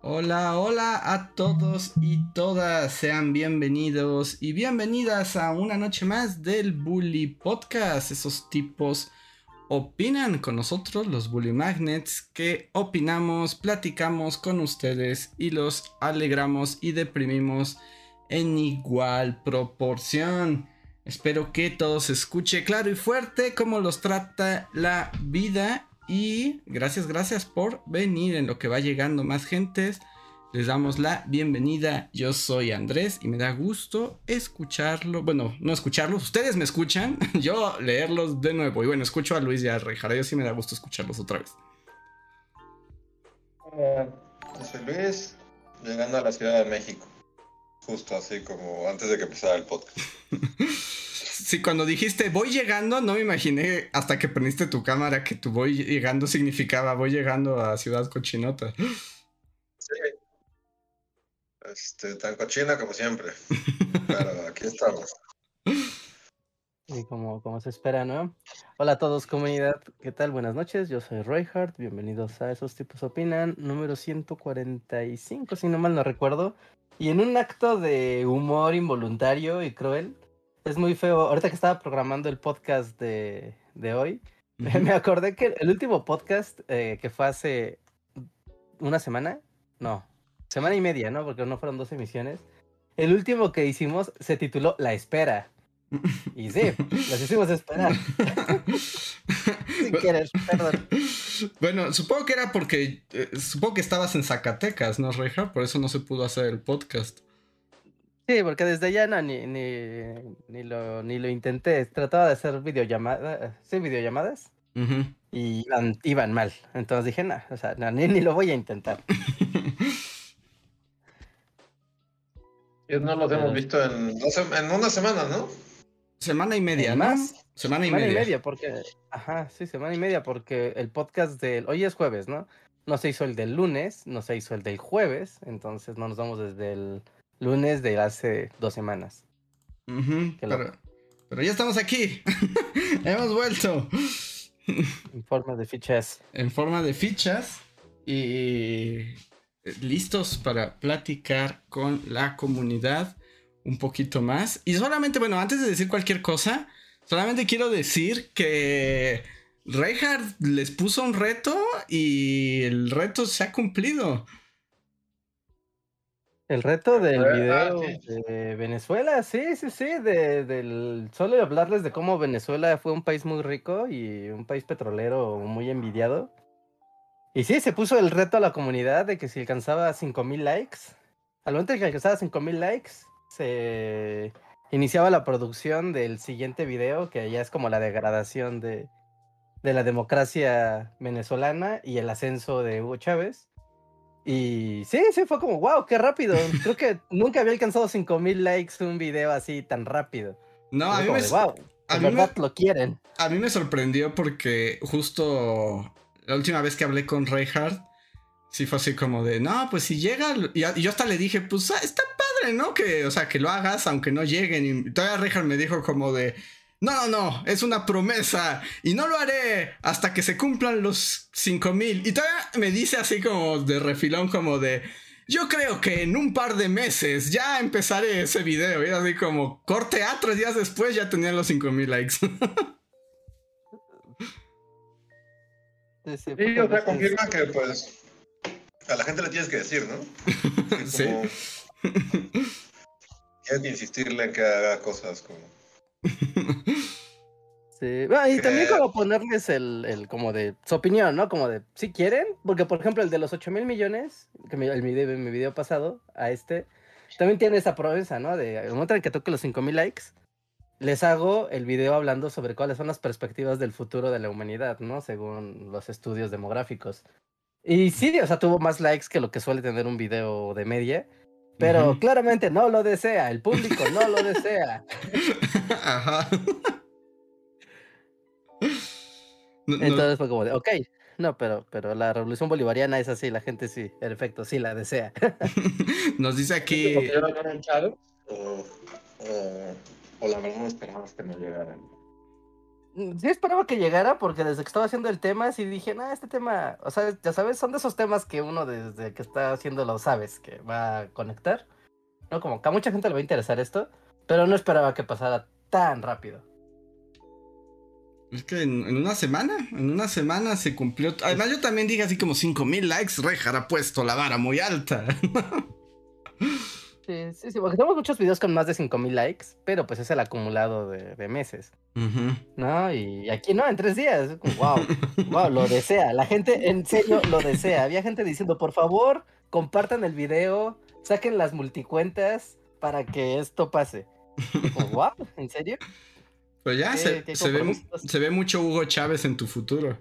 Hola, hola a todos y todas, sean bienvenidos y bienvenidas a una noche más del Bully Podcast. Esos tipos opinan con nosotros, los Bully Magnets, que opinamos, platicamos con ustedes y los alegramos y deprimimos en igual proporción. Espero que todo se escuche claro y fuerte como los trata la vida y gracias, gracias por venir en lo que va llegando más gentes. Les damos la bienvenida. Yo soy Andrés y me da gusto escucharlo. Bueno, no escucharlos. Ustedes me escuchan. Yo leerlos de nuevo. Y bueno, escucho a Luis y a Rejara. Yo sí me da gusto escucharlos otra vez. Hola, yo soy Luis, llegando a la Ciudad de México. Justo así como antes de que empezara el podcast. Sí, cuando dijiste voy llegando, no me imaginé hasta que prendiste tu cámara que tu voy llegando significaba voy llegando a Ciudad Cochinota. Sí. Este, tan cochina como siempre. Pero aquí estamos. Y como, como se espera, ¿no? Hola a todos, comunidad. ¿Qué tal? Buenas noches. Yo soy Royhart. Bienvenidos a Esos Tipos Opinan, número 145, si no mal no recuerdo. Y en un acto de humor involuntario y cruel, es muy feo. Ahorita que estaba programando el podcast de, de hoy, me acordé que el último podcast eh, que fue hace una semana, no, semana y media, ¿no? Porque no fueron dos emisiones. El último que hicimos se tituló La Espera. Y sí, las hicimos esperar. si quieres, perdón. Bueno, supongo que era porque. eh, supongo que estabas en Zacatecas, ¿no, Reja? Por eso no se pudo hacer el podcast. Sí, porque desde ya no, ni, ni, ni, lo, ni lo intenté. Trataba de hacer videollamadas. Sí, videollamadas. Y iban, iban mal. Entonces dije, no, o sea, no, ni, ni lo voy a intentar. No los hemos visto en, en una semana, ¿no? Semana y media, ¿En ¿no? más? Semana y semana media. y media, porque. Ajá, sí, semana y media, porque el podcast del. Hoy es jueves, ¿no? No se hizo el del lunes, no se hizo el del jueves. Entonces no nos vamos desde el lunes de hace dos semanas. Pero, pero ya estamos aquí. Hemos vuelto. En forma de fichas. en forma de fichas y listos para platicar con la comunidad un poquito más. Y solamente, bueno, antes de decir cualquier cosa, solamente quiero decir que Reinhardt les puso un reto y el reto se ha cumplido. El reto del Ah, video de Venezuela, sí, sí, sí, de, del solo hablarles de cómo Venezuela fue un país muy rico y un país petrolero muy envidiado. Y sí, se puso el reto a la comunidad de que si alcanzaba 5000 likes, al momento de que alcanzaba 5000 likes, se iniciaba la producción del siguiente video, que ya es como la degradación de, de la democracia venezolana y el ascenso de Hugo Chávez. Y sí, sí, fue como, wow, qué rápido. Creo que nunca había alcanzado 5000 likes un video así tan rápido. No, a Fue mí, como me, wow, a mí me- lo quieren. a mí me sorprendió porque justo la última vez que hablé con Reinhardt, sí fue así como de, no, pues si llega, y, y yo hasta le dije, pues ah, está padre, ¿no? Que, o sea, que lo hagas aunque no lleguen. Y todavía Reinhardt me dijo como de, no, no, no, es una promesa y no lo haré hasta que se cumplan los 5000. Y todavía me dice así como de refilón, como de, yo creo que en un par de meses ya empezaré ese video. Y era así como, corte a tres días después ya tenían los 5000 likes. Sí, sí, Sí, pocas o sea, confirma que pues a la gente le tienes que decir, ¿no? Así Sí. como- Tienes que insistirle en que haga cosas como... Sí, bueno, y también como ponerles el, el como de su opinión, ¿no? Como de si quieren, porque por ejemplo el de los 8 mil millones, que mi, el mi video pasado a este, también tiene esa promesa, ¿no? De el momento en que toque los 5 mil likes, les hago el video hablando sobre cuáles son las perspectivas del futuro de la humanidad, ¿no? Según los estudios demográficos. Y sí, o sea, tuvo más likes que lo que suele tener un video de media. Pero claramente no lo desea, el público no lo desea. Ajá. Entonces fue como de, ok, no, pero, pero la revolución bolivariana es así, la gente sí, en efecto, sí la desea. Nos dice aquí. O, o, la verdad no esperabas que no llegaran. Mm, sí esperaba que llegara porque desde que estaba haciendo el tema sí dije, no, este tema, o sea, ya sabes, son de esos temas que uno desde que está haciéndolo sabes que va a conectar. No, como que a mucha gente le va a interesar esto, pero no esperaba que pasara tan rápido. Es que en, una semana, en una semana se cumplió. Además, yo también dije así como 5000 likes. Rejar ha puesto la vara muy alta. Sí, sí, sí, porque tenemos muchos videos con más de 5000 likes, pero pues es el acumulado de, meses. ¿No? Y aquí no, en tres días. Wow, wow, lo desea. La gente en serio lo desea. Había gente diciendo, por favor, compartan el video, saquen las multicuentas para que esto pase. wow, ¿en serio? Pues ya se, ve, mucho Hugo Chávez en tu futuro.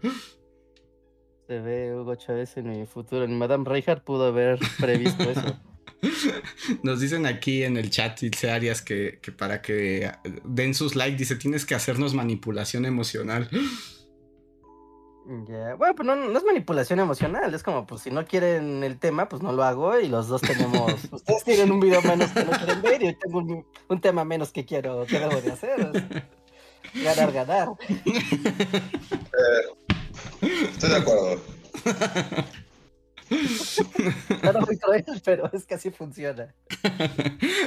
Se ve Hugo Chávez en mi futuro. Ni Madame Reinhardt pudo haber previsto eso. Nos dicen aquí en el chat, dice Arias, que, para que den sus likes, dice, tienes que hacernos manipulación emocional. Ya, Bueno, pues no, es manipulación emocional, es como, pues si no quieren el tema, pues no lo hago y los dos tenemos, ustedes tienen un video menos que no quieren ver y yo tengo un, tema menos que quiero, que debo de hacer. Ganar, ganar. Eh, estoy de acuerdo. Claro, muy cruel, pero es que así funciona.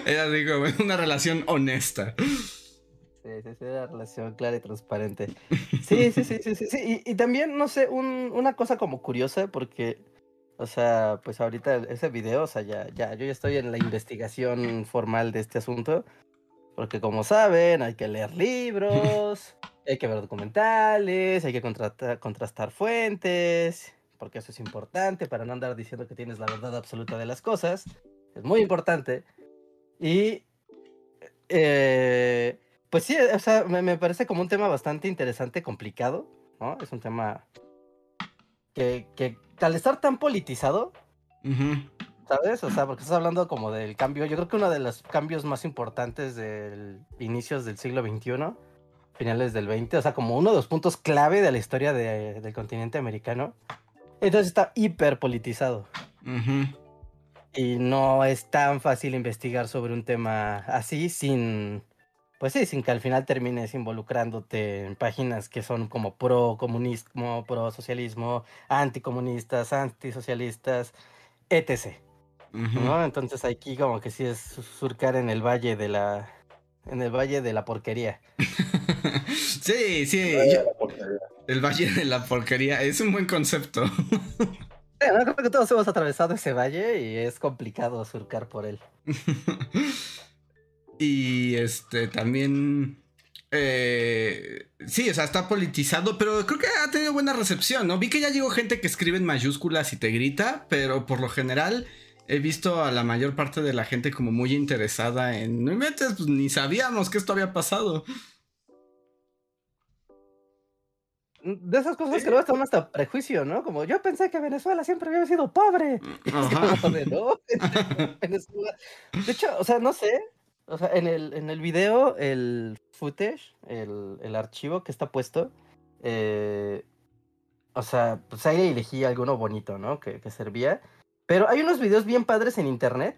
Era digo, una relación honesta. Sí, sí, sí, una relación clara y transparente. Sí, sí, sí, sí, sí. Y, también, no sé, una cosa como curiosa, porque, o sea, pues ahorita ese video, o sea, ya, ya, yo ya estoy en la investigación formal de este asunto. Porque como saben, hay que leer libros, hay que ver documentales, hay que contrastar fuentes, porque eso es importante para no andar diciendo que tienes la verdad absoluta de las cosas. Es muy importante. Y eh, pues sí, o sea, me, parece como un tema bastante interesante, complicado, ¿no? Es un tema que, que al estar tan politizado, ¿sabes? O sea, porque estás hablando como del cambio, yo creo que uno de los cambios más importantes del inicios del siglo XXI, finales del XX, o sea, como uno de los puntos clave de la historia del continente americano. Entonces está hiper politizado. Y no es tan fácil investigar sobre un tema así sin, pues sí, sin que al final termines involucrándote en páginas que son como pro comunismo, pro socialismo, anticomunistas, antisocialistas, etc. ¿no? Entonces aquí como que sí es surcar en el valle de la en el valle de la porquería. sí, sí. El valle de la porquería es un buen concepto. creo que todos hemos atravesado ese valle y es complicado surcar por él. y este también eh, sí, o sea, está politizado, pero creo que ha tenido buena recepción, ¿no? Vi que ya llegó gente que escribe en mayúsculas y te grita, pero por lo general he visto a la mayor parte de la gente como muy interesada en. No metes, pues ni sabíamos que esto había pasado. De esas cosas que luego están hasta prejuicio, ¿no? Como yo pensé que Venezuela siempre había sido pobre. de, hecho, o sea, no sé. O sea, en el, en el video, el footage, el, archivo que está puesto, eh, o sea, pues ahí elegí alguno bonito, ¿no? Que, que servía. Pero hay unos videos bien padres en internet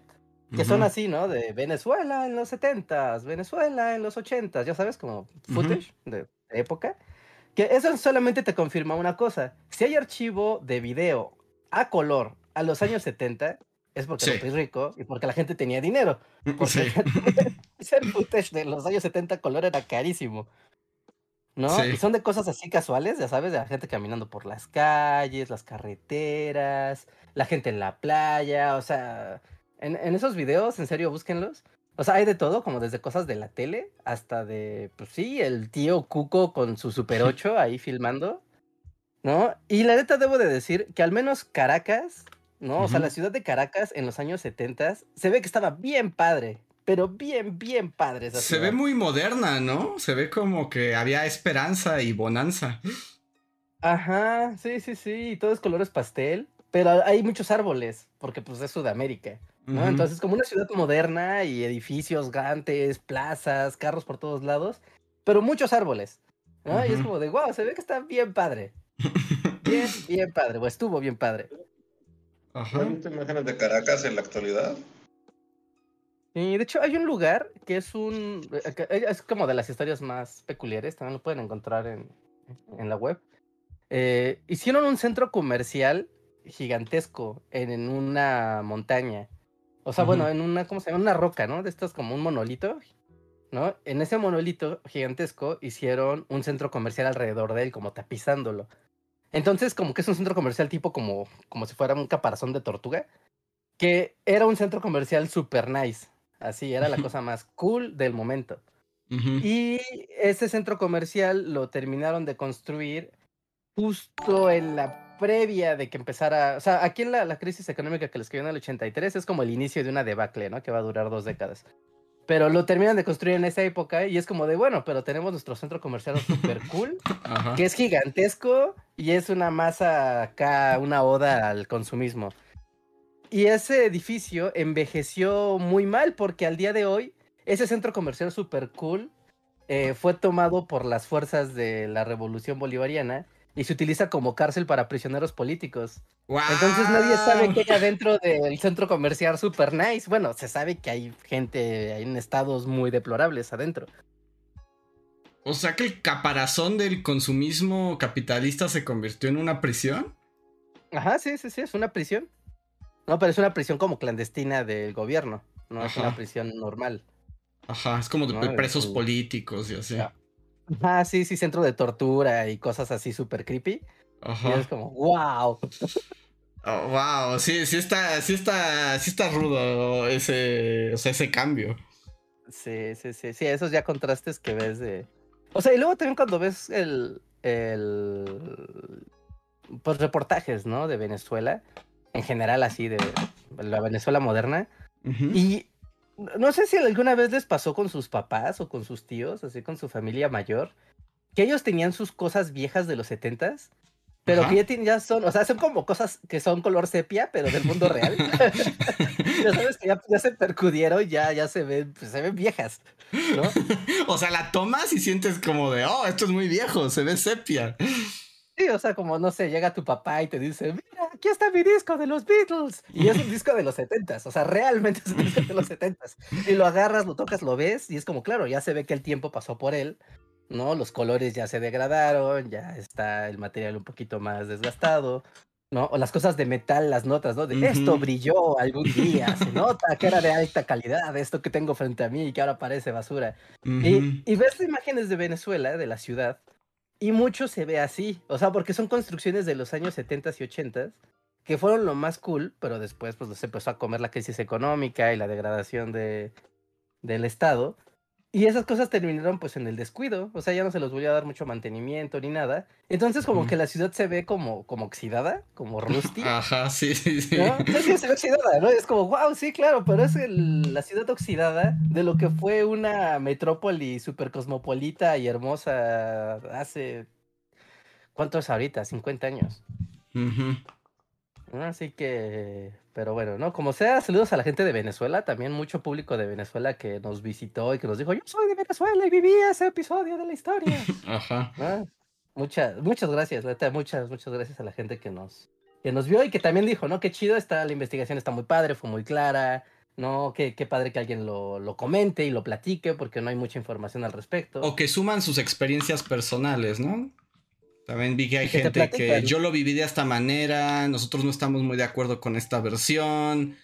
que son así, ¿no? De Venezuela en los 70s, Venezuela en los 80s, ya sabes, como footage de época. Que eso solamente te confirma una cosa. Si hay archivo de video a color a los años 70, es porque sí. rico y porque la gente tenía dinero. Porque sí. footage de los años 70 color era carísimo. ¿No? Y son de cosas así casuales, ya sabes, de la gente caminando por las calles, las carreteras, la gente en la playa, o sea, en, esos videos, en serio, búsquenlos. O sea, hay de todo, como desde cosas de la tele hasta de, pues sí, el tío Cuco con su Super 8 ahí filmando, ¿no? Y la neta debo de decir que al menos Caracas, ¿no? O sea, la ciudad de Caracas en los años 70 se ve que estaba bien padre, pero bien, bien padre. Se ve muy moderna, ¿no? Se ve como que había esperanza y bonanza. Ajá, sí, sí, sí, todo es colores pastel, pero hay muchos árboles, porque pues es Sudamérica, ¿no? Entonces como una ciudad moderna y edificios grandes, plazas, carros por todos lados, pero muchos árboles, ¿no? Y es como de, wow, se ve que está bien padre. Bien, bien padre, o estuvo bien padre. Ajá. ¿Has visto imágenes de Caracas en la actualidad? Y de hecho hay un lugar que es un eh, eh, es como de las historias más peculiares, también lo pueden encontrar en, en la web. Eh, hicieron un centro comercial gigantesco en, una montaña. O sea, bueno, en una, ¿cómo se llama? Una roca, ¿no? De estas como un monolito, ¿no? En ese monolito gigantesco hicieron un centro comercial alrededor de él, como tapizándolo. Entonces, como que es un centro comercial tipo como, como si fuera un caparazón de tortuga, que era un centro comercial super nice. Así, era la cosa más cool del momento. Y ese centro comercial lo terminaron de construir justo en la previa de que empezara, o sea, aquí en la, crisis económica que les cayó en el 83 es como el inicio de una debacle, ¿no? Que va a durar dos décadas. Pero lo terminan de construir en esa época y es como de, bueno, pero tenemos nuestro centro comercial super cool, que es gigantesco y es una masa acá, una oda al consumismo. Y ese edificio envejeció muy mal porque al día de hoy, ese centro comercial super cool eh, fue tomado por las fuerzas de la revolución bolivariana y se utiliza como cárcel para prisioneros políticos. Entonces nadie sabe qué hay adentro del centro comercial super nice. Bueno, se sabe que hay gente en estados muy deplorables adentro. O sea que el caparazón del consumismo capitalista se convirtió en una prisión. Ajá, sí, sí, sí, es una prisión. No, pero es una prisión como clandestina del gobierno, no es una prisión normal. Ajá, es como de presos políticos y así. Ah, sí, sí, centro de tortura y cosas así súper creepy. Ajá. Y es como, wow. Oh, wow, sí, sí está, sí está, sí está rudo ese, o sea, ese cambio. Sí, sí, sí, sí, esos ya contrastes que ves de... O sea, y luego también cuando ves el, el, pues reportajes, ¿no? De Venezuela, en general así de la Venezuela moderna. Y no sé si alguna vez les pasó con sus papás o con sus tíos, así con su familia mayor, que ellos tenían sus cosas viejas de los setentas, pero que ya, ya, son, o sea, son como cosas que son color sepia, pero del mundo real. ya sabes que ya, se percudieron, ya, ya se ven, pues, se ven viejas, ¿no? o sea, la tomas y sientes como de, oh, esto es muy viejo, se ve sepia. Sí, o sea, como no sé, llega tu papá y te dice, mira, aquí está mi disco de los Beatles. Y es un disco de los setentas, o sea, realmente es un disco de los setentas. Y lo agarras, lo tocas, lo ves, y es como, claro, ya se ve que el tiempo pasó por él, ¿no? Los colores ya se degradaron, ya está el material un poquito más desgastado, ¿no? O las cosas de metal, las notas, ¿no? De esto brilló algún día, se nota que era de alta calidad, esto que tengo frente a mí y que ahora parece basura. y, y ves imágenes de Venezuela, de la ciudad, y mucho se ve así, o sea, porque son construcciones de los años 70 y 80 que fueron lo más cool, pero después pues se empezó a comer la crisis económica y la degradación de, del Estado. Y esas cosas terminaron pues en el descuido, o sea, ya no se los voy a dar mucho mantenimiento ni nada. Entonces como que la ciudad se ve como, como oxidada, como rusty. Ajá, sí, sí, sí. ¿no? Sí, se ve oxidada, ¿no? Es como, wow, sí, claro, pero es la ciudad oxidada de lo que fue una metrópoli super cosmopolita y hermosa hace, ¿cuántos ahorita? ¿50 años? Así que, pero bueno, ¿no? Como sea, saludos a la gente de Venezuela, también mucho público de Venezuela que nos visitó y que nos dijo, yo soy de Venezuela y viví ese episodio de la historia. Ajá. Muchas, muchas gracias, muchas, muchas gracias a la gente que nos, que nos vio y que también dijo, ¿no? Qué chido está, la investigación está muy padre, fue muy clara, ¿no? Qué, qué padre que alguien lo, lo comente y lo platique porque no hay mucha información al respecto. O que suman sus experiencias personales, ¿no? También vi que hay gente que yo lo viví de esta manera, nosotros no estamos muy de acuerdo con esta versión.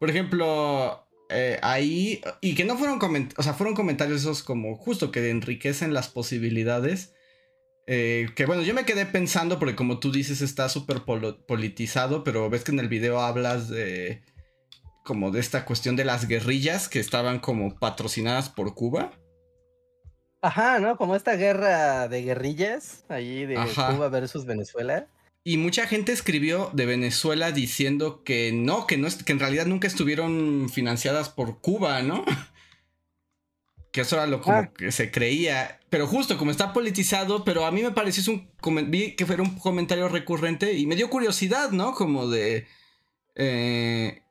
Por ejemplo, eh, ahí, y que no fueron comentarios, o sea, fueron comentarios esos como justo que enriquecen las posibilidades. Eh, que bueno, yo me quedé pensando, porque como tú dices, está súper politizado, pero ves que en el video hablas de como de esta cuestión de las guerrillas que estaban como patrocinadas por Cuba. Ajá, ¿no? Como esta guerra de guerrillas allí de Cuba versus Venezuela. Y mucha gente escribió de Venezuela diciendo que no, que no que en realidad nunca estuvieron financiadas por Cuba, ¿no? que eso era lo como ah. que se creía. Pero justo como está politizado, pero a mí me pareció un vi que fue un comentario recurrente y me dio curiosidad, ¿no? Como de eh,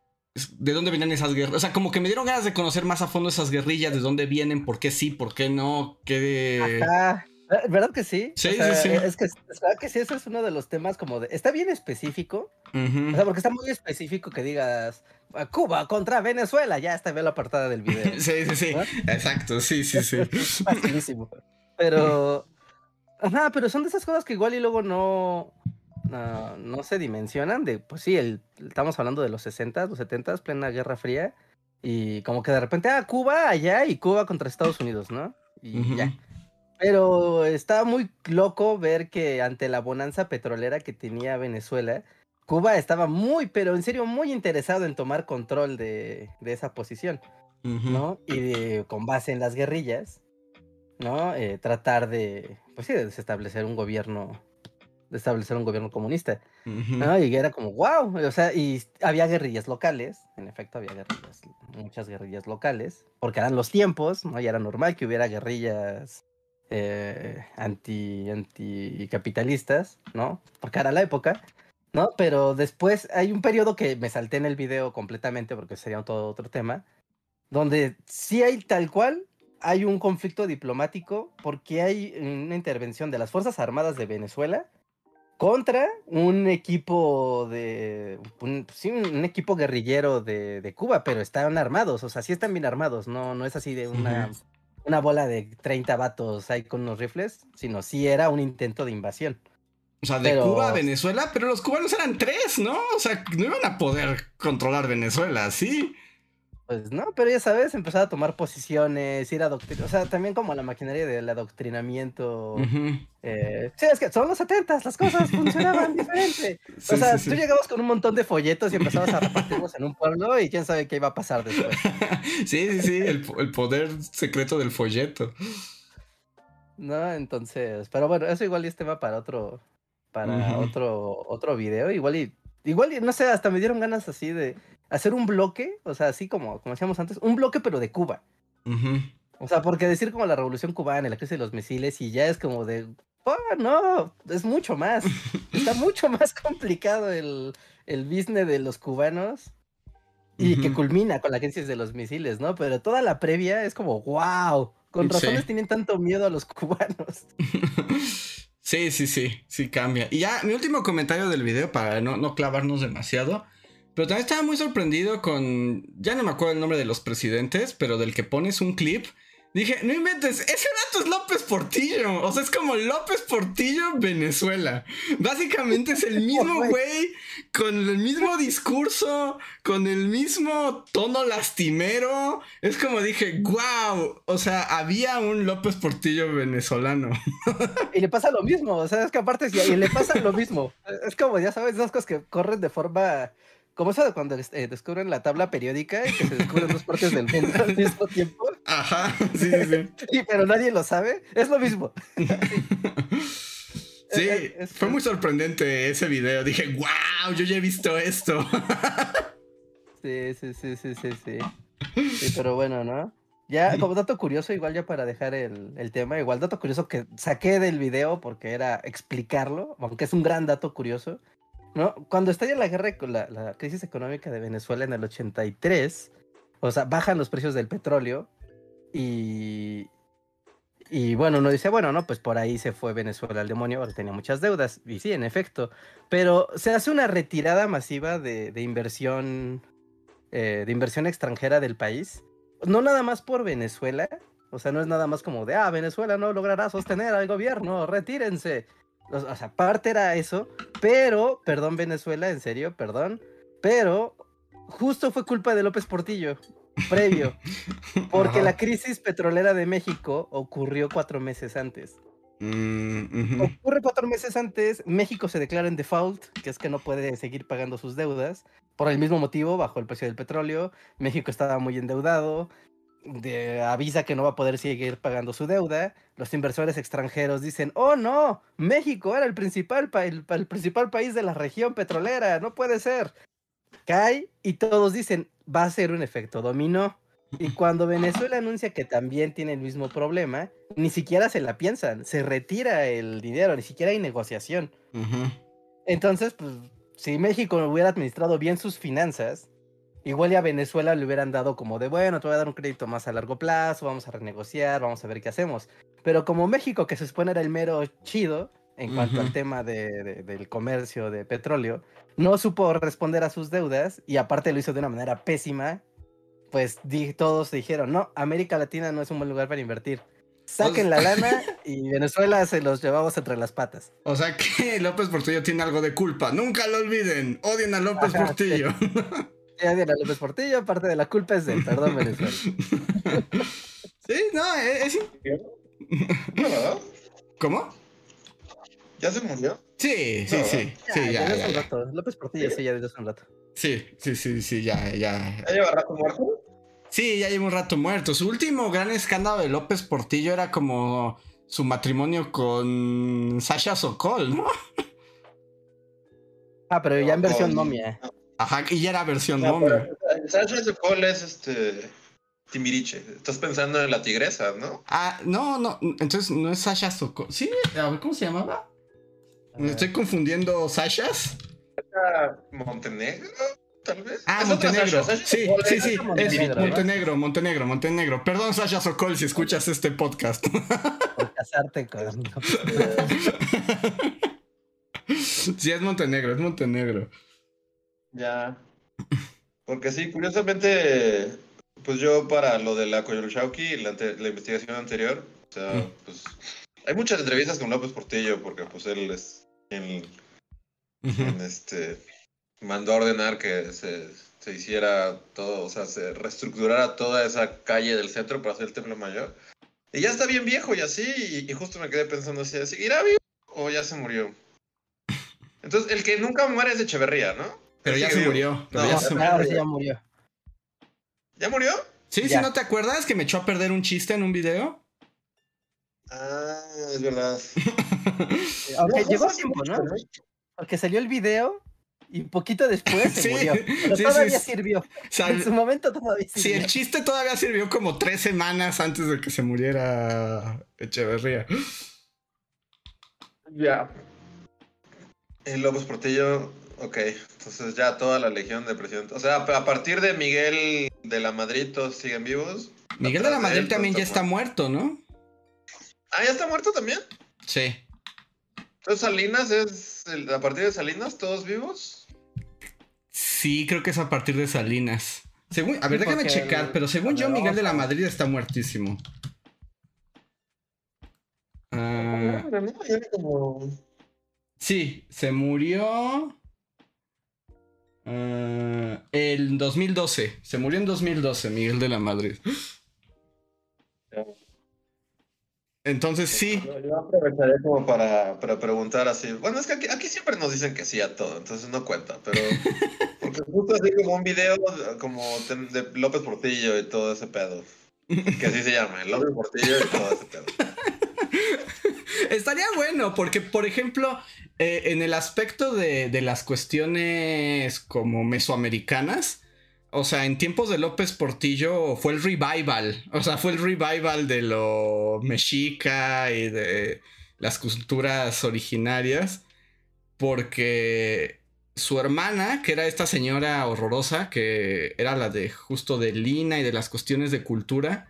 de dónde venían esas guerras. O sea, como que me dieron ganas de conocer más a fondo esas guerrillas, de dónde vienen, por qué sí, por qué no, qué. Eh, ¿Verdad que sí? Sí, O sea, sí, sí. Es que, es verdad que sí, eso es uno de los temas como de... Está bien específico, o sea, porque está muy específico que digas "Ah, Cuba contra Venezuela, ya está, ve la portada del video. Sí, sí, sí. Exacto, sí, sí, sí. Facilísimo. Pero... Ajá, pero son de esas cosas que igual y luego no... No, no se dimensionan de, pues sí, el, estamos hablando de los 60, los 70, plena Guerra Fría, y como que de repente, ah, Cuba allá y Cuba contra Estados Unidos, ¿no? Y ya. Pero está muy loco ver que ante la bonanza petrolera que tenía Venezuela, Cuba estaba muy, pero en serio, muy interesado en tomar control de, de esa posición. ¿no? Y de- con base en las guerrillas, ¿no? Eh, tratar de, pues sí, de establecer un gobierno, establecer un gobierno comunista, Ujú. ¿no? Y era como, wow, o sea, y había guerrillas locales, en efecto había guerrillas, muchas guerrillas locales, porque eran los tiempos, ¿no? Y era normal que hubiera guerrillas eh, anti, anticapitalistas, ¿no? Porque era la época, ¿no? Pero después hay un periodo que me salté en el video completamente porque sería todo otro tema, donde sí hay tal cual, hay un conflicto diplomático porque hay una intervención de las Fuerzas Armadas de Venezuela contra un equipo de un, sí, un equipo guerrillero de, de Cuba, pero están armados, o sea, sí están bien armados, no, no es así de una, una bola de 30 vatos ahí con unos rifles, sino sí era un intento de invasión. O sea, de Pero- Cuba a Venezuela, pero los cubanos eran tres, ¿no? O sea, no iban a poder controlar Venezuela, ¿sí? Pues no, pero ya sabes, empezar a tomar posiciones, ir a adoctrinar, o sea, también como la maquinaria del adoctrinamiento. Eh, sí, es que son los 70, las cosas funcionaban diferente. Sí, o sea, sí, tú sí. llegabas con un montón de folletos y empezabas a repartirlos en un pueblo y quién sabe qué iba a pasar después. sí, sí, sí, el, el poder secreto del folleto. ¿No? Entonces, pero bueno, eso igual es tema para otro, para otro, otro video. Igual y, igual y, no sé, hasta me dieron ganas así de hacer un bloque, o sea, así como, como hacíamos antes, un bloque pero de Cuba. O sea, porque decir como la revolución cubana, la crisis de los misiles, y ya es como de, oh, no, es mucho más. Está mucho más complicado el, el business de los cubanos. Y que culmina con la crisis de los misiles, ¿no? Pero toda la previa es como, wow, con Sí. razones tienen tanto miedo a los cubanos. Sí, sí, sí, sí cambia. Y ya, mi último comentario del video para no, no clavarnos demasiado. Pero también estaba muy sorprendido con. Ya no me acuerdo el nombre de los presidentes, pero del que pones un clip. Dije, no inventes, ese dato es López Portillo. O sea, es como López Portillo, Venezuela. Básicamente es el mismo güey. con el mismo discurso, con el mismo tono lastimero. Es como dije, wow. O sea, había un López Portillo venezolano. Y le pasa lo mismo, o sea, es que aparte, y le pasa lo mismo. Es como, ya sabes, esas cosas que corren de forma. Como eso de cuando eh, descubren la tabla periódica y que se descubren dos partes del mundo al mismo tiempo, Ajá, sí, sí, sí. y, pero nadie lo sabe, es lo mismo. Sí, Es- es- fue muy sorprendente ese video. Dije, wow, yo ya he visto esto. Sí, sí, sí, sí, sí, sí. Sí, pero bueno, ¿no? Ya, como dato curioso, igual ya para dejar el, el tema, igual dato curioso que saqué del video porque era explicarlo, aunque es un gran dato curioso, ¿no? Cuando estalla la guerra, la, la crisis económica de Venezuela en el 83, o sea, bajan los precios del petróleo y... Y bueno, uno dice, bueno, no, pues por ahí se fue Venezuela al demonio, ahora tenía muchas deudas. Y sí, en efecto. Pero se hace una retirada masiva de, de inversión eh, de inversión extranjera del país. No nada más por Venezuela. O sea, no es nada más como de, ah, Venezuela no logrará sostener al gobierno, retírense. O, o sea, parte era eso. Pero, perdón Venezuela, en serio, perdón. Pero justo fue culpa de López Portillo, previo. Porque Ajá. la crisis petrolera de México ocurrió cuatro meses antes. Mm. Ocurre cuatro meses antes, México se declara en default, que es que no puede seguir pagando sus deudas. Por el mismo motivo, bajo el precio del petróleo, México estaba muy endeudado, de- avisa que no va a poder seguir pagando su deuda. Los inversores extranjeros dicen, oh no, México era el principal, pa- el, pa- el principal país de la región petrolera, no puede ser. Cae y todos dicen, va a ser un efecto dominó. Y cuando Venezuela anuncia que también tiene el mismo problema, ni siquiera se la piensan, se retira el dinero, ni siquiera hay negociación. Entonces, pues, si México hubiera administrado bien sus finanzas, igual ya a Venezuela le hubieran dado como de, bueno, te voy a dar un crédito más a largo plazo, vamos a renegociar, vamos a ver qué hacemos. Pero como México, que se supone era el mero chido en cuanto al tema de- de- del comercio de petróleo, no supo responder a sus deudas y aparte lo hizo de una manera pésima, pues di- todos dijeron, no, América Latina no es un buen lugar para invertir. Saquen la lana y Venezuela se los llevamos entre las patas. O sea que López Portillo tiene algo de culpa. Nunca lo olviden. Odien a López Ajá, Portillo. la López Portillo, parte de la culpa es de él, perdón Venezuela. sí, no, es... es- No. ¿Cómo? ¿Ya se murió? Sí, sí, No, sí. Sí, Ya, ya, desde ya, hace un ya. rato. López Portillo sí, ya desde hace un rato. Sí, sí, sí, sí, ya, ya. ¿Ya lleva rato muerto? Sí, ya lleva un rato muerto. Su último gran escándalo de López Portillo era como su matrimonio con Sasha Sokol, ¿no? Ah, pero ya en versión momia. Ajá, y ya era versión No, momia. Sasha Sokol es este. Timiriche. Estás pensando en la tigresa, ¿no? Ah, no, no, entonces no es Sasha Sokol. Sí, a ver, ¿cómo se llamaba? Me estoy confundiendo Sashas. Montenegro, tal vez. Ah, Montenegro. Sasha. Sasha Sí, sí, sí, Montenegro, ¿no? Montenegro, Montenegro, Montenegro. Perdón, Sasha Sokol, si escuchas este podcast. Por casarte con. sí, es Montenegro, es Montenegro. Ya. Porque sí, curiosamente, pues yo para lo de la Coyolxauqui, la, investigación anterior, o sea, Mm. pues hay muchas entrevistas con López Portillo porque pues él es quien, este mandó a ordenar que se, se hiciera todo, o sea, se reestructurara toda esa calle del centro para hacer el templo mayor. Y ya está bien viejo y así, y, y justo me quedé pensando así, ¿seguirá vivo o ya se murió? Entonces, el que nunca muere es Echeverría, ¿no? Pero ya se vivo. murió. Pero No, ya se sí murió. ¿Ya murió? Sí, si no te acuerdas que me echó a perder un chiste en un video. Ah, es verdad. Aunque No, llegó a tiempo, mucho, ¿no? Porque salió el video y poquito después se Sí, murió. Pero sí, todavía sí. sirvió. En su momento todavía sí, sirvió. el chiste todavía sirvió como tres semanas antes de que se muriera Echeverría. Ya. Y López Portillo, ok. Entonces ya toda la legión de presidentes. O sea, a partir de Miguel de la Madrid, todos siguen vivos. Miguel de la Madrid él, también ya está muerto, ¿no? Ah, ya está muerto también. Sí. Entonces Salinas es. el- a partir de Salinas, todos vivos. Sí, creo que es a partir de Salinas. Según, a ver, Sí, déjame porque checar, el- pero según yo, Miguel de la. Madrid está muertísimo. Ah, como- sí, se murió. Ah, el 2012. Se murió en 2012, Miguel de la Madrid. Entonces sí. Yo, yo aprovecharé como para, para preguntar así. Bueno, es que aquí, aquí siempre nos dicen que sí a todo, entonces no cuenta, pero. Porque justo así como un video como de López Portillo y todo ese pedo. Que así se llama, López Portillo y todo ese pedo. Estaría bueno, porque, por ejemplo, eh, en el aspecto de, de las cuestiones como mesoamericanas, o sea, en tiempos de López Portillo fue el revival, o sea, fue el revival de lo mexica y de las culturas originarias, porque su hermana, que era esta señora horrorosa, que era la de justo de Lina y de las cuestiones de cultura,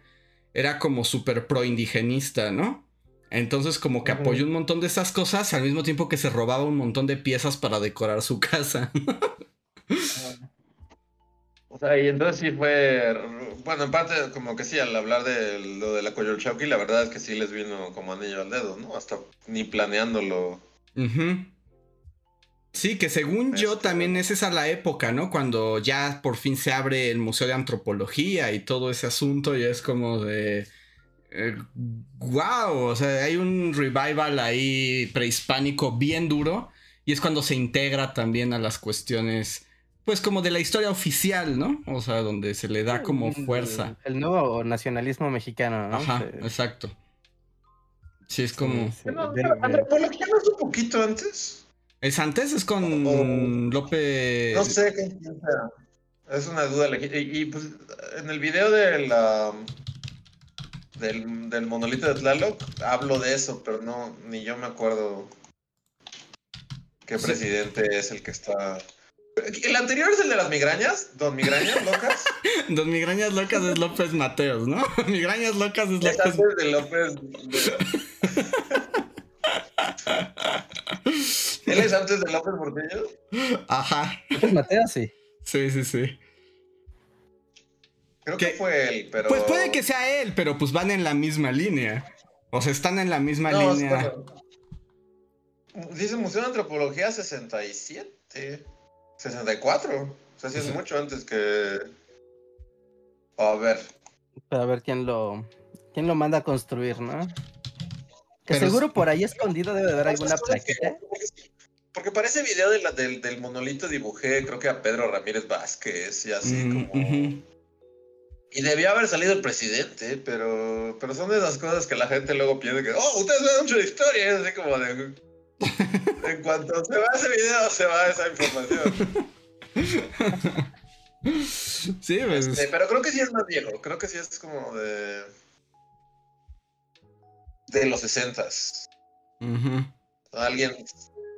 era como súper pro indigenista, ¿no? Entonces como que apoyó un montón de esas cosas al mismo tiempo que se robaba un montón de piezas para decorar su casa. O sea, y entonces sí fue. Bueno, en parte, como que sí, al hablar de lo de la Coyolxauqui, la verdad es que sí les vino como anillo al dedo, ¿no? Hasta ni planeándolo. Sí, que según yo Este- también es esa la época, ¿no? Cuando ya por fin se abre el Museo de Antropología y todo ese asunto y es como de... wow, o sea, hay un revival ahí prehispánico bien duro y es cuando se integra también a las cuestiones, pues como de la historia oficial, ¿no? O sea, donde se le da como fuerza. El nuevo nacionalismo mexicano, ¿no? Ajá, Se- exacto. Sí, es como... No, de- pero de- antropología no es un poquito antes. ¿Es antes? ¿Es con O- López? No sé. Es una duda legítima. Y, y, pues en el video de la, del, del monolito de Tlaloc hablo de eso, pero no, ni yo me acuerdo qué Sí. presidente es el que está. El anterior es el de las migrañas, Don Migrañas Locas. Don Migrañas Locas es López Mateos, ¿no? Migrañas Locas es Es López. antes de López. de- ¿Él es antes de López Portillo? Ajá. López Mateo, sí. Sí, sí, sí. Creo que fue él, pero. Pues puede que sea él, pero pues van en la misma línea. O sea, están en la misma No, línea. espera. Dice Museo de Antropología 67. 64. O sea, sí es mucho antes que. A ver. Pero a ver quién lo, quién lo manda a construir, ¿no? Que Pero seguro por ahí escondido debe de haber alguna plaquita. Porque para ese video de la- del, del monolito dibujé, creo que a Pedro Ramírez Vázquez y así Mm, como. Y debía haber salido el presidente, pero, pero son de esas cosas que la gente luego piensa que, oh, ustedes saben mucho de historia, es así como de... En cuanto se va ese video, se va esa información. Sí, pues. Este, pero creo que sí es más viejo, creo que sí es como de... De los sesentas. ujú. Alguien...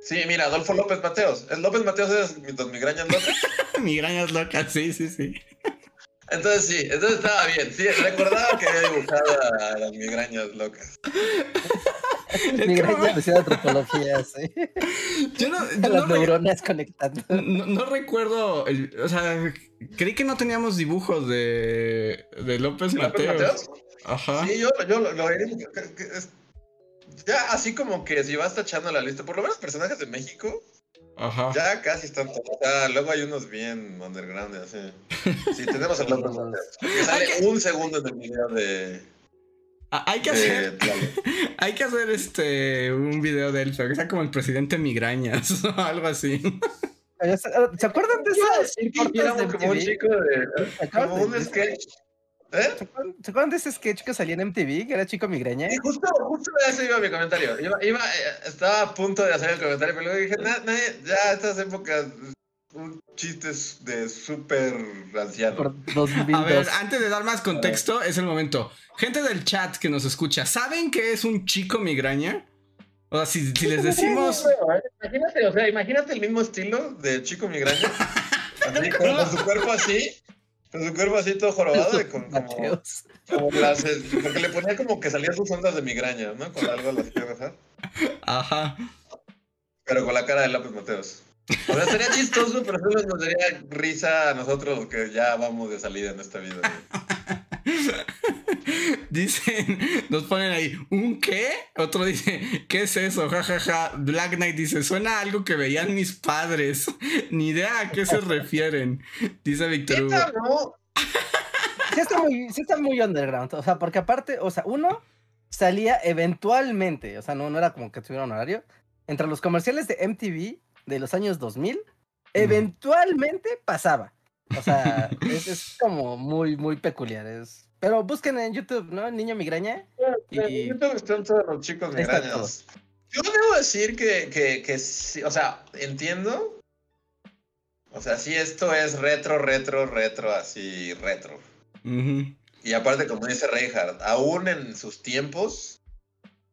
Sí, mira, Adolfo López Mateos. ¿Es López Mateos es Don Migrañas López? Migrañas locas, sí, sí, sí. Entonces sí, entonces estaba bien. Sí, recordaba que había dibujado a las migrañas locas. Migraña de antropología, sí. Yo no, yo Las no neuronas conectando. no- no recuerdo. el- o sea, creí que no teníamos dibujos de, de López ¿López Mateos. Mateos? Ajá. Sí, yo, yo lo, lo Ya así como que si vas tachando la lista, por lo menos personajes de México, Ajá. ya casi están todos. Luego hay unos bien underground, así. Sí, tenemos Mateos. Que sale un segundo en el video de. Ah, Hay que de hacer, hay que hacer este un video de él, pero que sea como el presidente migrañas o algo así. ¿Se acuerdan de Sí, de como un MTV? chico de. Acabas Como de- un sketch. ¿Eh? ¿Se acuerdan- ¿Se acuerdan de ese sketch que salía en MTV, que era Chico Migraña? Sí, justo, justo a eso iba mi comentario. Iba, iba, eh, estaba a punto de hacer el comentario, pero luego dije, "Na- nadie- ya estas épocas, un chiste es de súper anciano. Por 2002. A ver, antes de dar más contexto, es el momento. Gente del chat que nos escucha, ¿saben qué es un chico migraña? O sea, si, si les decimos. Imagínate, o sea, imagínate el mismo estilo de Chico Migraña. Así, con su cuerpo así, con su cuerpo así todo jorobado y con como, Mateos. como las, porque le ponía como que salían sus ondas de migraña, ¿no? Con algo las piernas. Ajá. Pero con la cara de López Mateos. O sea, sería chistoso, pero solo nos daría risa a nosotros que ya vamos de salida en esta vida. Dicen, nos ponen ahí, ¿un qué? Otro dice, ¿qué es eso? Ja, ja, ja. Black Knight dice, suena a algo que veían mis padres. Ni idea a qué se refieren. Dice Víctor Hugo. No. Sí está, muy, sí está muy underground. O sea, porque aparte, o sea, uno salía eventualmente, o sea, no, no era como que tuviera un horario. Entre los comerciales de MTV de los años 2000, eventualmente pasaba. O sea, es, es como muy, muy peculiar. Es... Pero busquen en YouTube, ¿no? Niño migraña. En Y- YouTube están todos los chicos migrañas. Yo debo decir que, que, que sí, o sea, entiendo. O sea, sí, esto es retro, retro, retro, así, retro. Y aparte, como dice Reinhardt, aún en sus tiempos,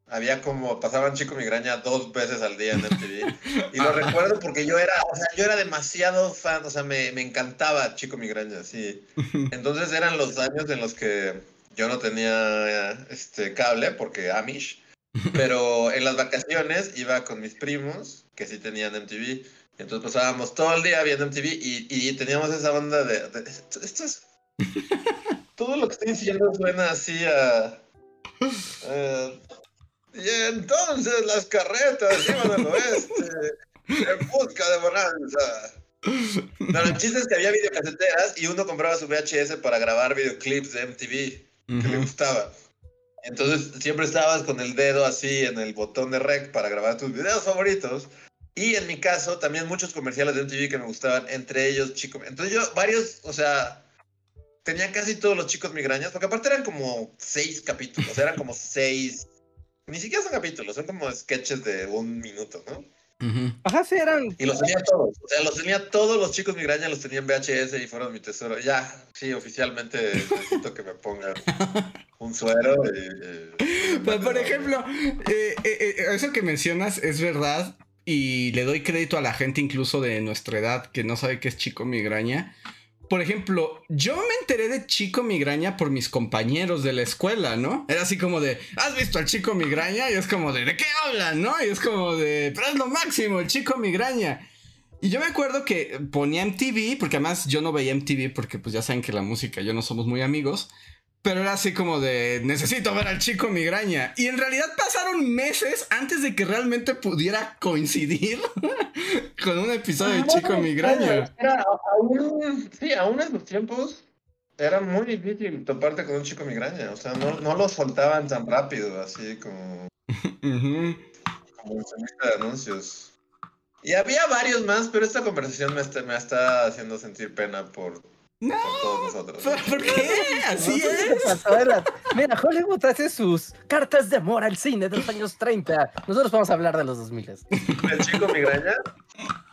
había como, pasaban Chico Migraña dos veces al día en MTV. Y lo recuerdo porque yo era, o sea, yo era demasiado fan, o sea, me, me encantaba Chico Migraña, sí. Entonces eran los años en los que yo no tenía este cable, porque Amish, pero en las vacaciones iba con mis primos, que sí tenían MTV. Entonces pasábamos todo el día viendo MTV y, y teníamos esa onda de, de- esto, esto es todo lo que estoy diciendo suena así a. y entonces las carretas iban al oeste en busca de bonanza. No, el chiste es que había videocaseteras y uno compraba su VHS para grabar videoclips de MTV que le gustaba. Entonces siempre estabas con el dedo así en el botón de rec para grabar tus videos favoritos. Y en mi caso, también muchos comerciales de MTV que me gustaban, entre ellos Chico. Entonces yo, varios, o sea, tenía casi todos los chicos migrañas, porque aparte eran como seis capítulos, eran como seis, ni siquiera son capítulos, son como sketches de un minuto, ¿no? Ajá, sí, eran. Y los tenía todos, o sea, los tenía todos los chicos migrañas, los tenía en VHS y fueron mi tesoro. Ya, sí, oficialmente necesito que me pongan un suero. y- y- Pues, por ejemplo, eh, eh, eh, eso que mencionas es verdad. y le doy crédito a la gente incluso de nuestra edad que no sabe qué es chico migraña. Por ejemplo, yo me enteré de chico migraña por mis compañeros de la escuela, ¿no? Era así como de, ¿has visto al chico migraña? Y es como de, ¿de qué hablan, no? Y es como de, pero es lo máximo, el chico migraña. Y yo me acuerdo que ponía MTV, porque además yo no veía MTV porque pues ya saben que la música yo no somos muy amigos. Pero era así como de, necesito ver al chico migraña. Y en realidad pasaron meses antes de que realmente pudiera coincidir con un episodio de chico migraña. Era, aún, sí, aún en los tiempos era muy difícil toparte con un chico migraña. O sea, no, no lo soltaban tan rápido, así como, como en de anuncios. Y había varios más, pero esta conversación me está, me está haciendo sentir pena por no, todos nosotros. ¿Por qué? Así es. Mira, Hollywood hace sus cartas de amor al cine de los años 30. Nosotros vamos a hablar de los 2000. El chico migraña,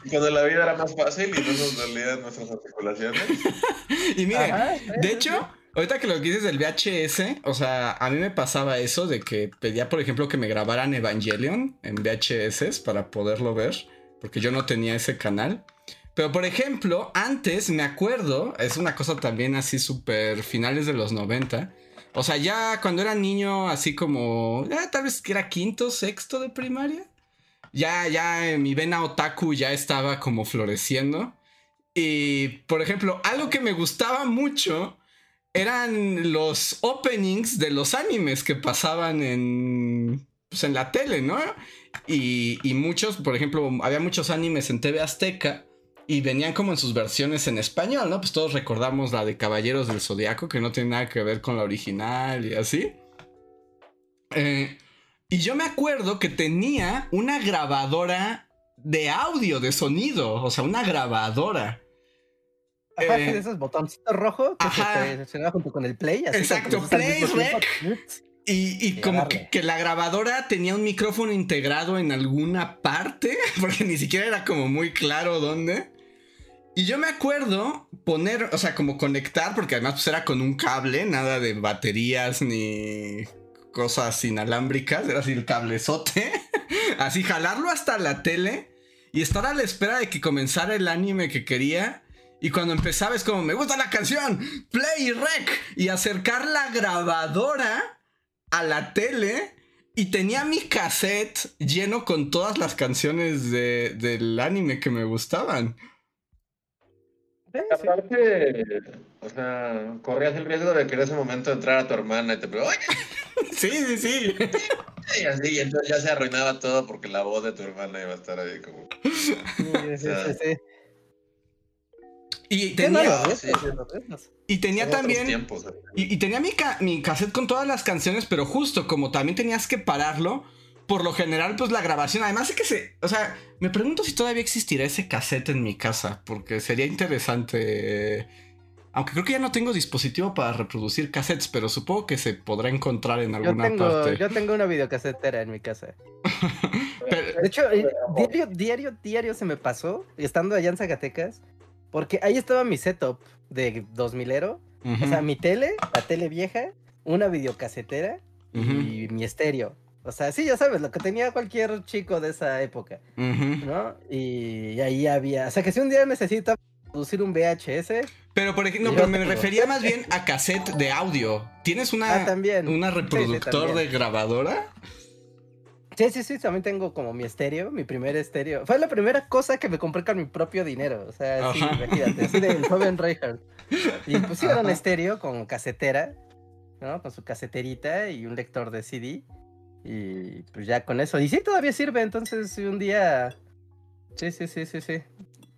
cuando la vida era más fácil y no nos dolían nuestras articulaciones. y mire, de hecho, ahorita que lo dices del VHS, o sea, a mí me pasaba eso de que pedía, por ejemplo, que me grabaran Evangelion en VHS para poderlo ver, porque yo no tenía ese canal. Pero por ejemplo, antes me acuerdo, es una cosa también así súper finales de los 90. O sea, ya cuando era niño, así como, tal vez que era quinto, sexto de primaria. Ya, ya mi vena otaku ya estaba como floreciendo. Y, por ejemplo, algo que me gustaba mucho eran los openings de los animes que pasaban en, pues, en la tele, ¿no? Y, y muchos, por ejemplo, había muchos animes en TV Azteca y venían como en sus versiones en español, ¿no? Pues todos recordamos la de Caballeros del Zodiaco, que no tiene nada que ver con la original y así. Eh, y yo me acuerdo que tenía una grabadora de audio, de sonido, o sea, una grabadora. Ajá, eh, de esos botoncitos rojos que se, se, junto con el play. exacto, play, rec. Y, como que, la grabadora tenía un micrófono integrado en alguna parte, porque ni siquiera era como muy claro dónde. Y yo me acuerdo poner, o sea, como conectar, porque además pues era con un cable, nada de baterías ni cosas inalámbricas, era así el cablezote. así jalarlo hasta la tele y estar a la espera de que comenzara el anime que quería. Y cuando empezaba es como, me gusta la canción, play rec. Y acercar la grabadora a la tele y tenía mi cassette lleno con todas las canciones de, del anime que me gustaban. Aparte, o sea, corrías el riesgo de que en ese momento entrara tu hermana y te preguntara, Sí, sí, sí. Y así, y entonces ya se arruinaba todo porque la voz de tu hermana iba a estar ahí como. Sí, sí, sí. Y tenía, y tenía también. y, tenía mi, mi cassette con todas las canciones, pero justo como también tenías que pararlo, por lo general, pues la grabación. Además es que se. O sea, me pregunto si todavía existirá ese cassette en mi casa, porque sería interesante. Aunque creo que ya no tengo dispositivo para reproducir cassettes, pero supongo que se podrá encontrar en alguna yo tengo, parte. Yo tengo una videocasetera en mi casa. de hecho, eh, diario, diario, diario se me pasó, estando allá en Zacatecas, porque ahí estaba mi setup de 2000ero. O sea, mi tele, la tele vieja, una videocasetera y mi estéreo. O sea, sí, ya sabes, lo que tenía cualquier chico de esa época, ¿no? Y, ahí había, o sea, que si un día necesito producir un VHS. Pero por ejemplo, pero me refería más bien a cassette de audio. ¿Tienes una, ah, una reproductor de grabadora? Sí, sí, sí, también tengo como mi estéreo, mi primer estéreo. Fue la primera cosa que me compré con mi propio dinero. O sea, sí, imagínate, así del joven Reinhardt. Y pusieron estéreo con casetera, ¿no? Con su caseterita y un lector de CD. Y pues ya con eso. Y sí, todavía sirve. Entonces, un día. Sí, sí, sí, sí, sí.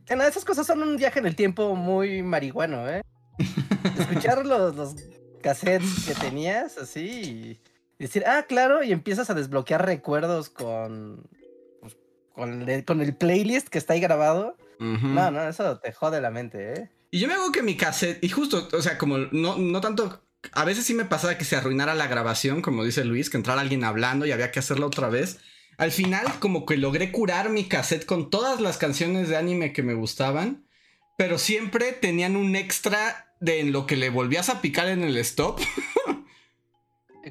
Bueno, esas cosas son un viaje en el tiempo muy marihuano, ¿eh? Escuchar los, los cassettes que tenías, así. Y decir, ah, claro, y empiezas a desbloquear recuerdos con, pues, con, el, playlist que está ahí grabado. No, no, eso te jode la mente, ¿eh? Y yo me hago que mi cassette, y justo, o sea, como no, no tanto, a veces sí me pasaba que se arruinara la grabación, como dice Luis, que entrara alguien hablando y había que hacerlo otra vez. Al final, como que logré curar mi cassette con todas las canciones de anime que me gustaban, pero siempre tenían un extra de en lo que le volvías a picar en el stop.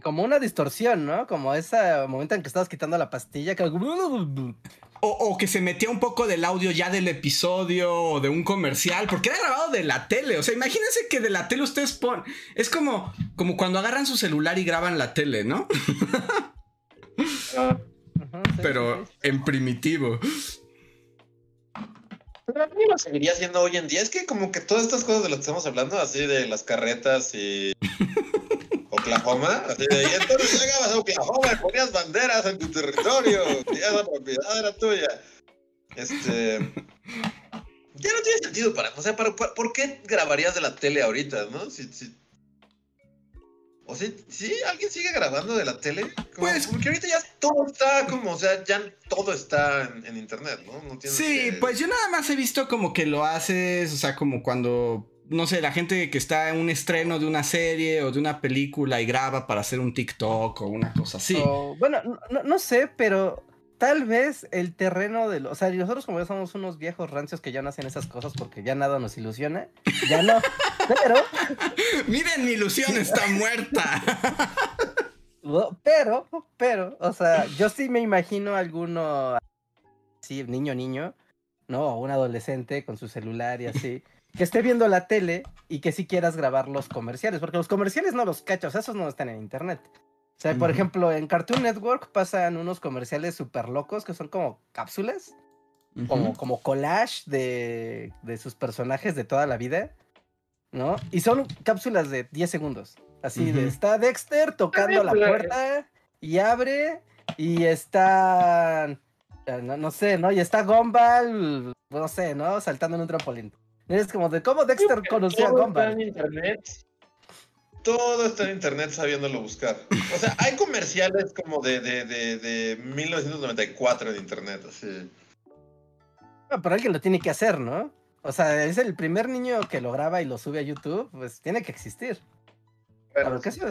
como una distorsión, ¿no? Como ese momento en que estabas quitando la pastilla. Que... o, que se metía un poco del audio ya del episodio o de un comercial, porque era grabado de la tele. O sea, imagínense que de la tele ustedes ponen. Es como, como cuando agarran su celular y graban la tele, ¿no? Pero en primitivo. Pero a mí lo seguiría haciendo hoy en día. Es que como que todas estas cosas de las que estamos hablando, así de las carretas y Oklahoma, así de, y entonces llegabas a Oklahoma y ponías banderas en tu territorio y esa propiedad era tuya. Este... Ya no tiene sentido para... O sea, para, ¿por qué grabarías de la tele ahorita, no? Si, si o sea, ¿sí? ¿Alguien sigue grabando de la tele? pues, porque ahorita ya todo está como, o sea, ya todo está en, internet, ¿no? sí, pues yo nada más he visto como que lo haces, o sea, como cuando, no sé, la gente que está en un estreno de una serie o de una película y graba para hacer un TikTok o una cosa así. bueno, no, no sé, pero tal vez el terreno de los. O sea, nosotros como ya somos unos viejos rancios que ya no hacen esas cosas porque ya nada nos ilusiona. Ya no. pero. Miren, mi ilusión está muerta. pero, pero, o sea, yo sí me imagino alguno. Sí, niño, niño, ¿no? O un adolescente con su celular y así. Que esté viendo la tele y que sí quieras grabar los comerciales, porque los comerciales no los cachas, esos no están en internet. O sea, por ejemplo, en Cartoon Network pasan unos comerciales súper locos que son como cápsulas, como, como collage de, de, sus personajes de toda la vida, ¿no? Y son cápsulas de 10 segundos. Así de, está Dexter tocando la puerta y abre y está, eh, no, no, sé, ¿no? Y está Gumball, no sé, ¿no? Saltando en un trampolín. Es como de cómo Dexter conoció a Gumball. en internet todo está en internet sabiéndolo buscar. O sea, hay comerciales como de, de, de, de 1994 en internet, así. No, pero alguien lo tiene que hacer, ¿no? O sea, es el primer niño que lo graba y lo sube a YouTube, pues tiene que existir. Pero, ¿qué eso,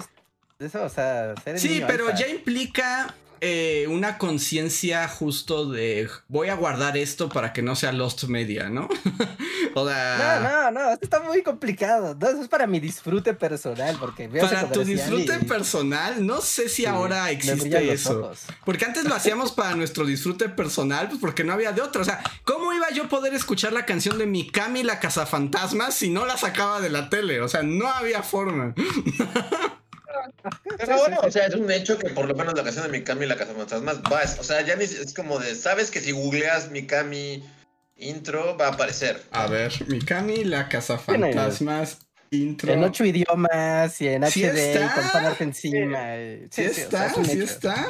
eso, o sea, ser Sí, pero ya implica eh, una conciencia justo de voy a guardar esto para que no sea Lost Media, ¿no? o sea... No, no, no, esto está muy complicado. eso es para mi disfrute personal, porque Para tu disfrute personal, no sé si ahora existe eso. Porque antes lo hacíamos para nuestro disfrute personal, pues porque no había de otro. O sea, ¿cómo iba yo a poder escuchar la canción de Mikami la cazafantasmas si no la sacaba de la tele? O sea, no había forma. Pero bueno, o sea, es un hecho que por lo menos la canción de Mikami y la Casa Fantasmas va, o sea, ya ni, es como de, sabes que si googleas Mikami intro va a aparecer. A ver, Mikami, la Casa Fantasmas intro. En ocho idiomas y en HD y con fanart encima. Sí, está, sí, está.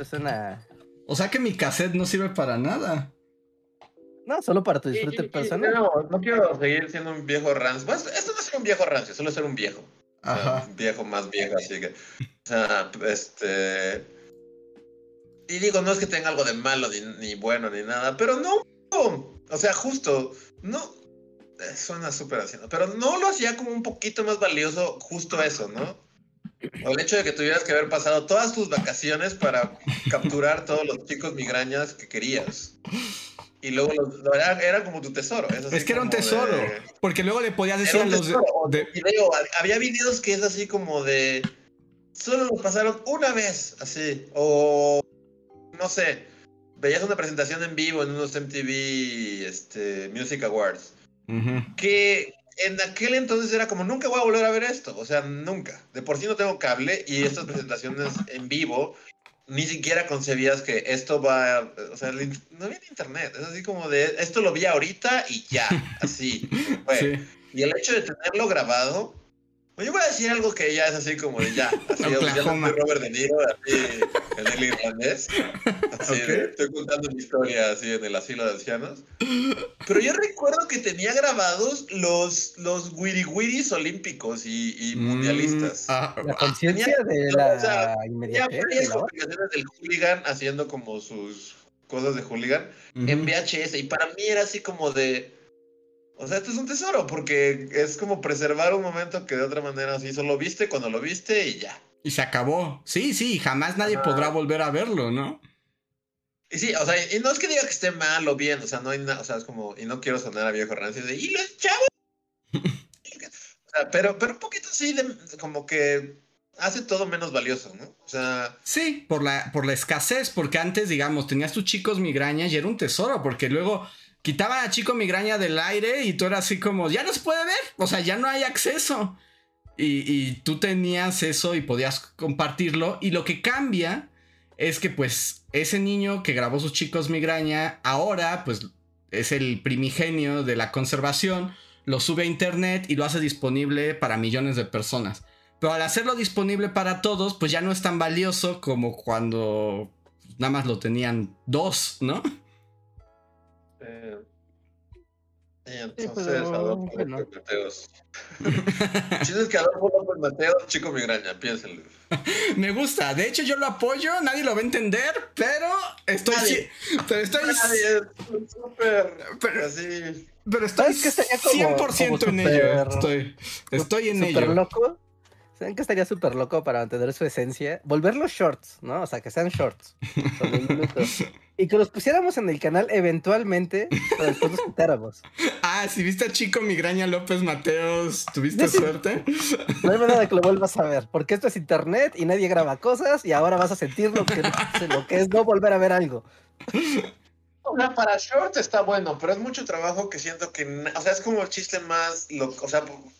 Es una... O sea que mi cassette no sirve para nada. No, solo para tu disfrute personal. No, no quiero seguir siendo un viejo rancio. esto no es ser un viejo rancio, solo ser un viejo viejo más viejo, así que. O sea, este. Y digo, no es que tenga algo de malo, ni, bueno, ni nada, pero no. O sea, justo. No. Eh, suena súper haciendo. Pero no lo hacía como un poquito más valioso, justo eso, ¿no? O el hecho de que tuvieras que haber pasado todas tus vacaciones para capturar todos los chicos migrañas que querías. Y luego era, como tu tesoro. Es, que era un tesoro. porque luego le podías decir a los. De... había videos que es así como de. Solo lo pasaron una vez, así. O. No sé. Veías una presentación en vivo en unos MTV este, Music Awards. Que en aquel entonces era como, nunca voy a volver a ver esto. O sea, nunca. De por sí no tengo cable y estas presentaciones en vivo ni siquiera concebías que esto va, o sea, no había internet, es así como de, esto lo vi ahorita y ya, así. Y el hecho de tenerlo grabado, yo voy a decir algo que ya es así como de ya, así, Oklahoma. Robert De Niro, así, en el irlandés, así, estoy contando mi historia así en el asilo de ancianos. Pero yo recuerdo que tenía grabados los, los wiri wiris olímpicos y, y mm, mundialistas. Ah, la conciencia de la o sea, inmediatez. varias del hooligan haciendo como sus cosas de hooligan en VHS y para mí era así como de o sea, esto es un tesoro porque es como preservar un momento que de otra manera así solo viste cuando lo viste y ya. Y se acabó. Sí, sí, jamás nadie podrá volver a verlo, ¿no? Y sí, o sea, y no es que diga que esté mal o bien, o sea, no hay nada, o sea, es como, y no quiero sonar a viejo rancio de, y los chavos. o sea, pero, pero un poquito así de, como que, hace todo menos valioso, ¿no? O sea... Sí, por la, por la escasez, porque antes, digamos, tenías tus chicos migraña y era un tesoro, porque luego quitaban a chico migraña del aire y tú eras así como, ya no se puede ver, o sea, ya no hay acceso. Y, y tú tenías eso y podías compartirlo. Y lo que cambia es que pues ese niño que grabó sus chicos migraña, ahora pues es el primigenio de la conservación, lo sube a internet y lo hace disponible para millones de personas. Pero al hacerlo disponible para todos, pues ya no es tan valioso como cuando nada más lo tenían dos, ¿no? Pues, entonces, no, Adolfo. López Mateos. Chiste es que Adolfo López Mateos, chico migraña, piénsenlo. Me gusta, de hecho yo lo apoyo, nadie lo va a entender, pero estoy... Nadie. Pero estoy... Nadie es súper Pero- así. Pero estoy ¿Sabes qué estaría como- 100% como en ello. Estoy, estoy en Súper ello. loco. ¿Saben que estaría súper loco para mantener su esencia? Volverlos shorts, ¿no? O sea, que sean shorts. son. Y que los pusiéramos en el canal eventualmente, pero después los quitáramos. Ah, si viste a Chico Migraña López Mateos, ¿tuviste Sí. suerte? No hay manera de que lo vuelvas a ver, porque esto es internet y nadie graba cosas y ahora vas a sentir lo que, lo que es no volver a ver algo. O sea, para short está bueno, pero es mucho trabajo que siento que. O sea, es como el chiste más. Lo, o sea, po-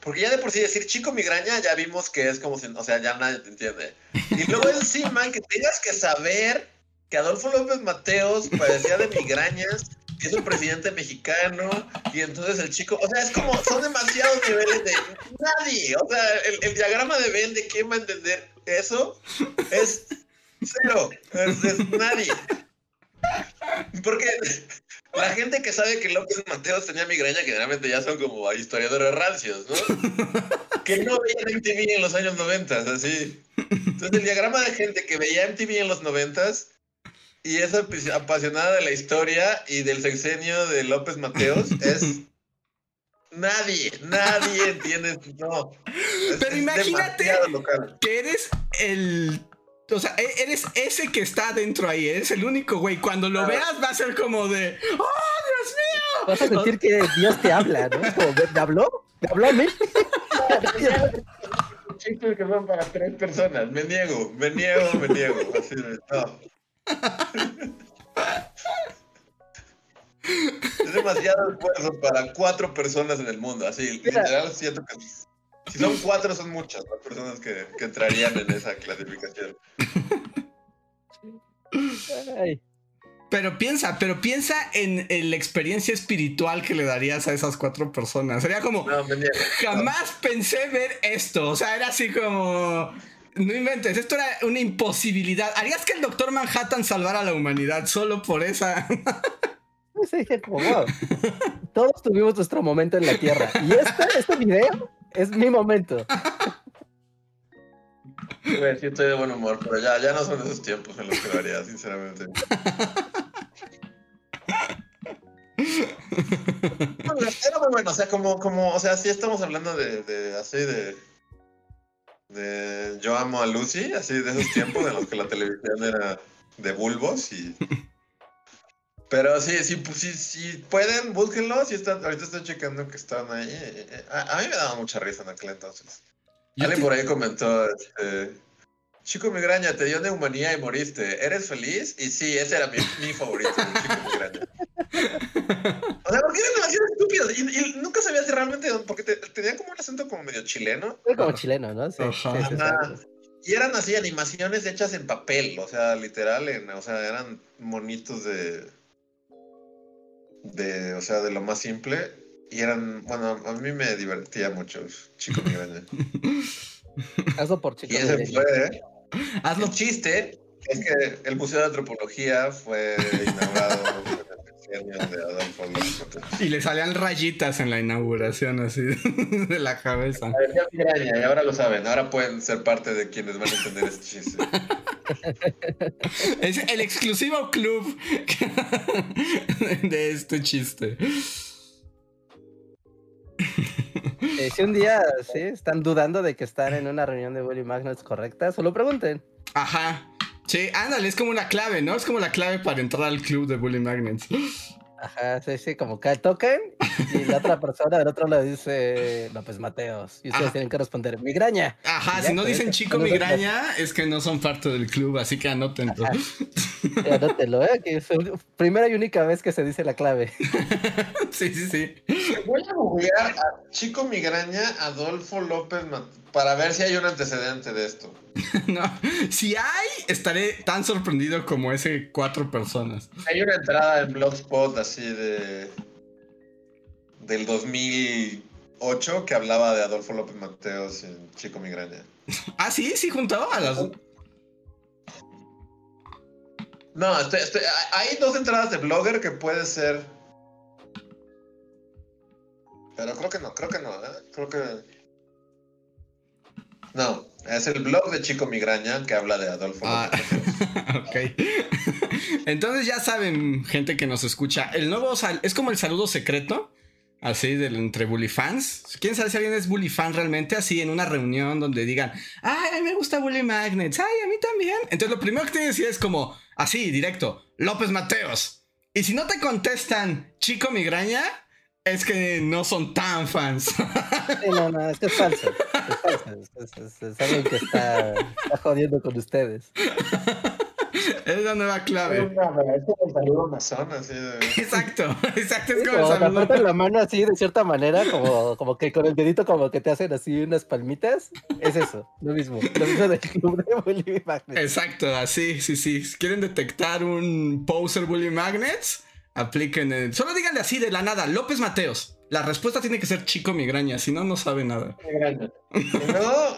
porque ya de por sí decir chico migraña ya vimos que es como si. O sea, ya nadie te entiende. Y luego encima que tengas que saber que Adolfo López Mateos padecía de migrañas, que es un presidente mexicano, y entonces el chico. O sea, es como. Son demasiados niveles de. Nadie. O sea, el, el diagrama de Venn de quién va a entender eso es cero. Es, es nadie. Porque la gente que sabe que López Mateos tenía migraña generalmente ya son como historiadores rancios, ¿no? Que no veían MTV en los años 90, así. Entonces el diagrama de gente que veía MTV en los 90 y es api- apasionada de la historia y del sexenio de López Mateos es... Nadie, nadie entiende, no. Pero es imagínate-. Que eres el. O sea, e- eres ese que está dentro ahí, eres el único güey. Cuando lo veas va a ser como de. ¡Oh, Vas a sentir que Dios te habla, ¿no? Como, ¿me habló? ¿Me habló a mí? Chistes que son para tres personas. Me niego, me niego, me niego. Así de, no. Es demasiado esfuerzo para cuatro personas en el mundo. Así, Mira. literal, siento que si son cuatro, son muchas las personas que, que entrarían en esa clasificación. Ay, Pero piensa, pero piensa en, en la experiencia espiritual que le darías a esas cuatro personas. Sería como. No. Jamás pensé ver esto. O sea, era así como. No inventes, esto era una imposibilidad. ¿Harías que el Doctor Manhattan salvara a la humanidad solo por esa? como, wow. Todos tuvimos nuestro momento en la Tierra. Y este, este video es mi momento. Sí estoy de buen humor, pero ya, ya no son esos tiempos en los que lo haría, sinceramente. Bueno, Era muy bueno, o sea, como, como, o sea, sí estamos hablando de, de así de, de Yo amo a Lucy, así de esos tiempos en los que la televisión era de bulbos y... Pero sí, sí, pues, sí, sí pueden, búsquenlo, si están, ahorita estoy checando que están ahí. eh, eh, A, a mí me daba mucha risa en aquel entonces. Yo Alguien te- por ahí comentó, este, Chico Migraña, te dio neumonía y moriste. ¿Eres feliz? Y sí, ese era mi, mi favorito, Chico Migraña. O sea, porque eran demasiado estúpidos. Y, y nunca sabía si realmente, porque te- tenía como un acento como medio chileno. Es como chileno, ¿no? Sí, Ajá. sí, sí, sí. Ajá. Y eran así animaciones hechas en papel, o sea, literal, en, o sea, eran monitos de, de, o sea, de lo más simple. Y eran, bueno, a mí me divertía mucho, Chico Migraña. Hazlo por ese fue, ¿eh? Hazlo. El chiste es que el Museo de Antropología fue inaugurado en el de Adolfo López. Y le salían rayitas en la inauguración así de la cabeza. Y ahora lo saben, ahora pueden ser parte de quienes van a entender este chiste. Es el exclusivo club de este chiste. Eh, si un día sí, están dudando de que están en una reunión de Bully Magnets correcta, solo pregunten. Ajá. Sí, ándale, es como una clave, ¿no? Es como la clave para entrar al club de Bully Magnets. Ajá, sí, sí, como que tocan y la otra persona del otro le dice López Mateos. Y ustedes Ajá. tienen que responder, migraña. Ajá, ya si no dicen chico migraña, es que no son parte del club, así que anótenlo. Ajá. Sí, anótelo, ¿eh? Que es la primera y única vez que se dice la clave. Sí, sí, sí. Voy a googlear a Chico Migraña Adolfo López Mat- para ver si hay un antecedente de esto. No, si hay, estaré tan sorprendido como ese cuatro personas. Hay una entrada en Blogspot así de. del 2008 que hablaba de Adolfo López Mateos en Chico Migraña. Ah, sí, sí, juntó a las. No, estoy- estoy- hay dos entradas de Blogger que puede ser. Pero creo que no, creo que no, ¿eh? Creo que. No, es el blog de Chico Migraña que habla de Adolfo Ah, ok. Entonces ya saben, gente que nos escucha, el nuevo sal es como el saludo secreto, así del entre bully fans. ¿Quién sabe si alguien es bully fan realmente? Así en una reunión donde digan, ay, a mí me gusta Bully Magnets, ay, a mí también. Entonces lo primero que tienes que decir es como, así, directo, López Mateos. Y si no te contestan, Chico Migraña, es que no son tan fans. Sí, no, no, es que es falso. Es. Es, es- es alguien que está, está jodiendo con ustedes. es la nueva clave. Es como el saludo masón, así de. Exacto, exacto, es Sí, como como el te saludo. la mano así de cierta manera, como, como que con el dedito como que te hacen así unas palmitas. Es eso, lo mismo. Lo mismo del club de Bully Magnet. Exacto, así, sí, sí. Quieren detectar un poser bully magnets, apliquen el... Solo díganle así de la nada, López Mateos. La respuesta tiene que ser chico migraña, si no, no sabe nada. Migraña. No,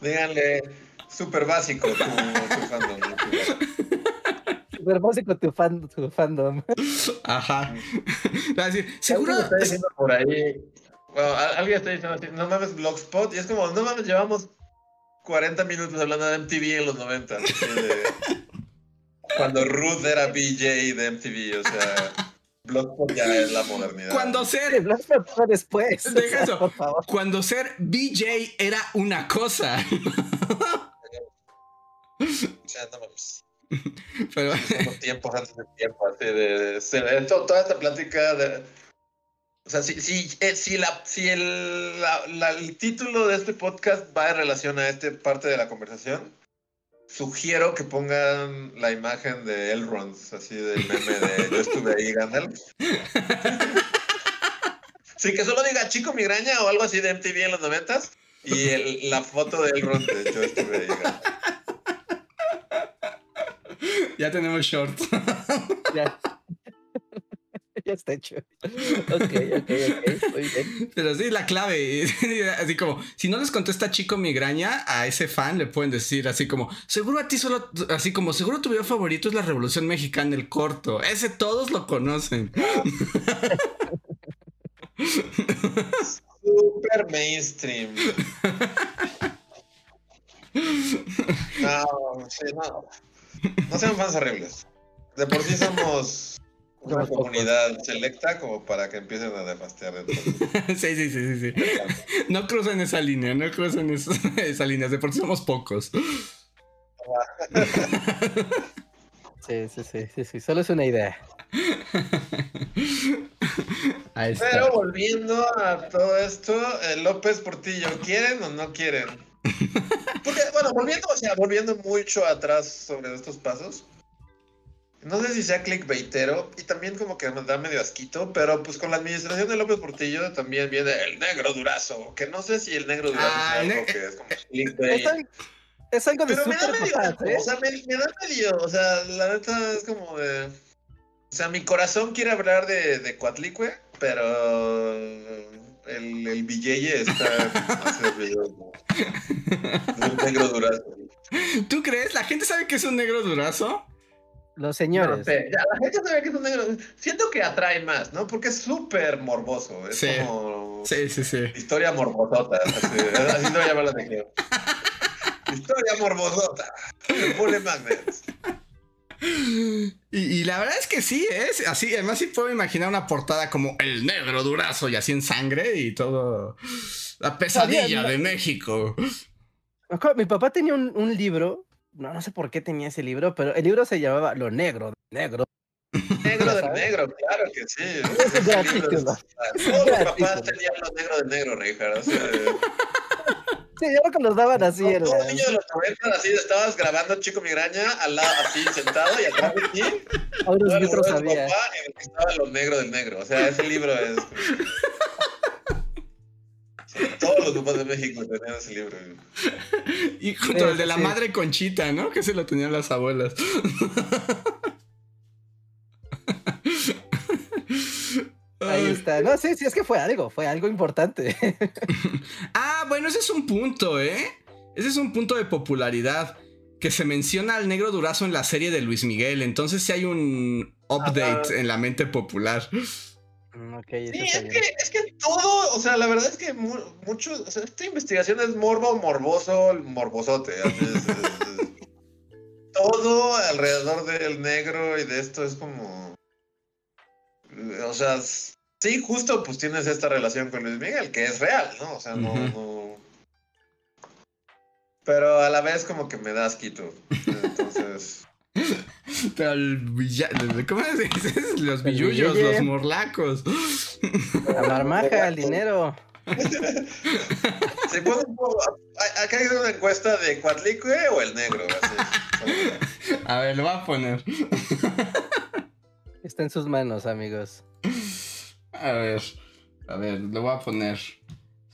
díganle súper básico tu, tu fandom. Súper básico tu, fan, tu fandom. Ajá. Va a decir, seguro... Alguien está diciendo por ahí. Bueno, alguien está diciendo así, no mames Blogspot. Y es como, no mames, llevamos 40 minutos hablando de MTV en los 90. así de- cuando Ruth era BJ de MTV, o sea, Blogspot ya es la modernidad. Cuando ser... Blogspot fue después. Deja eso. Por favor. Cuando ser BJ era una cosa. O sea, no mames. Pero... Somos tiempos antes de tiempo, así de, se- esto- toda esta plática de, o sea, si, si, eh, si, la, si el, la- la- el título de este podcast va en relación a esta parte de la conversación, sugiero que pongan la imagen de Elrond, así del meme de yo estuve ahí, Gandalf. Sí, que solo diga chico migraña o algo así de MTV en los noventas y el- la foto de Elrond de yo estuve ahí, Gandalf. ya tenemos short. Ya. ya está hecho. Ok, ok, ok. Muy bien. Pero sí, la clave, así como, si no les contesta chico migraña, a ese fan le pueden decir así como, seguro a ti solo, así como, seguro tu video favorito es la Revolución Mexicana, el corto, ese todos lo conocen. Super mainstream. No, sí, no. No sean fans horribles. De por sí somos una comunidad selecta como para que empiecen a nefastear de todo. sí, sí, sí, sí, sí. No crucen esa línea, no crucen esa, esa línea, de por sí somos pocos. Sí, sí, sí, sí, sí. Solo es una idea. Ahí está. Pero volviendo a todo esto, eh, López Portillo, ¿quieren o no quieren? Porque, bueno, volviendo, o sea, volviendo mucho atrás sobre estos pasos. No sé si sea clickbaitero y también como que me da medio asquito, pero pues con la administración de López Portillo también viene el negro durazo, que no sé si el negro durazo Ah, el algo ne- que es como clickbait. Es, al- es algo de Pero me da súper medio ¿eh? o sea, me, me da medio, o sea, la neta es como de... O sea, mi corazón quiere hablar de, de Coatlicue, pero el, el está de- de un negro durazo. ¿Tú crees? ¿La gente sabe que es un negro durazo? Los No señores. sé, ya, la gente sabe que es un negro. Siento que atrae más, ¿no? Porque es súper morboso. Es Sí. como Sí, sí, sí. historia morbosota. Así, así se va a llamar la sección. Historia morbosota. de Bully Magnets. Y, y la verdad es que sí, es así. Además, sí puedo imaginar una portada como el negro durazo y así en sangre y todo. La pesadilla Sabía, de México. Mi papá tenía un, un libro, no, no sé por qué tenía ese libro, pero el libro se llamaba Lo Negro, Negro. Negro del negro, claro que sí. Todos los papás tenían los negros del negro, Richard. Sí, yo creo que los daban así. en todo niño de los 90, así estabas grabando Chico Migraña, al lado, así sentado y atrás de ti. Ahora los sabía. Papá en el que estaban los negros del negro. O sea, ese libro es. Todos los papás de México tenían ese libro. Y junto al de la madre Conchita, ¿no? Que se lo tenían las abuelas. Ahí está. No, sí, sí, es que fue algo, fue algo importante. ah, bueno, ese es un punto, ¿eh? Ese es un punto de popularidad. Que se menciona al negro durazo en la serie de Luis Miguel. Entonces sí hay un update en la mente popular. Mm, okay, sí, es que, es que, todo, o sea, la verdad es que o sea, esta investigación es morbo, morboso, morbosote. todo alrededor del negro y de esto es como o sea, sí, justo pues tienes esta relación con Luis Miguel, que es real, ¿no? O sea, no, no... Pero a la vez como que me das quito. Pero el villano, ¿cómo se dice? Los billullos, los morlacos. La marmaja, el dinero. ¿Se puede, acá hay una encuesta de Cuatlicue o el negro. Así. A ver, lo voy a poner. Está en sus manos, amigos. A ver, a ver, lo voy a poner.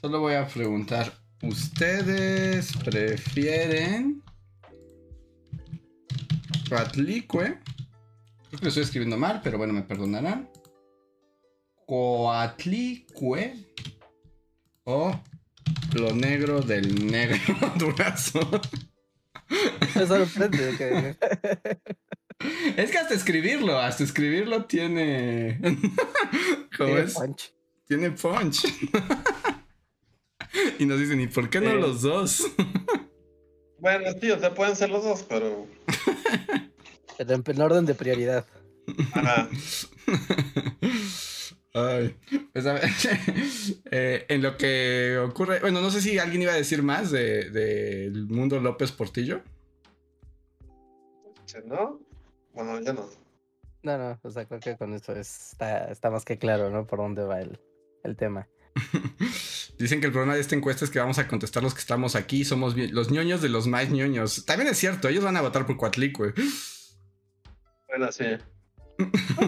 Solo voy a preguntar. ¿Ustedes prefieren Coatlicue? Creo que lo estoy escribiendo mal, pero bueno, me perdonarán. Coatlicue o lo negro del negro durazo. Me sorprende que... Es que hasta escribirlo, hasta escribirlo tiene. ¿Cómo tiene es? Punch. Tiene punch. y nos dicen, ¿y por qué no los dos? Bueno, tío, o sea, pueden ser los dos, pero. en orden de prioridad. Ajá. Ay, pues a ver, eh, en lo que ocurre, bueno, no sé si alguien iba a decir más del de, mundo López Portillo. ¿No? Bueno, ya no. No, no, o sea, creo que con eso está, está más que claro, ¿no? Por dónde va el, el tema. Dicen que el problema de esta encuesta es que vamos a contestar los que estamos aquí, somos los ñoños de los más ñoños. También es cierto, ellos van a votar por Cuatlicue. Bueno, sí.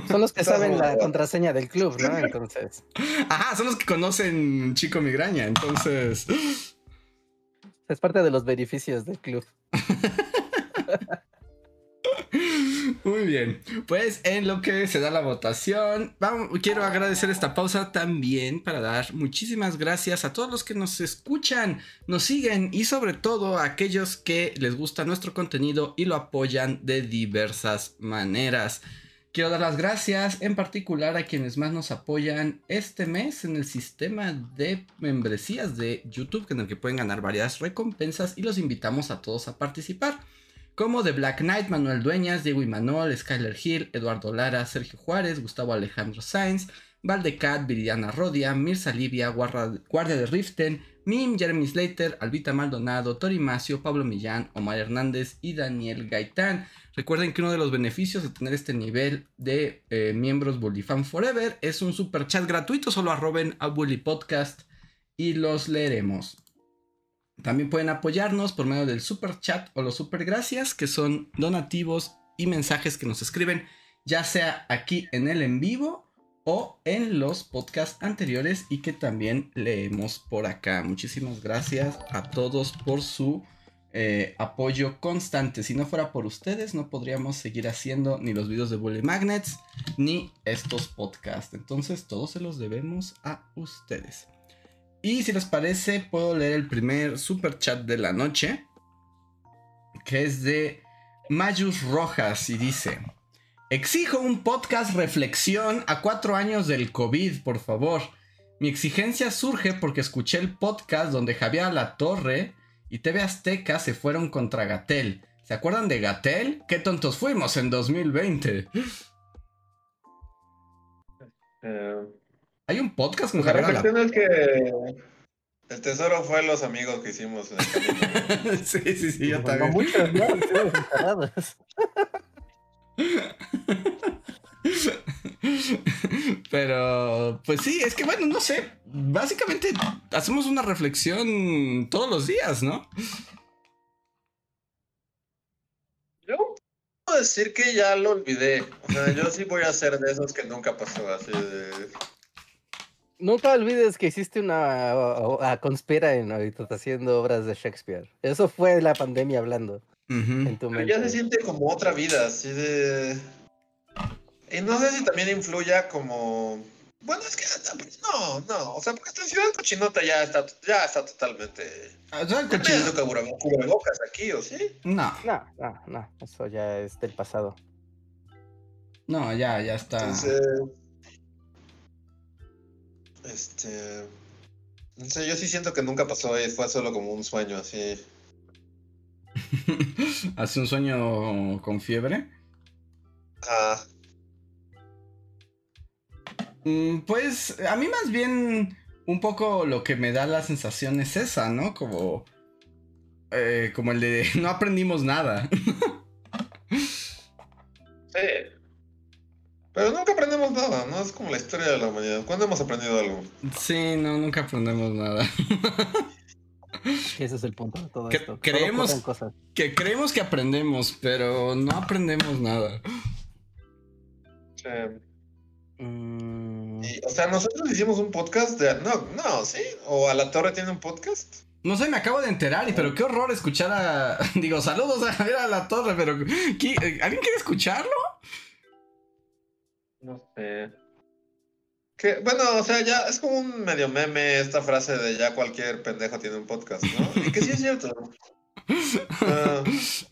Son los que saben la contraseña del club, ¿no? Entonces. Ajá, son los que conocen Chico Migraña, entonces. Es parte de los beneficios del club. Muy bien, pues en lo que se da la votación, vamos, quiero agradecer esta pausa también para dar muchísimas gracias a todos los que nos escuchan, nos siguen y sobre todo a aquellos que les gusta nuestro contenido y lo apoyan de diversas maneras. Quiero dar las gracias en particular a quienes más nos apoyan este mes en el sistema de membresías de YouTube, en el que pueden ganar varias recompensas y los invitamos a todos a participar como The Black Knight, Manuel Dueñas, Diego Imanol, Skyler Hill, Eduardo Lara, Sergio Juárez, Gustavo Alejandro Sainz, Valdecat, Viridiana Rodia, Mirza Livia, Guardia de Riften, Mim, Jeremy Slater, Albita Maldonado, Tori Macio, Pablo Millán, Omar Hernández y Daniel Gaitán. Recuerden que uno de los beneficios de tener este nivel de eh, miembros Bullyfan Forever es un super chat gratuito, solo arroben a Bully Podcast y los leeremos. También pueden apoyarnos por medio del super chat o los super gracias, que son donativos y mensajes que nos escriben, ya sea aquí en el en vivo o en los podcasts anteriores y que también leemos por acá. Muchísimas gracias a todos por su eh, apoyo constante. Si no fuera por ustedes, no podríamos seguir haciendo ni los videos de Bully Magnets ni estos podcasts. Entonces, todos se los debemos a ustedes. Y si les parece, puedo leer el primer super chat de la noche, que es de Mayus Rojas y dice, exijo un podcast reflexión a cuatro años del COVID, por favor. Mi exigencia surge porque escuché el podcast donde Javier La Torre y TV Azteca se fueron contra Gatel. ¿Se acuerdan de Gatel? ¿Qué tontos fuimos en 2020? Eh, hay un podcast con Javier La Torre. es que el tesoro fue los amigos que hicimos. En sí, sí, sí, yo también. Muchas Pero, pues sí, es que bueno, no sé. Básicamente hacemos una reflexión todos los días, ¿no? Yo puedo decir que ya lo olvidé. O sea, yo sí voy a ser de esos que nunca pasó así de. Nunca olvides que hiciste una o- o- conspira en ahorita haciendo obras de Shakespeare. Eso fue la pandemia hablando en tu Pero ya se mente. siente como otra vida, así de. Y no sé si también influya como. Bueno, es que no, no, o sea, porque esta ciudad cochinota ya está, ya está totalmente. El Ya cubrebocas aquí, ¿o sí? No, No, no, no, eso ya es del pasado. no, ya, ya está. Entonces. Este. No sé, yo sí siento que nunca pasó y fue solo como un sueño así. Hace un sueño con fiebre. Ah, Mm, Pues a mí más bien un poco lo que me da la sensación es esa, ¿no? Como... eh, como el de no aprendimos nada. sí. Pero nunca aprendemos nada, ¿no? Es como la historia de la humanidad. ¿Cuándo hemos aprendido algo? Sí, no, nunca aprendemos nada. Ese es el punto de todo Que- esto. Creemos- cosas. Que creemos que aprendemos, pero no aprendemos nada. Sí. Mm, Y, o sea, nosotros hicimos un podcast de... No, no, ¿sí? ¿O a la torre tiene un podcast? No sé, me acabo de enterar, y pero qué horror escuchar a... Digo, saludos a Javier a la torre, pero... ¿qui- eh, ¿Alguien quiere escucharlo? No sé. Que, bueno, o sea, ya es como un medio meme esta frase de ya cualquier pendejo tiene un podcast, ¿no? Y que sí es cierto. Ah, es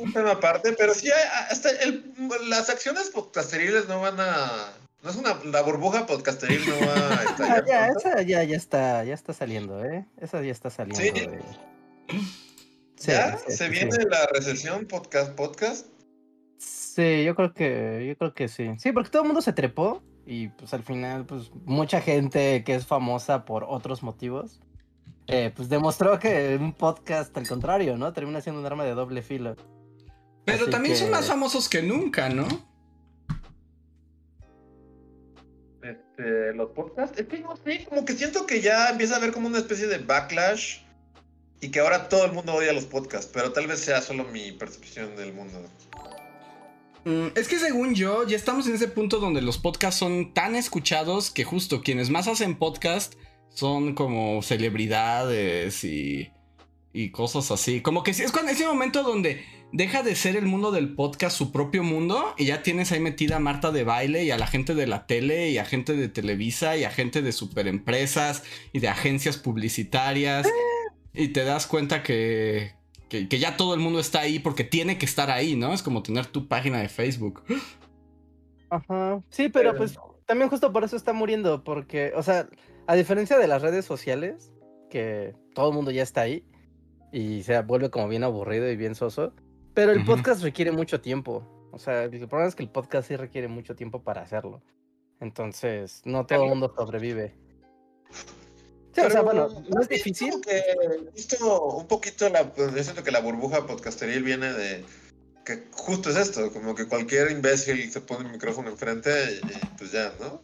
un tema aparte, pero sí, hay- hasta el- las acciones podcasteriles no van a... No es una... La burbuja podcasteril no va a ah, estallar. ya, pronto. esa ya, ya está, ya está saliendo, ¿eh? Esa ya está saliendo. Sí. de- Sí, ¿Ya? sí, ¿Se sí, viene la recesión podcast podcast? Sí, yo creo que, yo creo que sí. Sí, porque todo el mundo se trepó y pues al final, pues mucha gente que es famosa por otros motivos, eh, pues demostró que un podcast, al contrario, ¿no? Termina siendo un arma de doble filo. Pero Así también son más famosos que nunca, ¿no? Este, los podcasts, es que no sé, como que siento que ya empieza a haber como una especie de backlash y que ahora todo el mundo odia los podcasts, pero tal vez sea solo mi percepción del mundo. Mm, Es que según yo, ya estamos en ese punto donde los podcasts son tan escuchados que justo quienes más hacen podcast son como celebridades y, y cosas así. Como que es cuando ese momento donde deja de ser el mundo del podcast su propio mundo y ya tienes ahí metida a Marta de baile y a la gente de la tele y a gente de Televisa y a gente de superempresas y de agencias publicitarias y te das cuenta que, que, que ya todo el mundo está ahí porque tiene que estar ahí, ¿no? Es como tener tu página de Facebook. Ajá. Sí, pero Pero- pues también justo por eso está muriendo, porque, o sea, a diferencia de las redes sociales, que todo el mundo ya está ahí y se vuelve como bien aburrido y bien soso, pero el podcast requiere mucho tiempo. O sea, el problema es que el podcast sí requiere mucho tiempo para hacerlo. Entonces, no todo el mundo sobrevive. Sí, o sea, Pero bueno, no es difícil. justo un poquito la, pues, yo siento que la burbuja podcasteril viene de que justo es esto, como que cualquier imbécil se pone un micrófono enfrente y, y, pues ya, ¿no?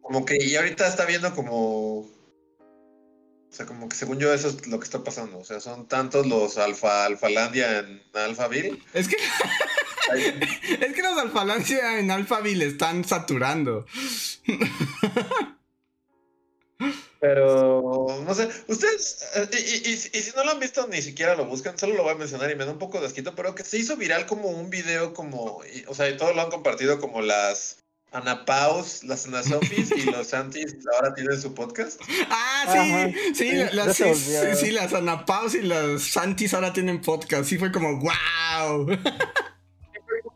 Como que y ahorita está viendo como. O sea, como que según yo eso es lo que está pasando. O sea, son tantos los alfa alfalandia en Alphaville. Es que, es que los alfalancia en Alphaville están saturando. Pero no sé, ustedes, eh, y, y- y- y si no lo han visto ni siquiera lo buscan, solo lo voy a mencionar y me da un poco de asquito, pero que se hizo viral como un video como, y- o sea, y todos lo han compartido como las Ana Paus, las Ana Sofis y los Santis ahora tienen su podcast. Ah, Ajá, sí, sí, las, sí, sí, sí, las Anapaus y las Santis ahora tienen podcast. Sí, fue como, wow.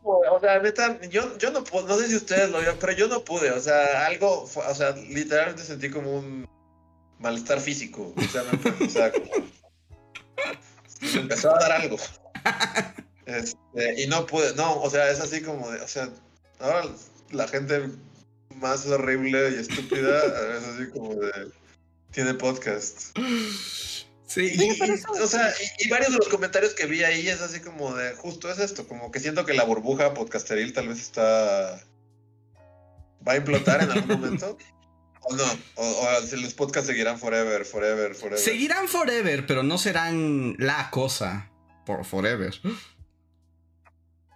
O sea, neta, yo, yo no pude, no sé si ustedes lo vieron, pero yo no pude, o sea, algo, fue- o sea, literalmente sentí como un malestar físico, o sea, me, o sea, como, me empezó a dar algo. Este, y no pude, no, o sea, es así como de, o sea, ahora la gente más horrible y estúpida es así como de, tiene podcast. Sí, Y, y- o sea, y, y varios de los comentarios que vi ahí es así como de, justo es esto, como que siento que la burbuja podcasteril tal vez está va a implotar en algún momento. ¿O no? O, o si los podcasts seguirán forever, forever, forever. Seguirán forever, pero no serán la cosa por forever.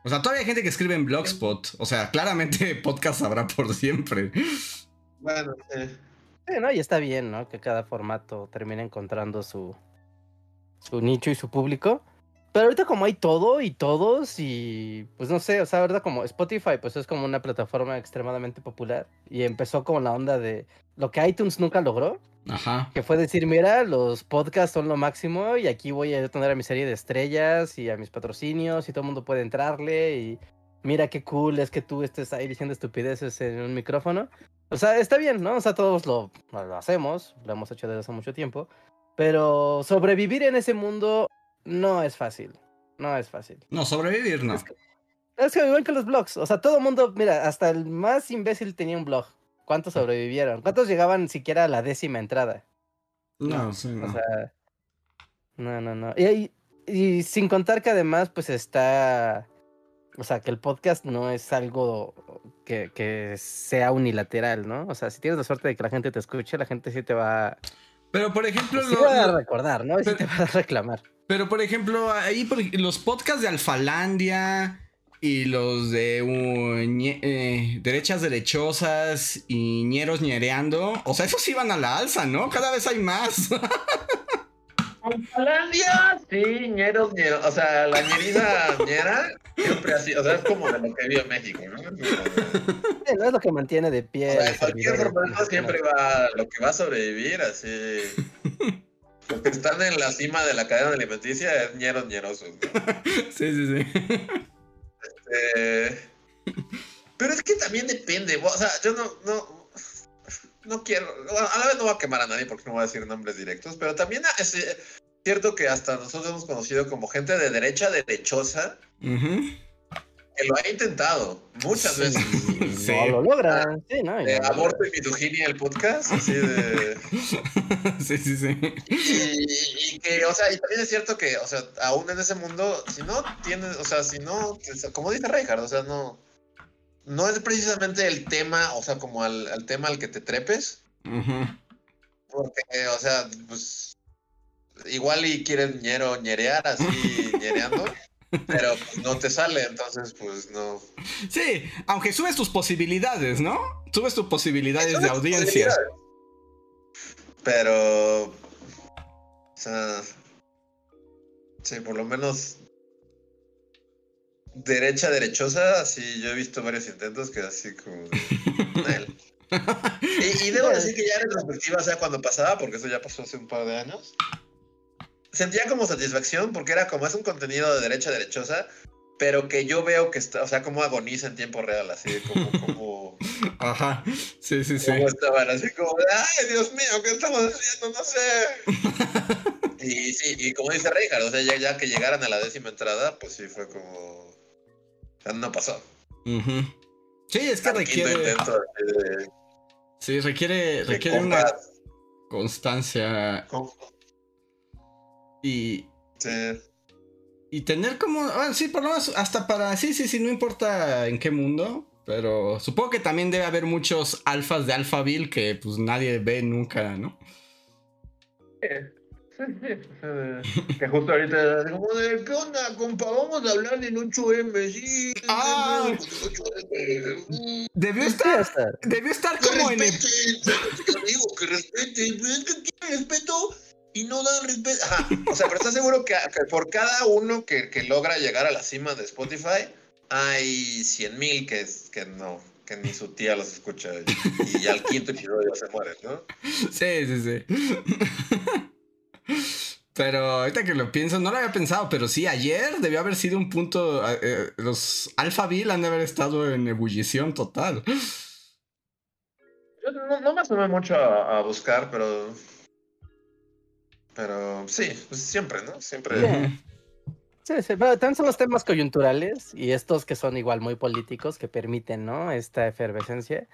O sea, todavía hay gente que escribe en Blogspot. O sea, claramente podcast habrá por siempre. Bueno, sí. Sí, ¿no? Y está bien, ¿no? Que cada formato termine encontrando su, su nicho y su público. Pero ahorita como hay todo y todos y pues no sé, o sea, verdad como Spotify pues es como una plataforma extremadamente popular y empezó como la onda de lo que iTunes nunca logró, Ajá. que fue decir, mira, los podcasts son lo máximo y aquí voy a tener a mi serie de estrellas y a mis patrocinios y todo el mundo puede entrarle y mira qué cool es que tú estés ahí diciendo estupideces en un micrófono. O sea, está bien, ¿no? O sea, todos lo, lo hacemos, lo hemos hecho desde hace mucho tiempo, pero sobrevivir en ese mundo no es fácil. No es fácil. No, sobrevivir no. Es que, es que igual que los blogs. O sea, todo el mundo, mira, hasta el más imbécil tenía un blog. ¿Cuántos sobrevivieron? ¿Cuántos llegaban siquiera a la décima entrada? No, sí, no. O sea, no, no, no. Y, y, y sin contar que además, pues está. O sea, que el podcast no es algo que, que, sea unilateral, ¿no? O sea, si tienes la suerte de que la gente te escuche, la gente sí te va. Pero por ejemplo. Sí lo, va a recordar, ¿no? Sí te va a reclamar. Pero por ejemplo, ahí por, los podcasts de Alfalandia y los de uh, ñe, eh, derechas derechosas y ñeros ñereando, o sea, esos iban a la alza, ¿no? Cada vez hay más. Alfalandia, sí, ñeros, ñeros, o sea, la ñerida ñera siempre así, o sea, es como de lo que vive México, ¿no? Sí, no es lo que mantiene de pie. O sea, cualquier formato siempre va, lo que va a sobrevivir, así. Los que están en la cima de la cadena alimenticia es ñeros ñerosos. ¿no? Sí, sí, sí. Este... Pero es que también depende. O sea, yo no, no, no quiero. A la vez no voy a quemar a nadie porque no voy a decir nombres directos. Pero también es cierto que hasta nosotros hemos conocido como gente de derecha derechosa. Uh -huh. Que lo ha intentado muchas Sí. veces. Sí. No lo logran. Sí, ¿no? Y Eh, aborto y misoginia el podcast, así de. sí, sí, sí. Y, y que, o sea, y también es cierto que, o sea, aún en ese mundo, si no tienes, o sea, si no, como dice Reinhardt, o sea, no, no es precisamente el tema, o sea, como al, al tema al que te trepes, Uh -huh. porque, o sea, pues, igual y quieres ñero, ñerear así, ñereando, pero pues, no te sale, entonces, pues, no. Sí, aunque subes tus posibilidades, ¿no? Subes tus posibilidades de audiencia. Pero, o sea, sí, por lo menos derecha derechosa, así yo he visto varios intentos que así como... Y, y debo decir que ya en retrospectiva, o sea, cuando pasaba, porque eso ya pasó hace un par de años, sentía como satisfacción porque era como es un contenido de derecha derechosa, pero que yo veo que está, o sea, como agoniza en tiempo real, así como... como Ajá, sí, sí, sí. como estaban así como, de, ay, Dios mío, ¿qué estamos haciendo? No sé. y sí, y como dice Reinhardt, o sea, ya, ya que llegaran a la décima entrada, pues sí fue como... Sea, no pasó. Uh -huh. Sí, es que Al requiere. de, Sí, requiere, de requiere una constancia y, sí. y tener como. ah, sí, por lo menos hasta para. Sí, sí, sí, no importa en qué mundo. Pero supongo que también debe haber muchos alfas de Alphaville que pues nadie ve nunca, ¿no? que justo ahorita como de, ¿qué onda, compa? Vamos a hablar en 8M, sí. Ah. 8M. Debió estar, debió estar Que como en el. respete, digo que respete, pero es que tiene respeto y no dan respeto. Ajá. O sea, pero estás seguro que, que por cada uno que, que logra llegar a la cima de Spotify, hay 100 mil que, que no, que ni su tía los escucha y, y al quinto episodio se mueren, ¿no? Sí, sí, sí. Pero ahorita que lo pienso, no lo había pensado, pero sí, ayer debió haber sido un punto. eh, eh, los Alphaville han de haber estado en ebullición total. Yo no, no me asomé mucho a, a buscar, pero. Pero sí, pues siempre, ¿no? Siempre. Sí. Sí, sí, pero también son los temas coyunturales y estos que son igual muy políticos que permiten, ¿no? Esta efervescencia.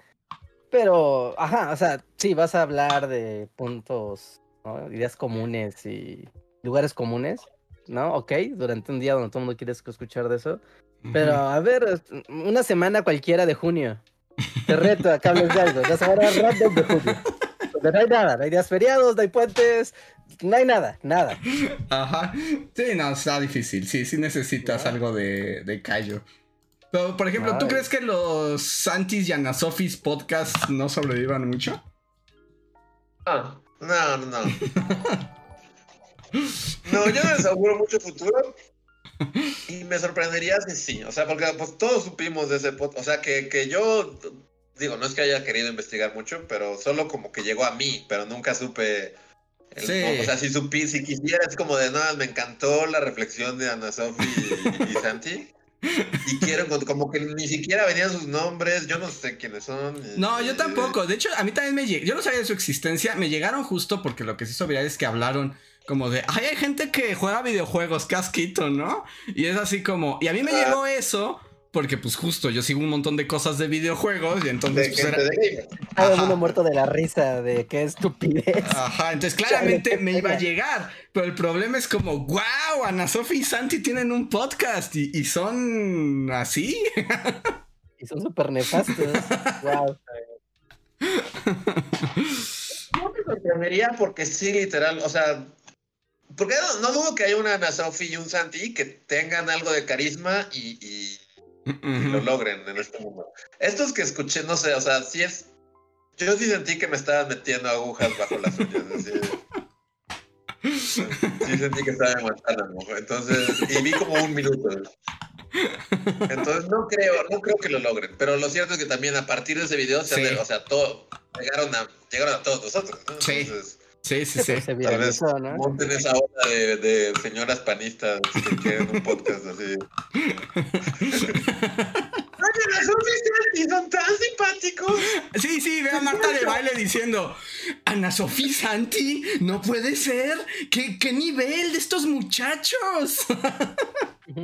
Pero, ajá, o sea, sí, vas a hablar de puntos, ¿no? Ideas comunes y lugares comunes, ¿no? Ok, durante un día donde todo el mundo quiere escuchar de eso. Pero, a ver, una semana cualquiera de junio, Te reto a que hables de algo. Las horas random de julio. Donde no hay nada, no hay días feriados, no hay puentes, no hay nada, nada. Ajá. Sí, no, está difícil. Sí, sí necesitas algo de, de callo. Pero, por ejemplo, ¿tú Ay. crees que los Santis y Anasofis podcast no sobrevivan mucho? Ah, no, no, no. No, yo no les auguro mucho futuro. Y me sorprendería si sí. O sea, porque pues, todos supimos de ese podcast. O sea, que, que yo, digo, no es que haya querido investigar mucho, pero solo como que llegó a mí, pero nunca supe. el- Sí. O sea, si supí, si quisiera, es como de, no, me encantó la reflexión de Ana Sofi y, y Santi. Y quiero, encont- como que ni siquiera venían sus nombres, yo no sé quiénes son. No, yo y- tampoco. De hecho, a mí también me llegó. Yo no sabía de su existencia. Me llegaron justo porque lo que se hizo viral es que hablaron como de. Ay, hay gente que juega videojuegos, qué asquito, ¿no? Y es así como. Y a mí me Ah. llegó eso. Porque, pues, justo yo sigo un montón de cosas de videojuegos. Y entonces, De pues, era-. Todo el mundo muerto de la risa de qué estupidez. Ajá, entonces claramente me iba a llegar, pero el problema es como, wow, Ana Sofi y Santi tienen un podcast y, y son así. Y son súper nefastos. wow. No me sorprendería porque sí, literal, o sea, porque no, no dudo que haya una Ana Sofi y un Santi que tengan algo de carisma y, y- lo logren en este mundo. Estos que escuché, no sé, o sea, sí es. Yo sí sentí que me estaban metiendo agujas bajo las uñas. así. Sí sentí que estaba en Guantánamo. Entonces, y vi como un minuto. Entonces no creo, no creo que lo logren. Pero lo cierto es que también a partir de ese video, se han Sí. o sea, todo, llegaron a, llegaron a todos nosotros. ¿no? Sí. Entonces, Sí, sí, sí. Se Tal vez ¿no? monten esa ola de, de señoras panistas que quieren un podcast así. Santi son tan simpáticos. Sí, sí, ve a Marta de baile diciendo, Ana Sofía Santi, no puede ser. ¿Qué, qué nivel de estos muchachos?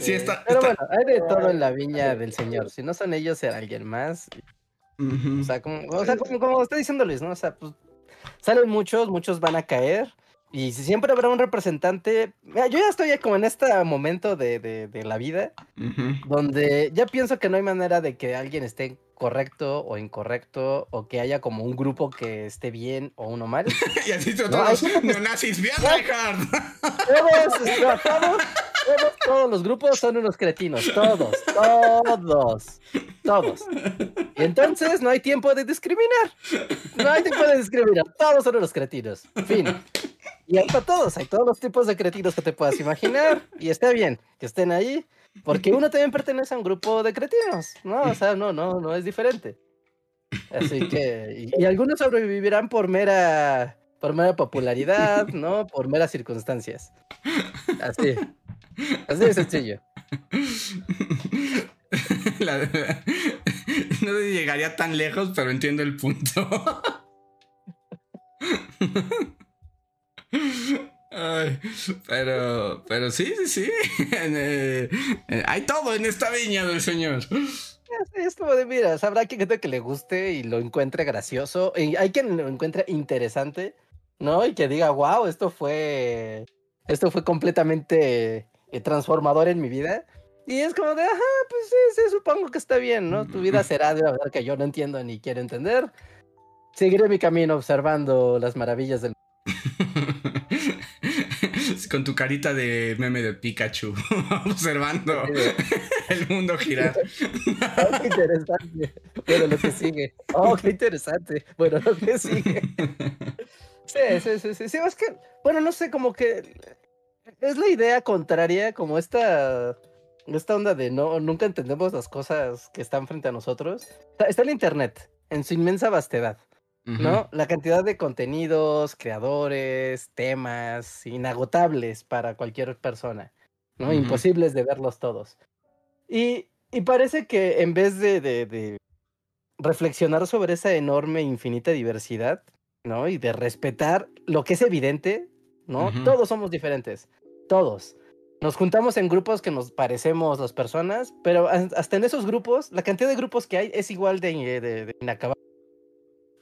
sí, está. Pero está- bueno, hay de todo en la viña del señor. Si no son ellos, será alguien más. O sea, como, o sea, como, como está diciendo Luis, ¿no? O sea, pues salen muchos, muchos van a caer. Y si siempre habrá un representante. Mira, yo ya estoy como en este momento de, de, de la vida Ujú. donde ya pienso que no hay manera de que alguien esté correcto o incorrecto o que haya como un grupo que esté bien o uno mal. Y así son todos neonazis. Bien. Todos, todos, todos, los grupos son unos cretinos, todos, todos, todos. Y entonces no hay tiempo de discriminar. No hay tiempo de discriminar, todos son unos cretinos. Fin. Y hay para todos, hay todos los tipos de cretinos que te puedas imaginar. Y está bien que estén ahí, porque uno también pertenece a un grupo de cretinos, ¿no? O sea, no, no, no es diferente. Así que, y, y algunos sobrevivirán por mera, por mera popularidad, ¿no? Por meras circunstancias. Así. Así de sencillo. La- no llegaría tan lejos, pero entiendo el punto. Ay, pero, pero sí, sí, sí. Eh, eh, hay todo en esta viña del señor. Es como de, mira, sabrá quien que le guste y lo encuentre gracioso. Y hay quien lo encuentre interesante, ¿no? Y que diga, wow, esto fue. Esto fue completamente transformador en mi vida. Y es como de, ajá, pues sí, sí, supongo que está bien, ¿no? Tu vida será de verdad que yo no entiendo ni quiero entender. Seguiré mi camino observando las maravillas del. Con tu carita de meme de Pikachu, observando el mundo girar. Oh, qué interesante. Bueno, lo que sigue. Oh, qué interesante. Bueno, lo que sigue. Sí, sí, sí, sí. sí, es que, bueno, no sé, como que es la idea contraria, como esta, esta onda de no, nunca entendemos las cosas que están frente a nosotros. Está, está el internet, en su inmensa vastedad, ¿no? La cantidad de contenidos, creadores, temas, inagotables para cualquier persona, ¿no? Imposibles de verlos todos. Y, y parece que en vez de, de- de reflexionar sobre esa enorme, infinita diversidad, ¿no? Y de respetar lo que es evidente, ¿no? Todos somos diferentes, todos. Nos juntamos en grupos que nos parecemos las personas, pero has- hasta en esos grupos, la cantidad de grupos que hay es igual de, de, de inacabable.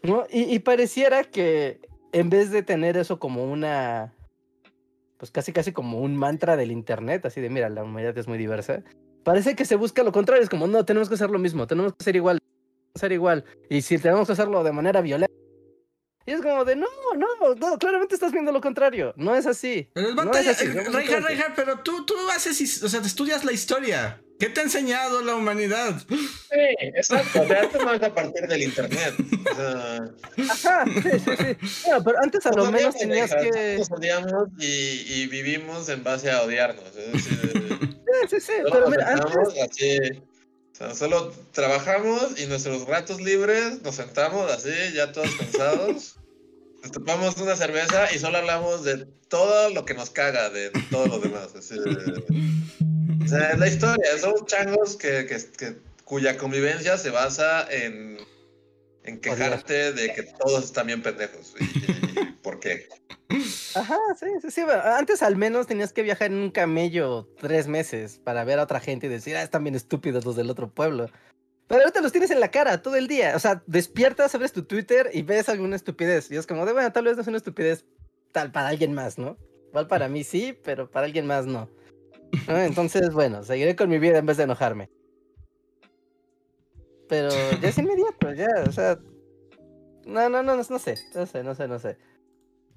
¿no? Y, y pareciera que en vez de tener eso como una, pues casi casi como un mantra del internet, así de, mira, la humanidad es muy diversa, parece que se busca lo contrario. Es como, no, tenemos que hacer lo mismo, tenemos que ser igual, ser igual. Y si tenemos que hacerlo de manera violenta. Y es como de, no, no, no, claramente estás viendo lo contrario. No es así. Pero es No batalla. es así, no es Reinhardt, así. Reinhardt, pero tú, tú haces, o sea, te estudias la historia. ¿Qué te ha enseñado la humanidad? Sí, exacto. Sea, esto no es a partir del internet. O sea, Ajá, sí, sí, sí. Bueno, pero antes a lo nos menos tenías que. Nos odiamos y, y vivimos en base a odiarnos. Es decir, Sí, sí, sí. Pero mira, antes. así. Solo trabajamos y nuestros ratos libres nos sentamos así, ya todos cansados. Nos tomamos una cerveza y solo hablamos de todo lo que nos caga de todo lo demás. así o sea, es la historia. Somos changos que, que, que- cuya convivencia se basa en, en quejarte de que todos están bien pendejos. ¿Y, y- y por qué? Ajá, sí, sí, sí. Antes al menos tenías que viajar en un camello tres meses para ver a otra gente y decir, ah, están bien estúpidos los del otro pueblo. Pero ahorita los tienes en la cara todo el día. O sea, despiertas, abres tu Twitter y ves alguna estupidez. Y es como de, bueno, tal vez no es una estupidez tal para alguien más, ¿no? Igual para mí sí, pero para alguien más no. ¿No? Entonces, bueno, seguiré con mi vida en vez de enojarme. Pero ya es inmediato, ya, o sea. No, no, no, no, no sé, no sé, no sé, no sé.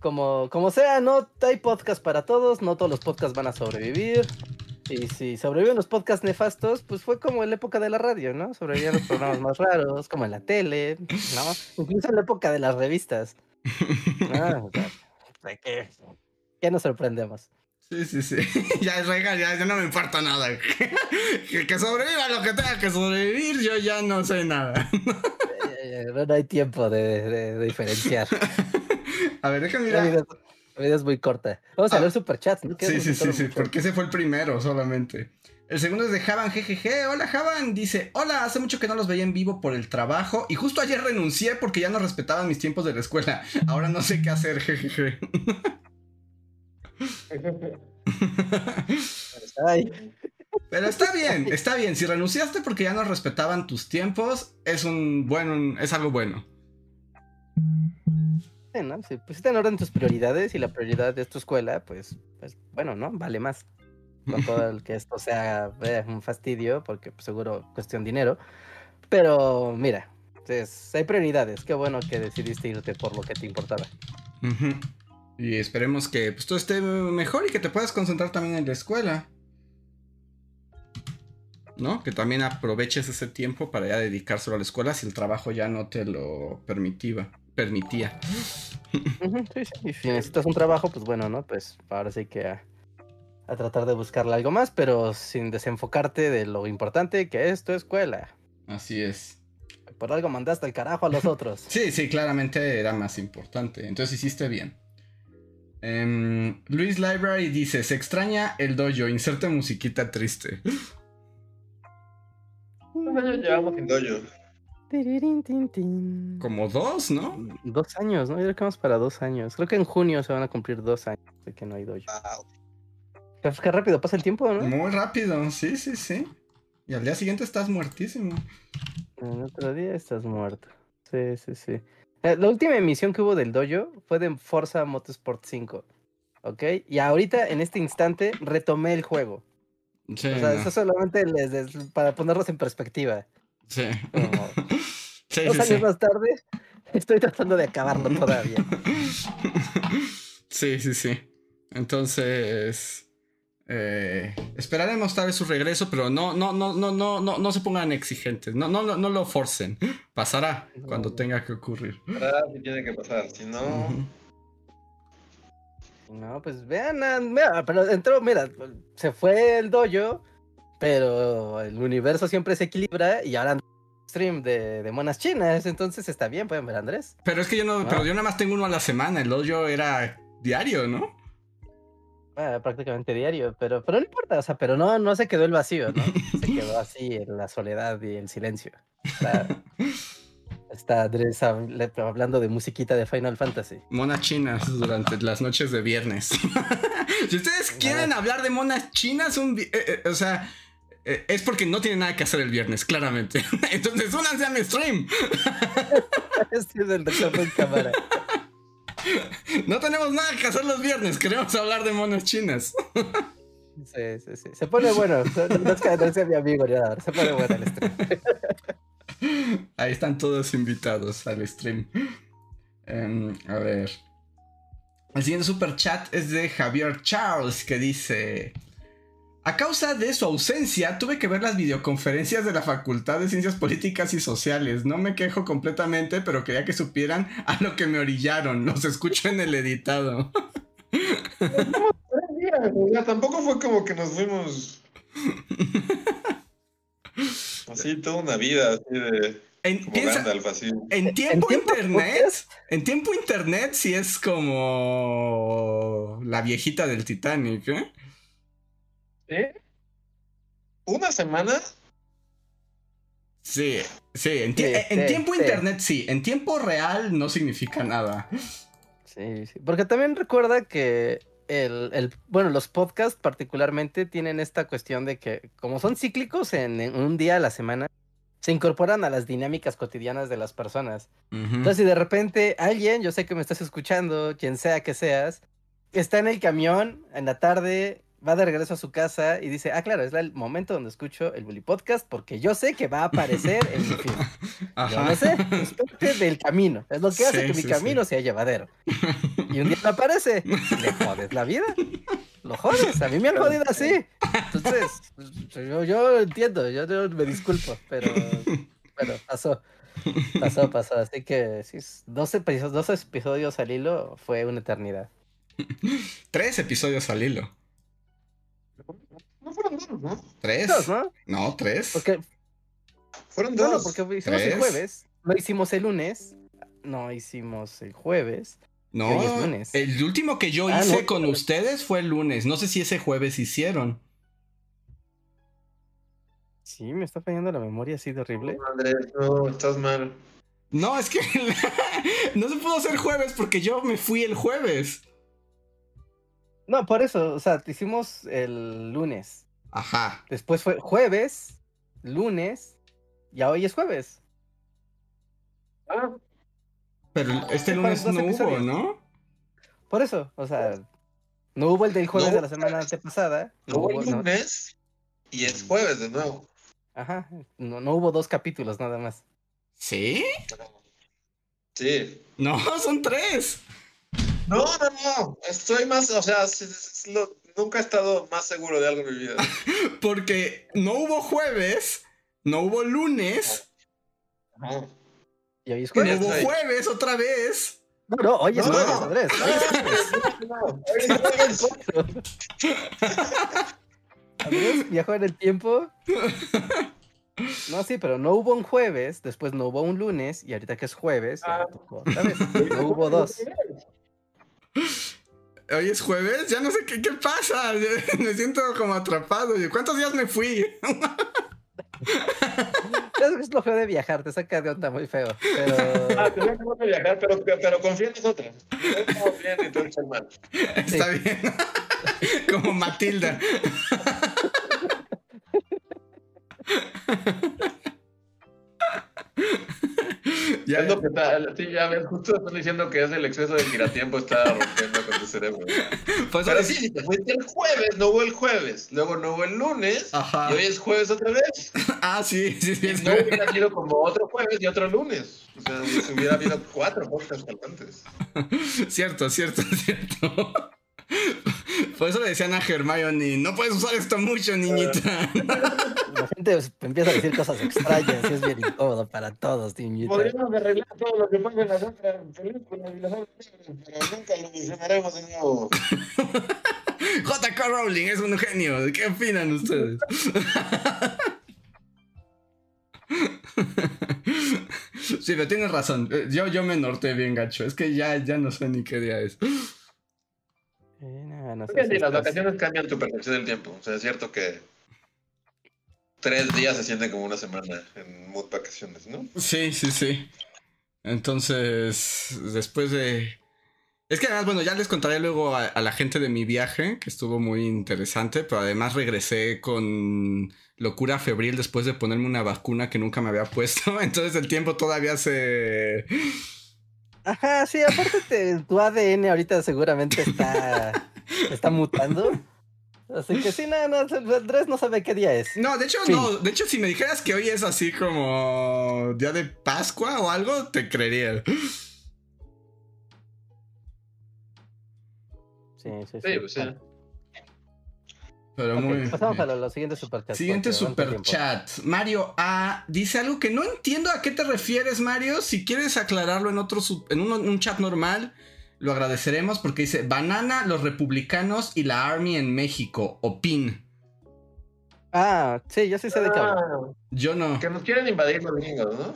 Como, como sea, no hay podcast para todos, no todos los podcasts van a sobrevivir. Y si sobreviven los podcasts nefastos, pues fue como en la época de la radio, ¿no? Sobrevivían los programas más raros, como en la tele, ¿no? Incluso en la época de las revistas. ¿no? O sea, ¿de qué? ¿Qué nos sorprendemos? Sí, sí, sí. Ya es regal, ya, ya no me importa nada. que, que sobreviva lo que tenga que sobrevivir, yo ya no sé nada. Eh, No, no hay tiempo de, de- de diferenciar. A ver, déjame La vida, mirar. la vida es muy corta. Vamos a Ah, ver superchats, ¿no? Sí, sí, sí, sí, porque ese fue el primero solamente. El segundo es de Javan GGG. Hola Javan, dice, hola, hace mucho que no los veía en vivo por el trabajo y justo ayer renuncié porque ya no respetaban mis tiempos de la escuela. Ahora no sé qué hacer, GGG. Pero está bien, está bien. Si renunciaste porque ya no respetaban tus tiempos, es un bueno, es algo bueno. ¿No? Si pusiste en orden tus prioridades y la prioridad es tu escuela, pues, pues bueno, ¿no? Vale más. Con todo el que esto sea eh, un fastidio, porque pues, seguro cuestión dinero. Pero mira, es- hay prioridades. Qué bueno que decidiste irte por lo que te importaba. Y esperemos que pues, todo esté mejor y que te puedas concentrar también en la escuela. ¿No? Que también aproveches ese tiempo para ya dedicárselo a la escuela si el trabajo ya no te lo permitía. Permitía. Sí, si necesitas un trabajo, pues bueno, ¿no? Pues ahora sí que a, a tratar de buscarle algo más, pero sin desenfocarte de lo importante que es tu escuela. Así es. Por algo mandaste al carajo a los otros. Sí, sí, claramente era más importante. Entonces hiciste bien. Em, Luis Library dice: Se extraña el dojo, inserte musiquita triste. ¿Cuántos años llevamos sin dojo? Como dos, ¿no? Dos años, ¿no? Yo creo que vamos para dos años. Creo que en junio se van a cumplir dos años de que no hay dojo. Wow. Qué, qué rápido pasa el tiempo, ¿no? Muy rápido, sí, sí, sí. Y al día siguiente estás muertísimo. El otro día estás muerto. Sí, sí, sí. Eh, La última emisión que hubo del dojo fue de Forza Motorsport 5. ¿Ok? Y ahorita, en este instante, retomé el juego. Sí, O sea, no. eso solamente les, les- para ponerlos en perspectiva. Sí. Como Sí, dos sí, años sí. más tarde, estoy tratando de acabarlo todavía. Sí, sí, sí. Entonces. eh, esperaremos tal vez su regreso, pero no, no, no, no, no, no, no se pongan exigentes. No, no, no, no lo forcen. Pasará cuando tenga que ocurrir. Ahora sí tiene que pasar, si no... No, pues vean, mira, pero entró, mira, se fue el dojo, pero el universo siempre se equilibra y ahora stream de, de monas chinas, entonces está bien, pueden ver a Andrés. Pero es que yo no, Ah. pero yo nada más tengo uno a la semana. El hoyo era diario, ¿no? Ah, prácticamente diario, pero, pero no importa, o sea, pero no, no se quedó el vacío, ¿no? Se quedó así en la soledad y el silencio. Está, está Andrés habl- hablando de musiquita de Final Fantasy. Monas chinas durante las noches de viernes. si ustedes quieren hablar de monas chinas, un eh, eh, o sea, es porque no tienen nada que hacer el viernes, claramente. Entonces, únanse a mi stream. Este es el doctor en cámara. No tenemos nada que hacer los viernes, queremos hablar de monas chinas. Sí, sí, sí. Se pone bueno. No, es que no sea mi amigo ni nada. Se pone bueno el stream. Ahí están todos invitados al stream. Em, a ver. El siguiente super chat es de Javier Charles que dice: A causa de su ausencia, tuve que ver las videoconferencias de la Facultad de Ciencias Políticas y Sociales. No me quejo completamente, pero quería que supieran a lo que me orillaron. Los escucho en el editado. tampoco fue como que nos fuimos. Así toda una vida, así de. En, en tiempo internet, en tiempo internet sí es como la viejita del Titanic, ¿eh? ¿Eh? ¿Una semana? Sí, sí, en, tiempo internet sí, en tiempo real no significa nada. Sí, sí, porque también recuerda que el, bueno, los podcasts particularmente tienen esta cuestión de que como son cíclicos en, un día a la semana, se incorporan a las dinámicas cotidianas de las personas. Entonces, si de repente alguien, yo sé que me estás escuchando, quien sea que seas, está en el camión en la tarde va de regreso a su casa y dice, ah, claro, es el momento donde escucho el Bully Podcast porque yo sé que va a aparecer en mi film. Yo no sé, es parte del camino. Es lo que hace que mi camino sea llevadero. Y un día me aparece, le jodes la vida. Lo jodes, a mí me han jodido así. Entonces, pues, yo, yo entiendo, yo, me disculpo, pero bueno, pasó. Pasó, pasó. Así que sí, 12 episodios, 12 episodios al hilo fue una eternidad. Tres episodios al hilo. No fueron dos, ¿no? ¿Tres? ¿no? tres. Porque... Fueron dos. No, porque hicimos el jueves. Lo hicimos el lunes. No, hicimos el jueves. No, el último que yo ah, hice con ustedes fue el lunes. No sé si ese jueves hicieron. Sí, me está fallando la memoria así de horrible. No, estás mal. No, es que no se pudo hacer jueves porque yo me fui el jueves. No, por eso, o sea, te hicimos el lunes. Ajá. Después fue jueves, lunes, y hoy es jueves. Ah. Pero este lunes no hubo, ¿no? Por eso, o sea, no hubo el del jueves de la semana antepasada. No, hubo el lunes y es jueves de nuevo. Ajá, no, no hubo dos capítulos nada más. ¿Sí? Sí. No, son tres. No, no, no. Estoy más, o sea, nunca he estado más seguro de algo en mi vida. Porque no hubo jueves, no hubo lunes. Y hoy es jueves. No hubo jueves otra vez. No, no, hoy es jueves, Andrés. Andrés viajó en el tiempo. No, sí, pero no hubo un jueves, después no hubo un lunes, y ahorita que es jueves, ya No hubo dos. Hoy es jueves, ya no sé qué, qué pasa. Me siento como atrapado. ¿Cuántos días me fui? es lo feo de viajar, te saca de onda muy feo. Pero... Ah, te saca de viajar, pero, pero confía en nosotros. Estamos bien y tú mal. Está bien. como Matilda. Ya es lo que está, sí, ya ves, justo están diciendo que es el exceso de giratiempo está rompiendo con tu cerebro. Pues Pero sí, si te fuiste el jueves, no hubo el jueves, luego no hubo el lunes, y hoy es jueves otra vez. ah, sí, sí, sí. no hubiera sido como otro jueves y otro lunes. O sea, si hubiera habido cuatro podcasts antes. cierto, cierto, cierto. Por eso le decían a Hermione, no puedes usar esto mucho, niñita. La gente empieza a decir cosas extrañas y es bien incómodo para todos, niñita. Podríamos arreglar todo lo que pasa en las otras películas y las otras pero nunca lo mencionaremos de nuevo. J.K. Rowling es un genio. ¿Qué opinan ustedes? Sí, pero tienes razón. Yo, yo me norte bien gacho. Es que ya, ya no sé ni qué día es. Las vacaciones cambian tu percepción del tiempo. O sea, es cierto que tres días se sienten como una semana en mood vacaciones, ¿no? Sí, sí, sí. Entonces, después de... Es que además, bueno, ya les contaré luego a, la gente de mi viaje, que estuvo muy interesante, pero además regresé con locura febril después de ponerme una vacuna que nunca me había puesto. Entonces el tiempo todavía se... Ajá, sí, aparte tu ADN ahorita seguramente está, está mutando. Así que sí, no, no, Andrés no sabe qué día es. No, de hecho, no. De hecho, si me dijeras que hoy es así como día de Pascua o algo, te creería. Sí, sí, sí. pues. Pero muy. pasamos a los siguientes superchats. Siguiente superchat. Mario A dice algo que no entiendo a qué te refieres, Mario. Si quieres aclararlo en otro en un, un chat normal, lo agradeceremos porque dice Banana, los republicanos y la Army en México. O PIN. Ah, sí, yo sí sé de qué hablo. Ah, Yo no. que nos quieren invadir los gringos, ¿no?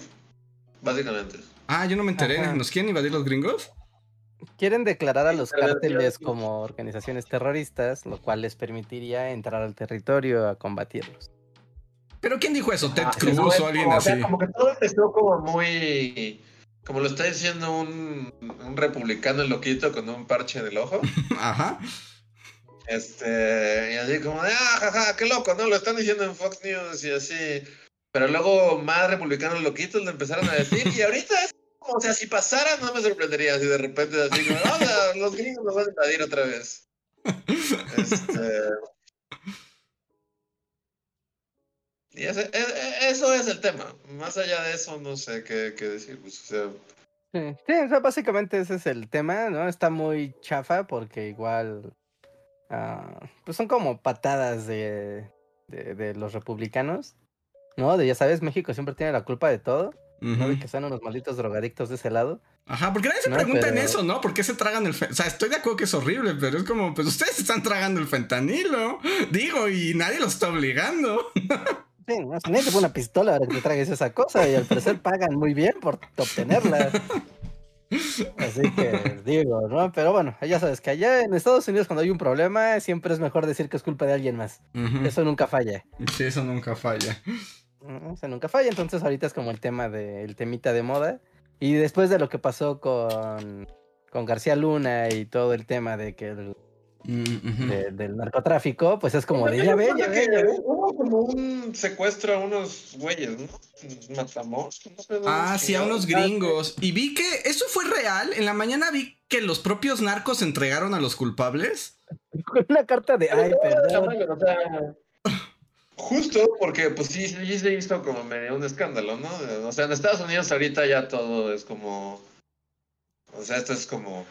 Básicamente. Ah, yo no me enteré. Ajá. ¿Nos quieren invadir los gringos? Quieren declarar a los cárteles como organizaciones terroristas, lo cual les permitiría entrar al territorio a combatirlos. ¿Pero quién dijo eso? ¿Ted Ah, Cruz o alguien como, o así? sea, como que todo empezó como muy. Como lo está diciendo un, un republicano loquito con un parche en el ojo. Ajá. Este, y así como de, ah, jaja, qué loco, ¿no? Lo están diciendo en Fox News y así. Pero luego más republicanos loquitos lo empezaron a decir y ahorita es como, o sea, si pasara no me sorprendería si de repente así como, "Ah, los gringos nos van a invadir otra vez. Este... Y ese- e- e- eso es el tema. Más allá de eso, no sé qué, qué decir. Pues, o sea, Sí, sí, o sea, básicamente ese es el tema, ¿no? Está muy chafa porque igual, ah, pues son como patadas de, de, de los republicanos, ¿no? De ya sabes, México siempre tiene la culpa de todo, ¿no? De que son unos malditos drogadictos de ese lado. Ajá, porque nadie se No, pregunta en eso, ¿no? ¿Por qué se tragan el fentanilo? O sea, estoy de acuerdo que es horrible, pero es como, pues ustedes están tragando el fentanilo. Digo, y nadie los está obligando. Sí, no, si nadie te pone una pistola para que tragues esa cosa y al parecer pagan muy bien por obtenerla. Así que digo, ¿no? Pero bueno, ya sabes que allá en Estados Unidos cuando hay un problema siempre es mejor decir que es culpa de alguien más. Eso nunca falla. Sí, eso nunca falla. Mm, Eso nunca falla, entonces ahorita es como el tema del temita de moda. Y después de lo que pasó con, con García Luna y todo el tema de que el- Mm, de- del narcotráfico, pues es como de ya ve, ya ve, ya ve. Hubo como un secuestro a unos güeyes, ¿no? Matamos. no Ah, sí, a unos gringos. Y vi que eso fue real. En la mañana vi que los propios narcos entregaron a los culpables. Con una carta de ay, perdón. Justo porque, pues sí, sí se hizo como medio un escándalo, ¿no? O sea, en Estados Unidos ahorita ya todo es como. O sea, esto es como.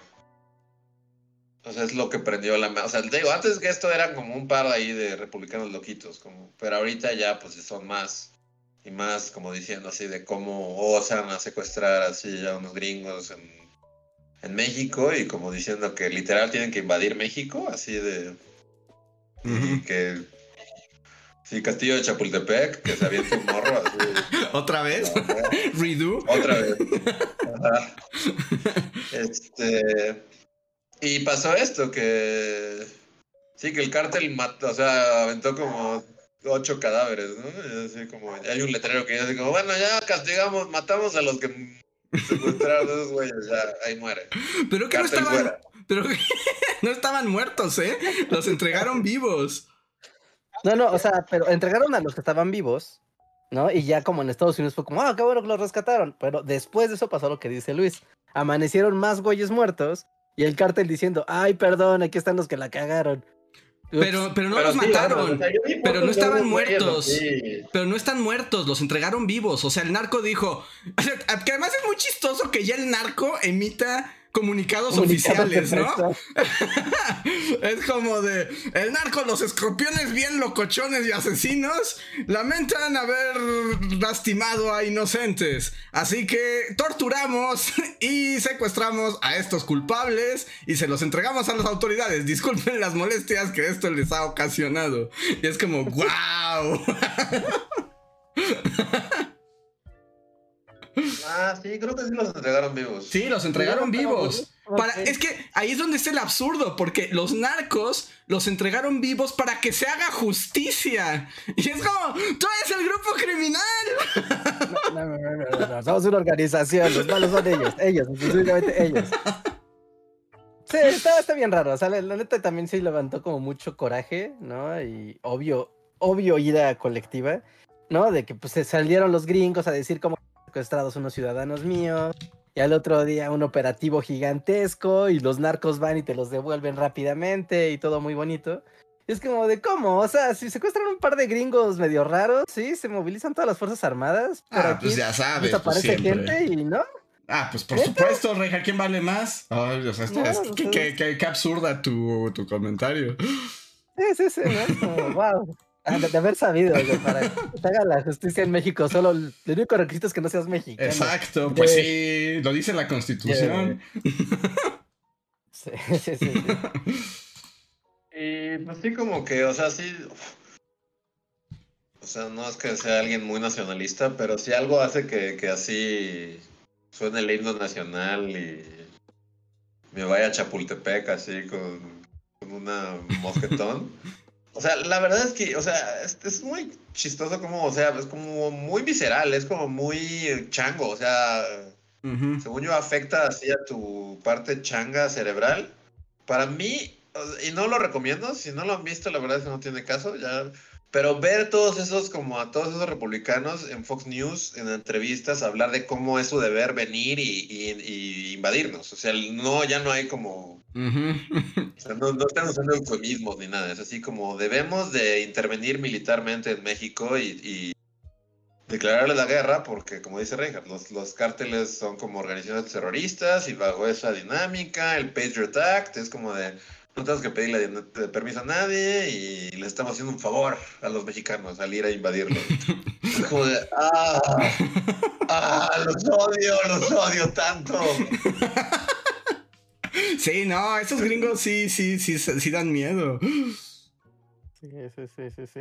O sea, es lo que prendió la. O sea, te digo, antes que esto eran como un par ahí de republicanos loquitos, como. Pero ahorita ya, pues son más. Y más como diciendo así de cómo osan a secuestrar así a unos gringos en, en México y como diciendo que literal tienen que invadir México, así de. Y Ujú. que. Sí, Castillo de Chapultepec, que se avienta un morro así. ¿Otra vez? ¿Redo? Otra vez. Ajá. Este. Y pasó esto, que. Sí, que el cártel mató, o sea, aventó como ocho cadáveres, ¿no? Y así como. Hay un letrero que dice como, bueno, ya castigamos, matamos a los que secuestraron a esos güeyes, ya, ahí muere. Pero que no estaban. fuera. Pero no estaban muertos, ¿eh? Los entregaron vivos. No, no, o sea, pero entregaron a los que estaban vivos, ¿no? Y ya como en Estados Unidos fue como, ah, qué bueno que los rescataron. Pero después de eso pasó lo que dice Luis. Amanecieron más güeyes muertos y el cártel diciendo, ay, perdón, aquí están los que la cagaron. Ups. Pero, pero no Pero los sí, mataron. o sea, pero no estaban muertos. Pero no están muertos, los entregaron vivos. O sea, el narco dijo. o sea, que además es muy chistoso que ya el narco emita comunicados oficiales, ¿no? Es como de. El narco, los escorpiones bien locochones y asesinos lamentan haber lastimado a inocentes. Así que torturamos y secuestramos a estos culpables y se los entregamos a las autoridades. Disculpen las molestias que esto les ha ocasionado. Y es como, wow. Ah, sí, creo que sí los entregaron vivos. Sí, los entregaron vivos. Para, es que ahí es donde está el absurdo, porque los narcos los entregaron vivos para que se haga justicia. Y es como, tú eres el grupo criminal. No, no, no, no, no, no, somos una organización, los malos son ellos, ellos, específicamente ellos. Sí, está, está bien raro, o sea, la, la neta también sí levantó como mucho coraje, ¿no? Y obvio, obvio ira colectiva, ¿no? De que pues se salieron los gringos a decir como secuestrados unos ciudadanos míos, y al otro día un operativo gigantesco, y los narcos van y te los devuelven rápidamente, y todo muy bonito. Es como de cómo, o sea, si secuestran un par de gringos medio raros, sí, se movilizan todas las fuerzas armadas. Pero Ah, pues ya sabes. Pues desaparece siempre. gente y no. Ah, pues por supuesto, Reja, ¿quién vale más? Ay, o sea, No, es- o qué, sea- qué- qué- qué absurda tu, tu comentario. Sí, sí, sí, ¿no? Es como, wow. Ah, De, de haber sabido, güey, para que te haga la justicia en México, solo el, único requisito es que no seas mexicano. Exacto, pues De- sí, lo dice la constitución. Sí, sí, sí. sí. Y pues sí, como que, o sea, sí. O sea, no es que sea alguien muy nacionalista, pero si algo hace que, que así suene el himno nacional y me vaya a Chapultepec así con, con una mosquetón. O sea, la verdad es que, o sea, es, es muy chistoso como, o sea, es como muy visceral, es como muy chango, o sea, Ujú. según yo, afecta así a tu parte changa cerebral. Para mí, y no lo recomiendo, si no lo han visto, la verdad es que no tiene caso, ya. Pero ver todos esos, como a todos esos republicanos en Fox News, en entrevistas, hablar de cómo es su deber venir y, y- y invadirnos. O sea, no, ya no hay como Ujú. o sea, no, no están usando eufemismos ni nada. Es así como debemos de intervenir militarmente en México y, y declararle la guerra porque, como dice Reinhardt, los, los cárteles son como organizaciones terroristas y bajo esa dinámica, el Patriot Act es como de no tenemos que pedirle permiso a nadie y le estamos haciendo un favor a los mexicanos al ir a invadirlo. es como de, ah, ah, los odio, los odio tanto. Sí, no, esos gringos sí, sí, sí, sí dan miedo. Sí, sí, sí, sí, sí.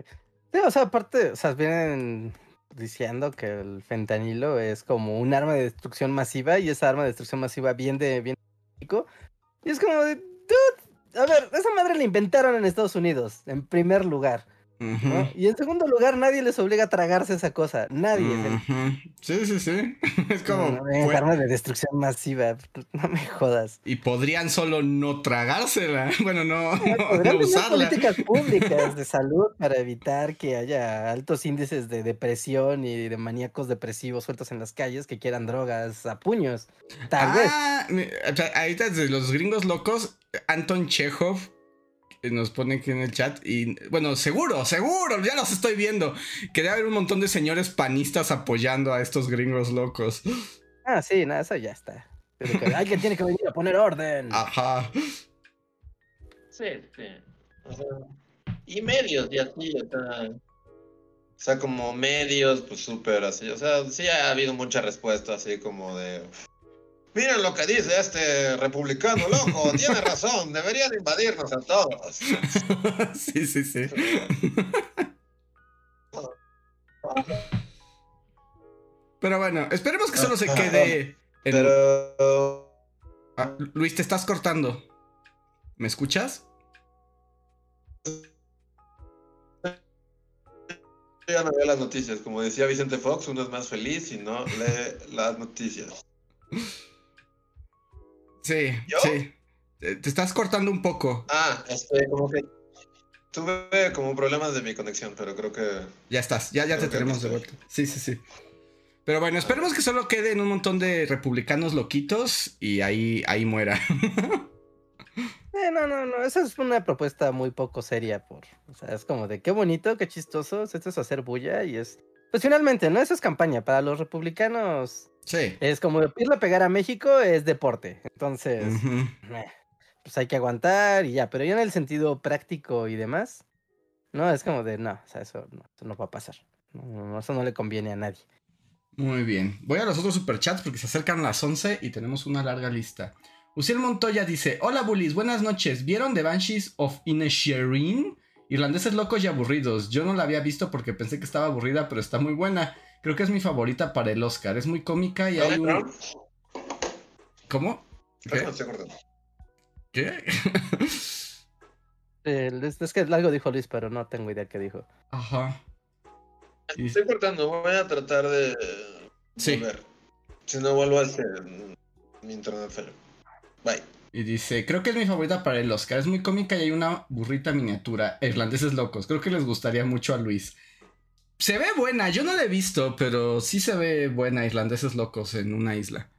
Sí, o sea, aparte, o sea, vienen diciendo que el fentanilo es como un arma de destrucción masiva y esa arma de destrucción masiva viene de, viene de México. Y es como de, dude, a ver, esa madre la inventaron en Estados Unidos, en primer lugar. Y en segundo lugar, nadie les obliga a tragarse esa cosa, nadie. Ujú. Sí, sí, sí. Es como. No, no, es fue- arma de destrucción masiva, no me jodas. Y podrían solo no tragársela. Bueno, no, Podrían usarla. políticas públicas de salud para evitar que haya altos índices de depresión y de maníacos depresivos sueltos en las calles que quieran drogas a puños. Tal vez. ah, sea, ahorita de los gringos locos, Anton Chekhov que nos pone aquí en el chat. Y bueno, seguro, seguro, ya los estoy viendo. Que debe haber un montón de señores panistas apoyando a estos gringos locos. Ah, sí, no, eso ya está. Pero que alguien tiene que venir a poner orden. Ajá. Sí, sí. O sea, y medios, y así, o sea. O sea, como medios, pues súper así. O sea, sí ha habido mucha respuesta así como de. Miren lo que dice este republicano loco, tiene razón, deberían invadirnos a todos. sí, sí, sí. Pero bueno, esperemos que solo se quede. en- Pero. Ah, Luis, te estás cortando. ¿Me escuchas? Ya no veo las noticias, como decía Vicente Fox, uno es más feliz si no lee las noticias. Sí, ¿Yo? sí. Te te estás cortando un poco. Ah, este, como que tuve como problemas de mi conexión, pero creo que Ya estás, ya, ya te tenemos de estoy. vuelta. Sí, sí, sí. Pero bueno, esperemos que solo queden un montón de republicanos loquitos y ahí, ahí muera. Eh, no, no, no, esa es una propuesta muy poco seria por, o sea, es como de qué bonito, qué chistoso, esto es hacer bulla y es, pues finalmente, ¿no? Eso es campaña, para los republicanos Sí. es como irle a pegar a México es deporte, entonces, eh, pues hay que aguantar y ya, pero ya en el sentido práctico y demás, no, es como de, no, o sea, eso no, eso no va a pasar, no, eso no le conviene a nadie. Muy bien. Voy a los otros superchats porque se acercan las 11 y tenemos una larga lista. Uciel Montoya dice: Hola bullies, buenas noches. ¿Vieron The Banshees of Inisherin? Irlandeses locos y aburridos. Yo no la había visto porque pensé que estaba aburrida, pero está muy buena. Creo que es mi favorita para el Oscar. Es muy cómica y hay un. ¿Cómo? ¿Qué? Eh, es, es que algo dijo Luis, pero no tengo idea qué dijo. Ajá. Me Estoy cortando, voy a tratar de Sí. volver. Si no vuelvo a hacer mi internet feo. Bye. Y dice, creo que es mi favorita para el Oscar. Es muy cómica y hay una burrita miniatura. Irlandeses locos. Creo que les gustaría mucho a Luis. Se ve buena, yo no la he visto, pero sí se ve buena Irlandeses locos en una isla.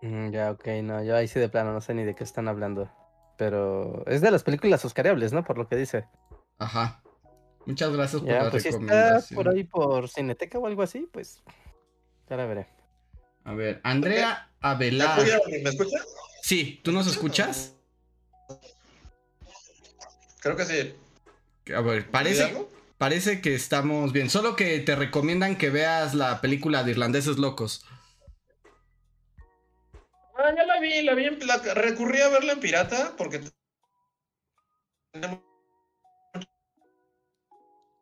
Mm, ya, ok, no, yo ahí sí de plano no sé ni de qué están hablando. pero es de las películas oscariables, ¿no? Por lo que dice. Ajá. Muchas gracias por Ya, la pues si está recomendación. por ahí por Cineteca o algo así, pues ya la veré. A ver, Andrea ¿Me Avelar. ¿Me escucha? Sí, ¿tú nos escuchas? Creo que sí. A ver, ¿Dice parece, parece que estamos bien. Solo que te recomiendan que veas la película de Irlandeses Locos. Ah, ya la vi, la vi en la, recurrí a verla en pirata porque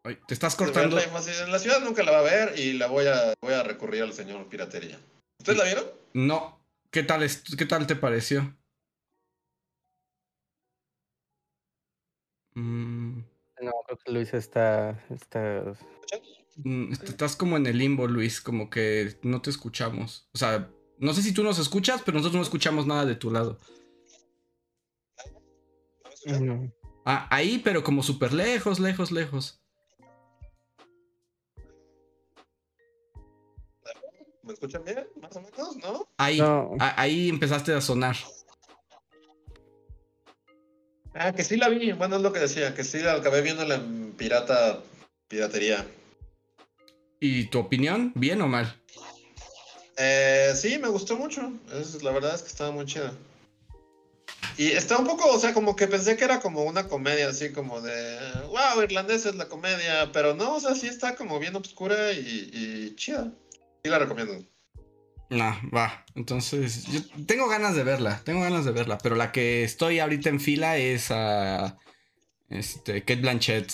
Ay, te estás cortando. en la ciudad nunca la va a ver y la voy a voy a recurrir al señor piratería. ¿Ustedes la vieron? No. ¿Qué tal, es- ¿Qué tal te pareció? Mm, No, creo que Luis está, está... mm, estás como en el limbo, Luis, como que no te escuchamos. O sea, no sé si tú nos escuchas, pero nosotros no escuchamos nada de tu lado. Mm, Ah, ahí, pero como súper lejos, lejos, lejos. ¿Me escuchan bien? Más o menos, ¿no? Ahí, No. a- ahí empezaste a sonar. Ah, que sí la vi. Bueno, es lo que decía, que sí la acabé viéndola en pirata, piratería. ¿Y tu opinión? ¿Bien o mal? Eh, sí, me gustó mucho. Es, la verdad es que estaba muy chida. Y está un poco, o sea, como que pensé que era como una comedia, así como de, wow, irlandés es la comedia, pero no, o sea, sí está como bien oscura y, y chida. Sí la recomiendo. Nah, va. Entonces, yo tengo ganas de verla, tengo ganas de verla, pero la que estoy ahorita en fila es a este Kate Blanchett.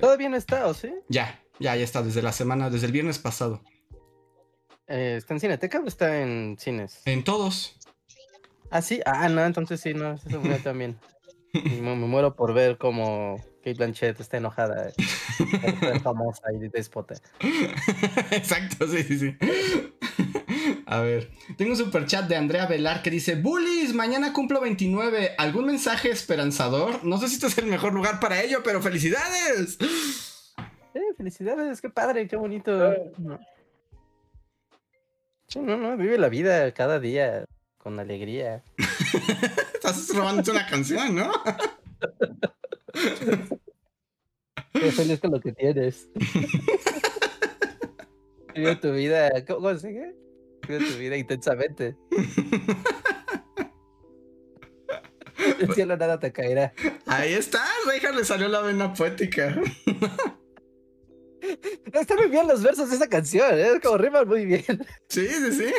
Todavía no está, ¿o sí? Ya, ya, ya está desde la semana, desde el viernes pasado. Eh, ¿Está en Cineteca o está en cines? En todos. Ah, sí. Ah, no, entonces sí, no, eso fue también. Me, me muero por ver cómo Kate Blanchett está enojada, por ser famosa y déspota. Exacto, sí, sí, sí. A ver, tengo un super chat de Andrea Velar que dice: Bullies, mañana cumplo 29. ¿Algún mensaje esperanzador? No sé si este es el mejor lugar para ello, pero ¡felicidades! Eh, felicidades, qué padre, qué bonito. Sí, no, no, vive la vida cada día con alegría. Estás robándote una canción, ¿no? Sé feliz con lo que tienes. Vive tu vida, ¿cómo? Vive tu vida intensamente. El cielo nada te caerá. Ahí está, Reija le salió la vena poética. Están muy bien los versos de esa canción, ¿eh? como riman muy bien. Sí, sí, sí.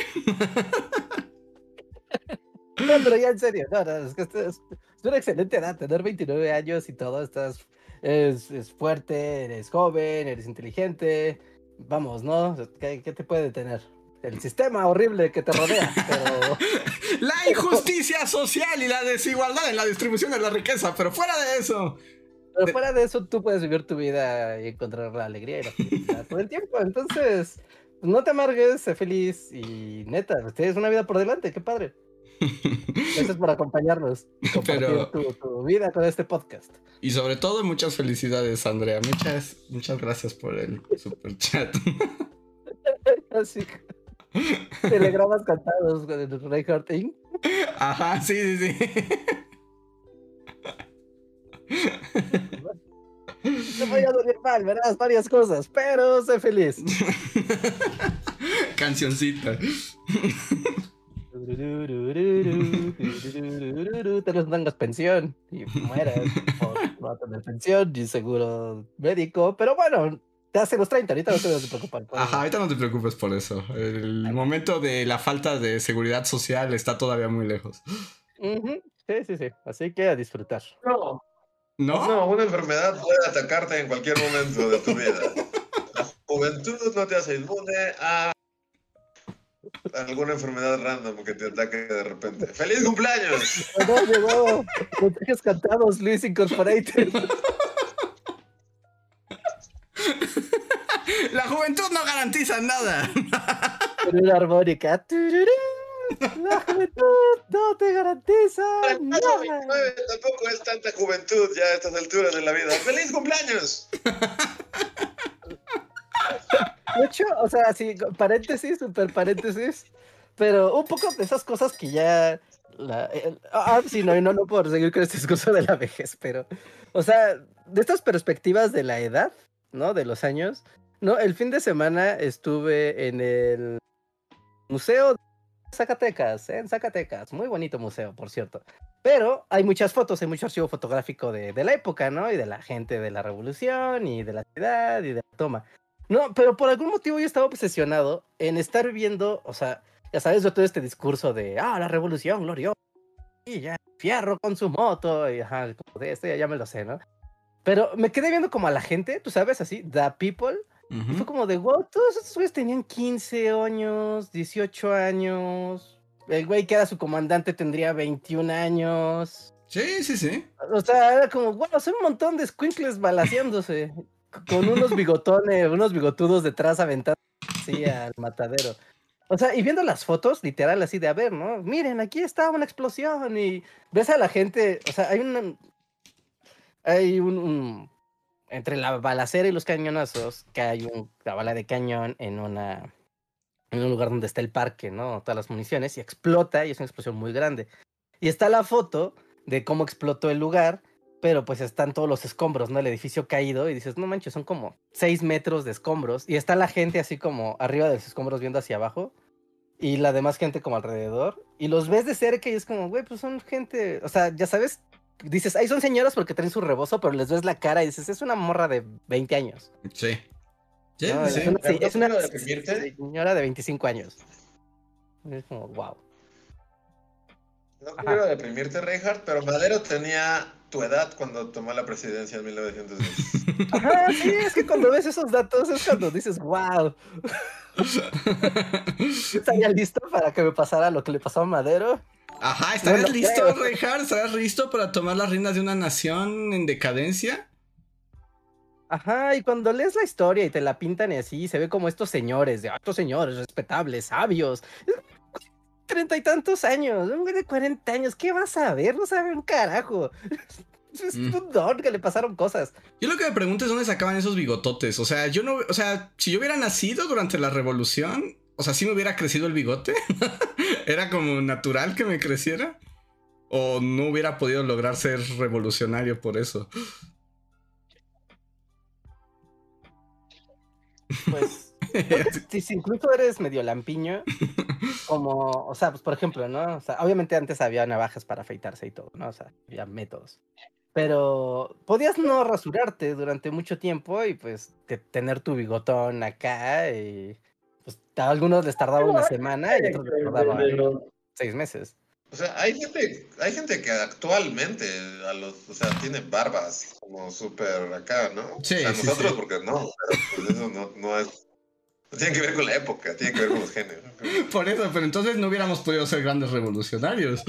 No, pero ya en serio, no, no, es que esto es, es una excelente edad, tener 29 años y todo, estás, es, es fuerte, eres joven, eres inteligente, vamos, ¿no? ¿Qué, qué te puede detener? El sistema horrible que te rodea, pero La injusticia social y la desigualdad en la distribución de la riqueza, pero fuera de eso. Pero fuera de eso, tú puedes vivir tu vida y encontrar la alegría y la felicidad todo el tiempo. Entonces, no te amargues, sé feliz y neta, tienes una vida por delante, qué padre. Gracias por acompañarnos y compartir Pero- tu, tu vida con este podcast. Y sobre todo, muchas felicidades, Andrea. Muchas, muchas gracias por el super chat. Así telegramas cantados con el Reinhardt Inc. Ajá, sí, sí, sí. Te voy a doler mal, verás varias cosas, pero sé feliz. Cancioncita. Te los tengas pensión y mueras por no tener pensión y seguro médico, pero bueno, te hace los 30, ahorita no te debes de preocupar. por Ajá, eso. ahorita no te preocupes por eso. El momento de la falta de seguridad social está todavía muy lejos. Ujú, Sí, sí, sí. Así que a disfrutar. No, ¿No? no, una enfermedad puede atacarte en cualquier momento de tu vida. La juventud no te hace inmune a alguna enfermedad random que te ataque de repente. ¡Feliz cumpleaños! No, llegó mensajes cantados, Luis Incorporated. La juventud no garantiza nada. Con una armónica. La juventud no te garantiza nada. 29 tampoco es tanta juventud ya a estas alturas de la vida. ¡Feliz cumpleaños! De hecho, o sea, sí, paréntesis, super paréntesis, pero un poco de esas cosas que ya La, ah, sí, no, no, no puedo seguir con este discurso de la vejez, pero, o sea, de estas perspectivas de la edad, ¿no? De los años, ¿no? El fin de semana estuve en el Museo de Zacatecas, en Zacatecas, muy bonito museo, por cierto. Pero hay muchas fotos, hay mucho archivo fotográfico de, de la época, ¿no? Y de la gente de la revolución y de la ciudad y de la toma. No, pero por algún motivo yo estaba obsesionado en estar viendo, o sea, ya sabes, yo todo este discurso de, ah, la revolución gloriosa, y ya, fierro con su moto, y ajá, como de este, ya me lo sé, ¿no? Pero me quedé viendo como a la gente, tú sabes, así, the people, y fue como de, wow, todos estos güeyes tenían 15 años, 18 años, el güey que era su comandante tendría 21 años. Sí, sí, sí. O sea, era como, wow, son un montón de squinkles balaseándose, con unos bigotones, unos bigotudos detrás aventando así al matadero. O sea, y viendo las fotos, literal, así de, a ver, ¿no? Miren, aquí está una explosión y ves a la gente, o sea, hay un... Hay un, entre la balacera y los cañonazos, que hay bala de cañón en una... En un lugar donde está el parque, ¿no? Todas las municiones, y explota, y es una explosión muy grande. Y está la foto de cómo explotó el lugar, pero pues están todos los escombros, ¿no? El edificio caído y dices, no manches, son como seis metros de escombros y está la gente así como arriba de los escombros viendo hacia abajo y la demás gente como alrededor y los ves de cerca y es como, güey, pues son gente, o sea, ya sabes, dices, ahí son señoras porque traen su rebozo, pero les ves la cara y dices, es una morra de 20 años. Sí. Sí, No, sí. Es una, ¿Pero es una señora de 25 años. Es como, wow. No Ajá. quiero deprimirte, Reinhardt, pero Madero tenía tu edad cuando tomó la presidencia en 1910. Ajá, sí, es que cuando ves esos datos es cuando dices, wow. Estaría listo para que me pasara lo que le pasó a Madero. Ajá, ¿estarías No lo listo, creo. Reinhardt? ¿Estarías listo para tomar las riendas de una nación en decadencia? Ajá, y cuando lees la historia y te la pintan y así, se ve como estos señores, de "Ah, estos señores respetables, sabios. Treinta y tantos años, un güey de 40 años, ¿qué vas a ver? No sabe un carajo. Es Mm. un don que le pasaron cosas. Yo lo que me pregunto es dónde sacaban esos bigototes. O sea, yo no. O sea, si yo hubiera nacido durante la revolución, o sea, si me hubiera crecido el bigote. ¿Era como natural que me creciera? ¿O no hubiera podido lograr ser revolucionario por eso? Pues, si, si incluso eres medio lampiño, como, o sea, pues por ejemplo, ¿no? O sea, obviamente antes había navajas para afeitarse y todo, ¿no? O sea, había métodos. Pero podías no rasurarte durante mucho tiempo y pues te- tener tu bigotón acá y a algunos les tardaba una semana y a otros les tardaba seis meses. O sea, hay gente, hay gente que actualmente a los, o sea, tiene barbas como súper acá, ¿no? Sí, o sea, nosotros sí. porque no, pero pues eso no, no es. Tiene que ver con la época, tiene que ver con los géneros. Por eso, pero entonces no hubiéramos podido ser grandes revolucionarios.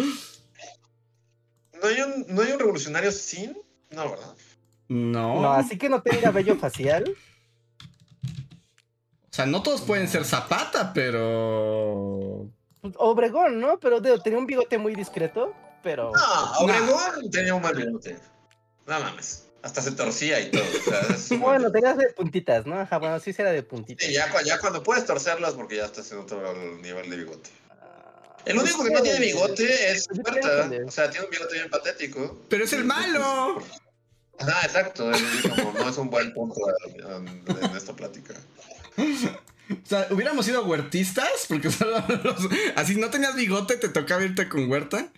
¿No hay un, no hay un revolucionario sin? No, ¿verdad? No. No, así que no tenga vello facial. O sea, no todos pueden ser Zapata, pero. pues, Obregón, ¿no? Pero digo, tenía un bigote muy discreto, pero... No, Obregón tenía un mal bigote. No mames. Hasta se torcía y todo. O sea, es Bueno, tenías de puntitas, ¿no? Ajá, bueno, sí era de puntitas. Sí, ya, cu- ya cuando puedes torcerlas porque ya estás en otro nivel de bigote. Ah, El único que no tiene bigote es Huerta. depende. O sea, tiene un bigote bien patético. Pero es el malo. Ajá, exacto. es como no es un buen punto en, en esta plática. O sea, hubiéramos sido huertistas, porque solo los- así no tenías bigote, te tocaba irte con huerta.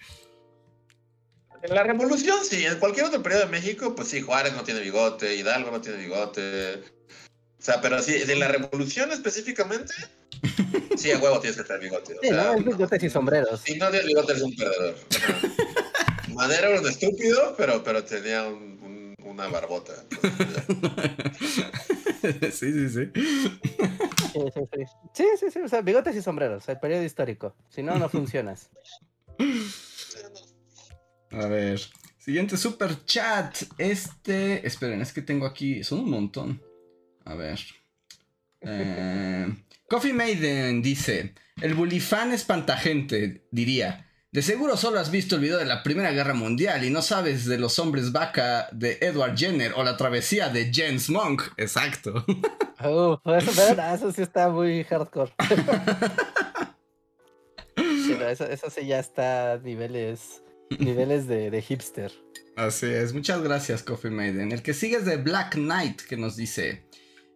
En la revolución, sí. En cualquier otro periodo de México, pues sí, Juárez no tiene bigote, Hidalgo no tiene bigote. O sea, pero sí, en la revolución específicamente, sí, a huevo tienes que tener bigote. O Sí, sea, ¿no? Es bigotes y sombreros. Si no tienes bigote, eres un perdedor. Madero era un estúpido, pero, pero tenía un- un- una barbota. Entonces, sí, sí, sí. Sí, sí, sí. O sea, bigotes y sombreros, el periodo histórico. Si no, no funcionas. A ver. Siguiente super chat. Este. Esperen, es que tengo aquí. Son un montón. A ver. Eh, Coffee Maiden dice: El bulifán espantagente, diría. De seguro solo has visto el video de la Primera Guerra Mundial y no sabes de los hombres vaca de Edward Jenner o la travesía de James Monk. Exacto. Uh, eso, pero, no, eso sí está muy hardcore. Sí. no, eso, eso sí ya está a niveles, niveles de, de hipster. Así es, muchas gracias Coffee Maiden. El que sigue es de Black Knight que nos dice,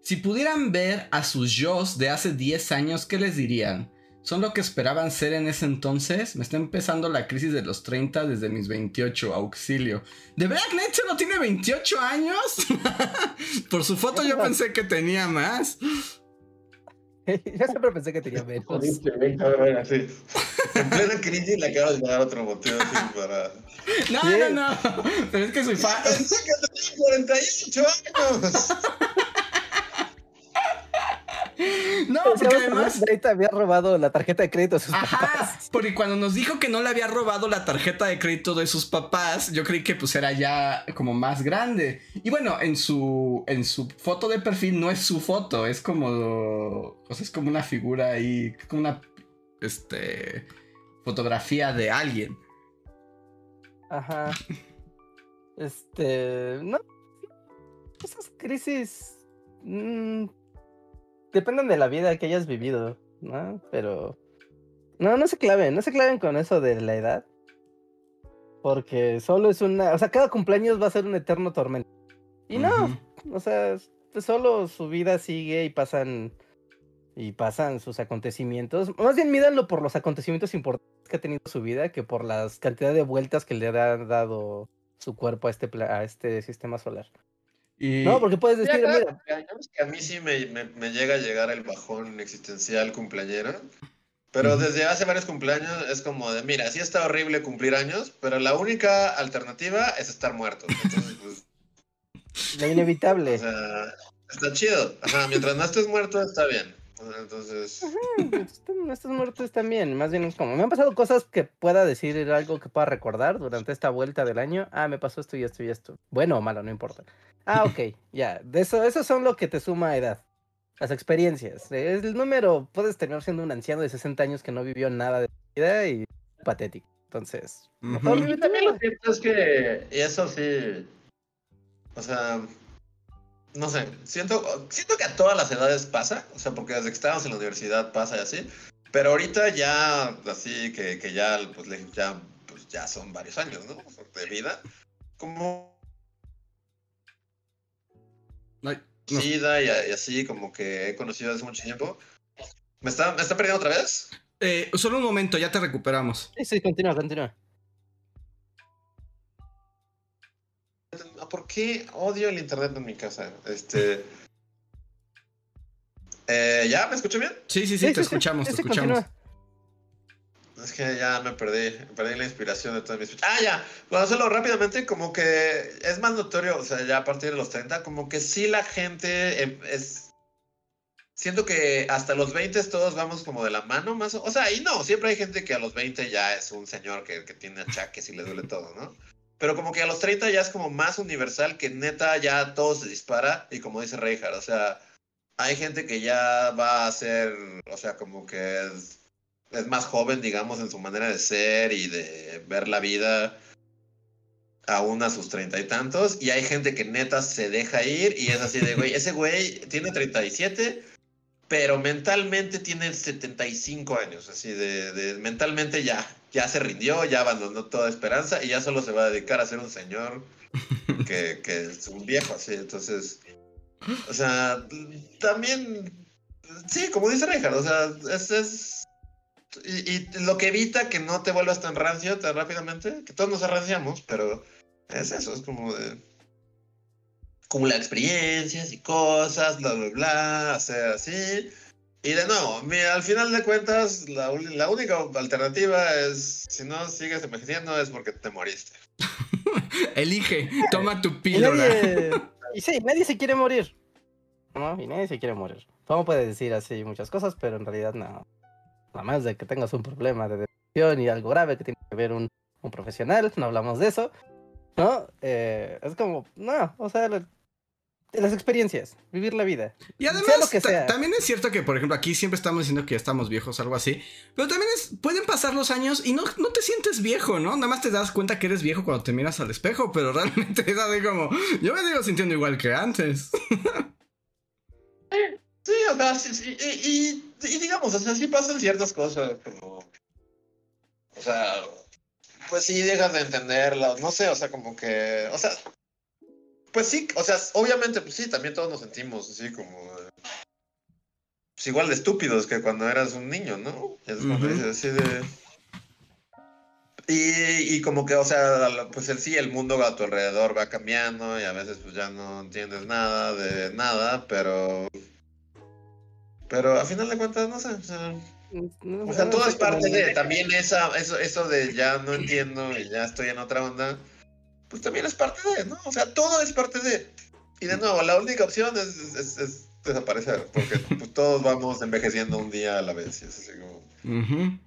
si pudieran ver a sus yo's de hace 10 años, ¿qué les dirían? ¿Son lo que esperaban ser en ese entonces? Me está empezando la crisis de los 30 desde mis 28, auxilio. ¿De Black Knight solo tiene 28 años? Por su foto yo pensé que tenía más. Yo siempre pensé que tenía menos. Sí. En plena crisis le acabas de dar otro motivo así para. No, Sí. no, no. Pero es que soy fan. Pensé que tenía 48 años. No, porque además. Había robado la tarjeta de crédito sus Ajá, papás. porque cuando nos dijo que no le había robado la tarjeta de crédito de sus papás, yo creí que pues era ya como más grande. Y bueno, en su en su foto de perfil no es su foto, es como o sea, es como una figura ahí, como una este fotografía de alguien. Ajá. Este. No. Esas crisis. mm, dependen de la vida que hayas vivido, ¿no? Pero. No, no se claven, no se claven con eso de la edad. Porque solo es una. O sea, cada cumpleaños va a ser un eterno tormento. Y no, o sea, solo su vida sigue y pasan. Y pasan sus acontecimientos. Más bien mídanlo por los acontecimientos importantes que ha tenido su vida que por las cantidad de vueltas que le ha dado su cuerpo a este, a este sistema solar. Y No, porque puedes decir, mira, a mí sí me, me- me llega a llegar el bajón existencial cumpleañero. Pero desde hace varios cumpleaños es como de, mira, sí está horrible cumplir años, pero la única alternativa es estar muerto. Entonces, pues, lo inevitable. o sea, está chido. Ajá, mientras no estés muerto, está bien. Entonces, Están- Estos muertos también, más bien es como, me han pasado cosas que pueda decir algo que pueda recordar durante esta vuelta del año. Ah, me pasó esto y esto y esto. Bueno o malo, no importa. Ah, ok, ya. De eso, eso son lo que te suma a edad. Las experiencias. El número, puedes terminar siendo un anciano de 60 años que no vivió nada de vida y patético. Entonces, vive tu también lo cierto es que, y eso sí, o sea, no sé, siento, siento que a todas las edades pasa, o sea, porque desde que estábamos en la universidad pasa y así, pero ahorita ya, así que, que ya, pues, ya, pues ya son varios años, ¿no? De vida, como Ay, no. SIDA y, y así, como que he conocido hace mucho tiempo. ¿Me está, ¿Me está perdiendo otra vez? Eh, solo un momento, ya te recuperamos. Sí, sí, continúa, continúa. ¿Por qué odio el internet en mi casa? Este... Eh, ¿Ya? ¿Me escucho bien? Sí, sí, sí, te escuchamos, sí, te sí, escuchamos. continúa. Es que ya me perdí, perdí la inspiración de todas mis... Ah, ya, bueno, solo rápidamente, como que es más notorio, o sea, ya a partir de los 30, como que sí la gente em, es... Siento que hasta los 20 todos vamos como de la mano más... O o sea, y no, siempre hay gente que a los 20 ya es un señor que, que tiene achaques y le duele todo, ¿no? Pero como que a los 30 ya es como más universal que neta ya todo se dispara y como dice Reinhardt, o sea, hay gente que ya va a ser, o sea, como que es es más joven, digamos, en su manera de ser y de ver la vida aún a sus treinta y tantos. Y hay gente que neta se deja ir y es así de, güey, ese güey tiene 37, pero mentalmente tiene 75 años. Así de, de mentalmente ya, ya se rindió, ya abandonó toda esperanza y ya solo se va a dedicar a ser un señor que, que es un viejo, así. Entonces, o sea, también, sí, como dice Reinhardt, o sea, es... es y, y lo que evita que no te vuelvas tan rancio tan rápidamente, que todos nos arranciamos, pero es eso, es como de acumular experiencias y cosas, bla, bla, bla, hacer así. Y de nuevo, mira, al final de cuentas, la, la única alternativa es, si no sigues envejeciendo, es porque te moriste. Elige, toma tu Y píldora. nadie, y sí, nadie se quiere morir. ¿No? Y nadie se quiere morir. ¿Cómo puede decir así muchas cosas? Pero en realidad no. A menos de que tengas un problema de depresión y algo grave que tiene que ver un, un profesional, no hablamos de eso. ¿No? Eh, es como, no, o sea, la- las experiencias, vivir la vida. Y Sea además, lo que ta- sea. también es cierto que, por ejemplo, aquí siempre estamos diciendo que ya estamos viejos, algo así. Pero también es, pueden pasar los años y no, no te sientes viejo, ¿no? Nada más te das cuenta que eres viejo cuando te miras al espejo, pero realmente es así como, yo me sigo sintiendo igual que antes. Sí, o sea, sí, sí, y, y- y digamos, o sea, sí pasan ciertas cosas, como O sea, pues sí dejas de entenderlo, no sé, o sea, como que, o sea, pues sí, o sea, obviamente, pues sí, también todos nos sentimos así como, pues igual de estúpidos que cuando eras un niño, ¿no? Es cuando Ujú. dices así de... Y, y como que, o sea, pues el sí, el mundo a tu alrededor va cambiando y a veces pues ya no entiendes nada de nada, pero... Pero a final de cuentas, no sé, o sea, No, o sea, no todo es parte de, también esa, eso, eso de ya no entiendo y ya estoy en otra onda, pues también es parte de, ¿no? O sea, todo es parte de. Y de nuevo, la única opción es, es- es desaparecer, porque pues, todos vamos envejeciendo un día a la vez. Y es así como... Ujú.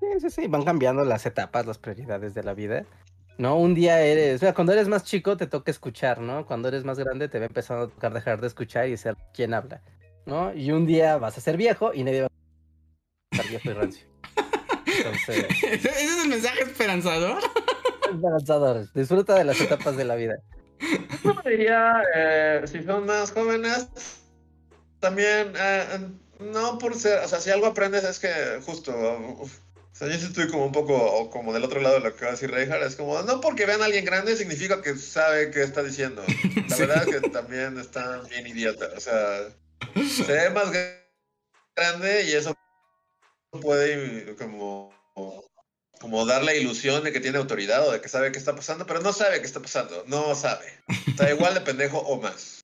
Sí, sí, sí, van cambiando las etapas, las prioridades de la vida. ¿No? Un día eres, o sea, cuando eres más chico te toca escuchar, ¿no? Cuando eres más grande te va empezando a tocar dejar de escuchar y ser quien habla, ¿no? Y un día vas a ser viejo y nadie va a estar viejo y rancio. Entonces, ¿Ese es el mensaje esperanzador? esperanzador, disfruta de las etapas de la vida. Yo diría, eh, si son más jóvenes, también, eh, no por ser, o sea, si algo aprendes es que justo, uf, o sea, yo sí estoy como un poco o como del otro lado de lo que va a decir Reinhardt, es como, no porque vean a alguien grande significa que sabe qué está diciendo. La Sí. verdad es que también está bien idiota, o sea, se ve más gra- grande y eso puede como, como dar la ilusión de que tiene autoridad o de que sabe qué está pasando, pero no sabe qué está pasando, no sabe. Está igual de pendejo o más.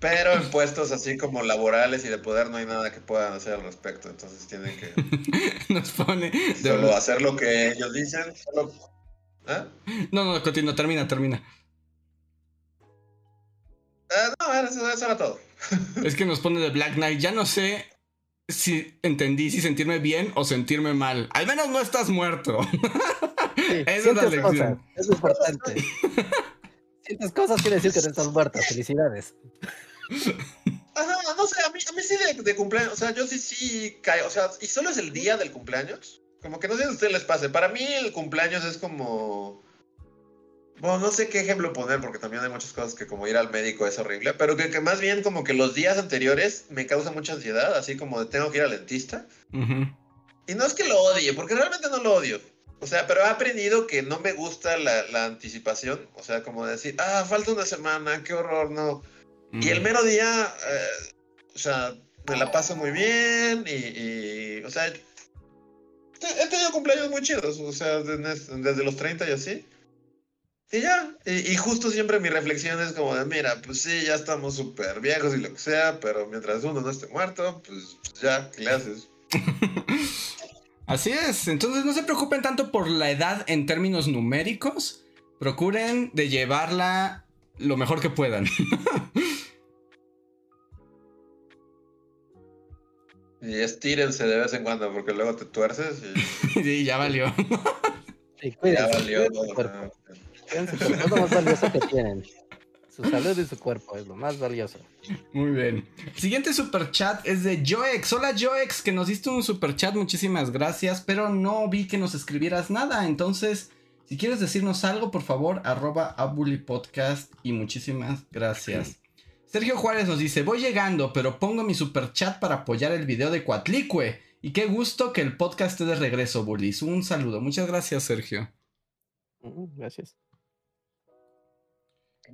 Pero en puestos así como laborales y de poder no hay nada que puedan hacer al respecto, entonces tienen que Nos pone. de solo hacer lo que ellos dicen. Solo... ¿Ah? No, no, continúa, termina, termina. Ah, no, eso, eso era todo. Es que nos pone de Black Knight. Ya no sé si entendí si sentirme bien o sentirme mal. Al menos no estás muerto. Sí, Esa es la sientes lección. cosas, es importante. sientes cosas quiere decir que no estás muerto, felicidades. Ajá, no sé, a mí, a mí sí de, de cumpleaños, o sea, yo sí, sí caigo, o sea, y solo es el día del cumpleaños. Como que no sé si a ustedes les pase. Para mí el cumpleaños es como... Bueno, no sé qué ejemplo poner porque también hay muchas cosas que como ir al médico es horrible, pero que, que más bien como que los días anteriores me causa mucha ansiedad, así como de tengo que ir al dentista. Y no es que lo odie, porque realmente no lo odio. O sea, pero he aprendido que no me gusta la, la anticipación. O sea, como decir, ah, falta una semana, qué horror, no. Y el mero día, eh, o sea, me la paso muy bien y, y, o sea, he he tenido cumpleaños muy chidos, o sea, desde, desde los 30 y así. Y ya, y, y justo siempre mi reflexión es como de, mira, pues sí, ya estamos súper viejos y lo que sea, pero mientras uno no esté muerto, pues ya, ¿qué le haces? Así es. Entonces no se preocupen tanto por la edad en términos numéricos. Procuren de llevarla lo mejor que puedan. Y estírense de vez en cuando, porque luego te tuerces y sí, ya valió. Sí, ya cuídense, valió. su cuerpo, es lo más valioso que tienen. Su salud y su cuerpo es lo más valioso. Muy bien. El siguiente super chat es de Joex. Hola Joex, que nos diste un super chat, muchísimas gracias, pero no vi que nos escribieras nada. Entonces, si quieres decirnos algo, por favor, arroba Podcast y muchísimas gracias. Sergio Juárez nos dice, voy llegando, pero pongo mi super chat para apoyar el video de Cuatlicue. Y qué gusto que el podcast esté de regreso, Bullies. Un saludo. Muchas gracias, Sergio. Mm, Gracias.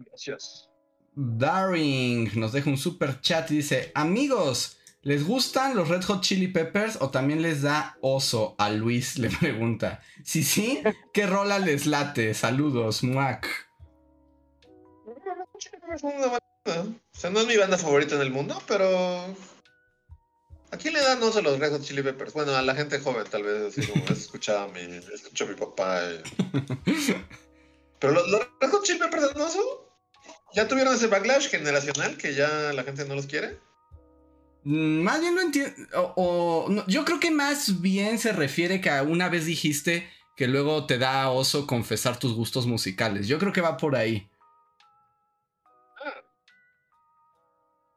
Gracias. Daring nos deja un super chat y dice: Amigos, ¿les gustan los Red Hot Chili Peppers o también les da oso? A Luis le pregunta. Si sí, ¿qué rola les late? Saludos, muac. O sea, no es mi banda favorita en el mundo, pero. ¿A quién le dan oso los Red Hot Chili Peppers? Bueno, a la gente joven, tal vez, así como escuchaba a mi, escucho a mi papá. y- Pero los, los Red Hot Chili Peppers dan oso. ¿Ya tuvieron ese backlash generacional que ya la gente no los quiere? Mm, Más bien lo entiendo. O, o- no, yo creo que más bien se refiere que a una vez dijiste que luego te da oso confesar tus gustos musicales. Yo creo que va por ahí.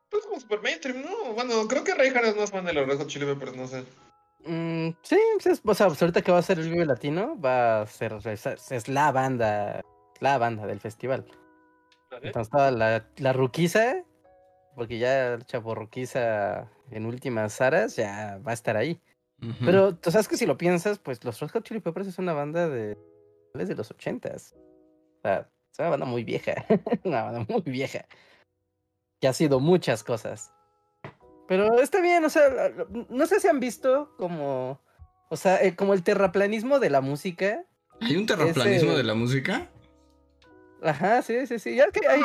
Pues como super mainstream, ¿no? Bueno, creo que Reinhardt es más fan de los Red Hot Chili Peppers, no sé. Mm, sí, es- o sea, pues ahorita que va a ser el Vive Latino, va a ser, es, es la banda, la banda del festival. Entonces toda la, la ruquiza, porque ya el chavo ruquiza en últimas aras ya va a estar ahí. Pero tú sabes que si lo piensas, pues los Red Hot Chili Peppers es una banda de, de los ochentas. O sea, es una banda muy vieja. una banda muy vieja. Que ha sido muchas cosas. Pero está bien, o sea, no sé si han visto como, o sea, eh, como el terraplanismo de la música. ¿Hay un terraplanismo de la música? Ajá, sí, sí, sí. Ya que hay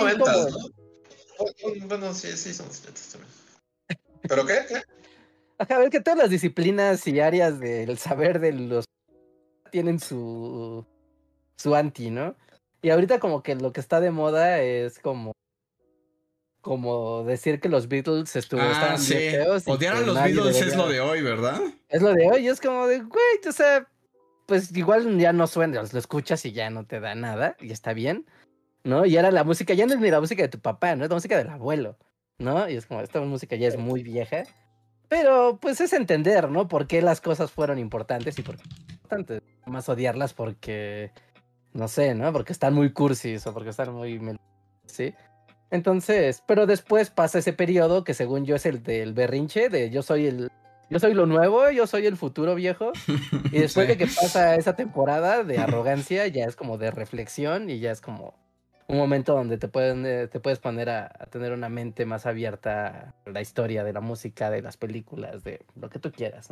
Bueno, sí, sí, son también. ¿Pero qué? ¿Qué? Ajá, a ver que todas las disciplinas y áreas del saber de los tienen su su anti, ¿no? Y ahorita como que lo que está de moda es como como decir que los Beatles estuvieron ah, sí. Odiar a los Beatles es lo de hoy, ¿verdad? Es lo de hoy, es como de, güey, o sea, pues igual ya no suena, lo escuchas y ya no te da nada, y está bien, ¿no? Y ahora la música ya no es ni la música de tu papá, ¿no? Es la música del abuelo, ¿no? Y es como, esta música ya es muy vieja, pero pues es entender, ¿no? Por qué las cosas fueron importantes y por qué es importante. Más odiarlas porque, no sé, ¿no? Porque están muy cursis o porque están muy... ¿Sí? Entonces, pero después pasa ese periodo que según yo es el del berrinche, de yo soy el, yo soy lo nuevo, yo soy el futuro viejo. Y después de que pasa esa temporada de arrogancia, ya es como de reflexión y ya es como un momento donde te, pueden, eh, te puedes poner a, tener una mente más abierta a la historia de la música, de las películas, de lo que tú quieras.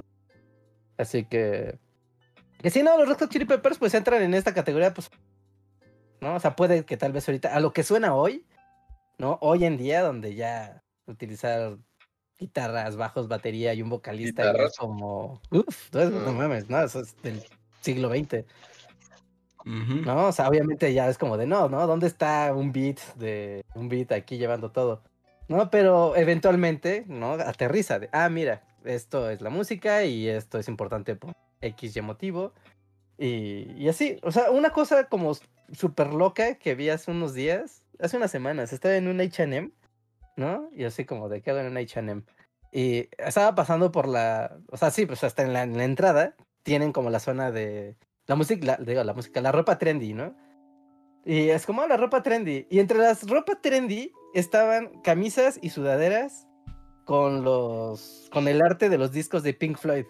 Así que... Que si no, los Red Hot Chili Peppers pues entran en esta categoría, pues... ¿No? O sea, puede que tal vez ahorita, a lo que suena hoy, ¿no? Hoy en día, donde ya utilizar guitarras, bajos, batería y un vocalista es como, uff, no, no mames, no, eso es del siglo XX. ¿No? O sea, obviamente ya es como de no, ¿no? ¿Dónde está un beat de un beat aquí llevando todo? ¿No? Pero eventualmente, ¿no? Aterriza de, ah, mira, esto es la música y esto es importante por X y motivo. Y, y así, o sea, una cosa como súper loca que vi hace unos días hace unas semanas, estaba en un HM, ¿no? Y así como de qué hago en un HM. Y estaba pasando por la, o sea, sí, pues hasta en la, entrada tienen como la zona de la música, digo, la música, la ropa trendy, ¿no? Y es como la ropa trendy. Y entre las ropa trendy estaban camisas y sudaderas con los, con el arte de los discos de Pink Floyd.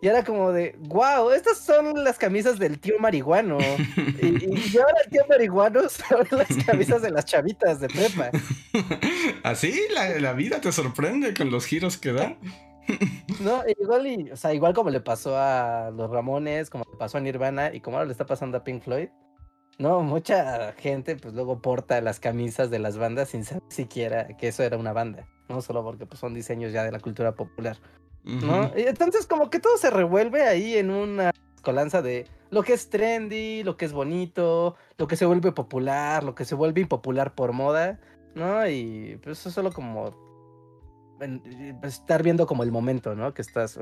Y era como de, wow, estas son las camisas del tío marihuano. y, ahora el tío marihuano son las camisas de las chavitas de prepa. Así la, vida te sorprende con los giros que da. No, igual, y, o sea, igual como le pasó a los Ramones, como le pasó a Nirvana y como ahora le está pasando a Pink Floyd. No, mucha gente pues luego porta las camisas de las bandas sin saber siquiera que eso era una banda, no solo porque pues, son diseños ya de la cultura popular. ¿no? entonces como que todo se revuelve ahí en una colanza de lo que es trendy, lo que es bonito, lo que se vuelve popular, lo que se vuelve impopular por moda, ¿no? Y pues eso es solo como pues, estar viendo como el momento, ¿no? Que estás,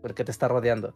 porque te está rodeando.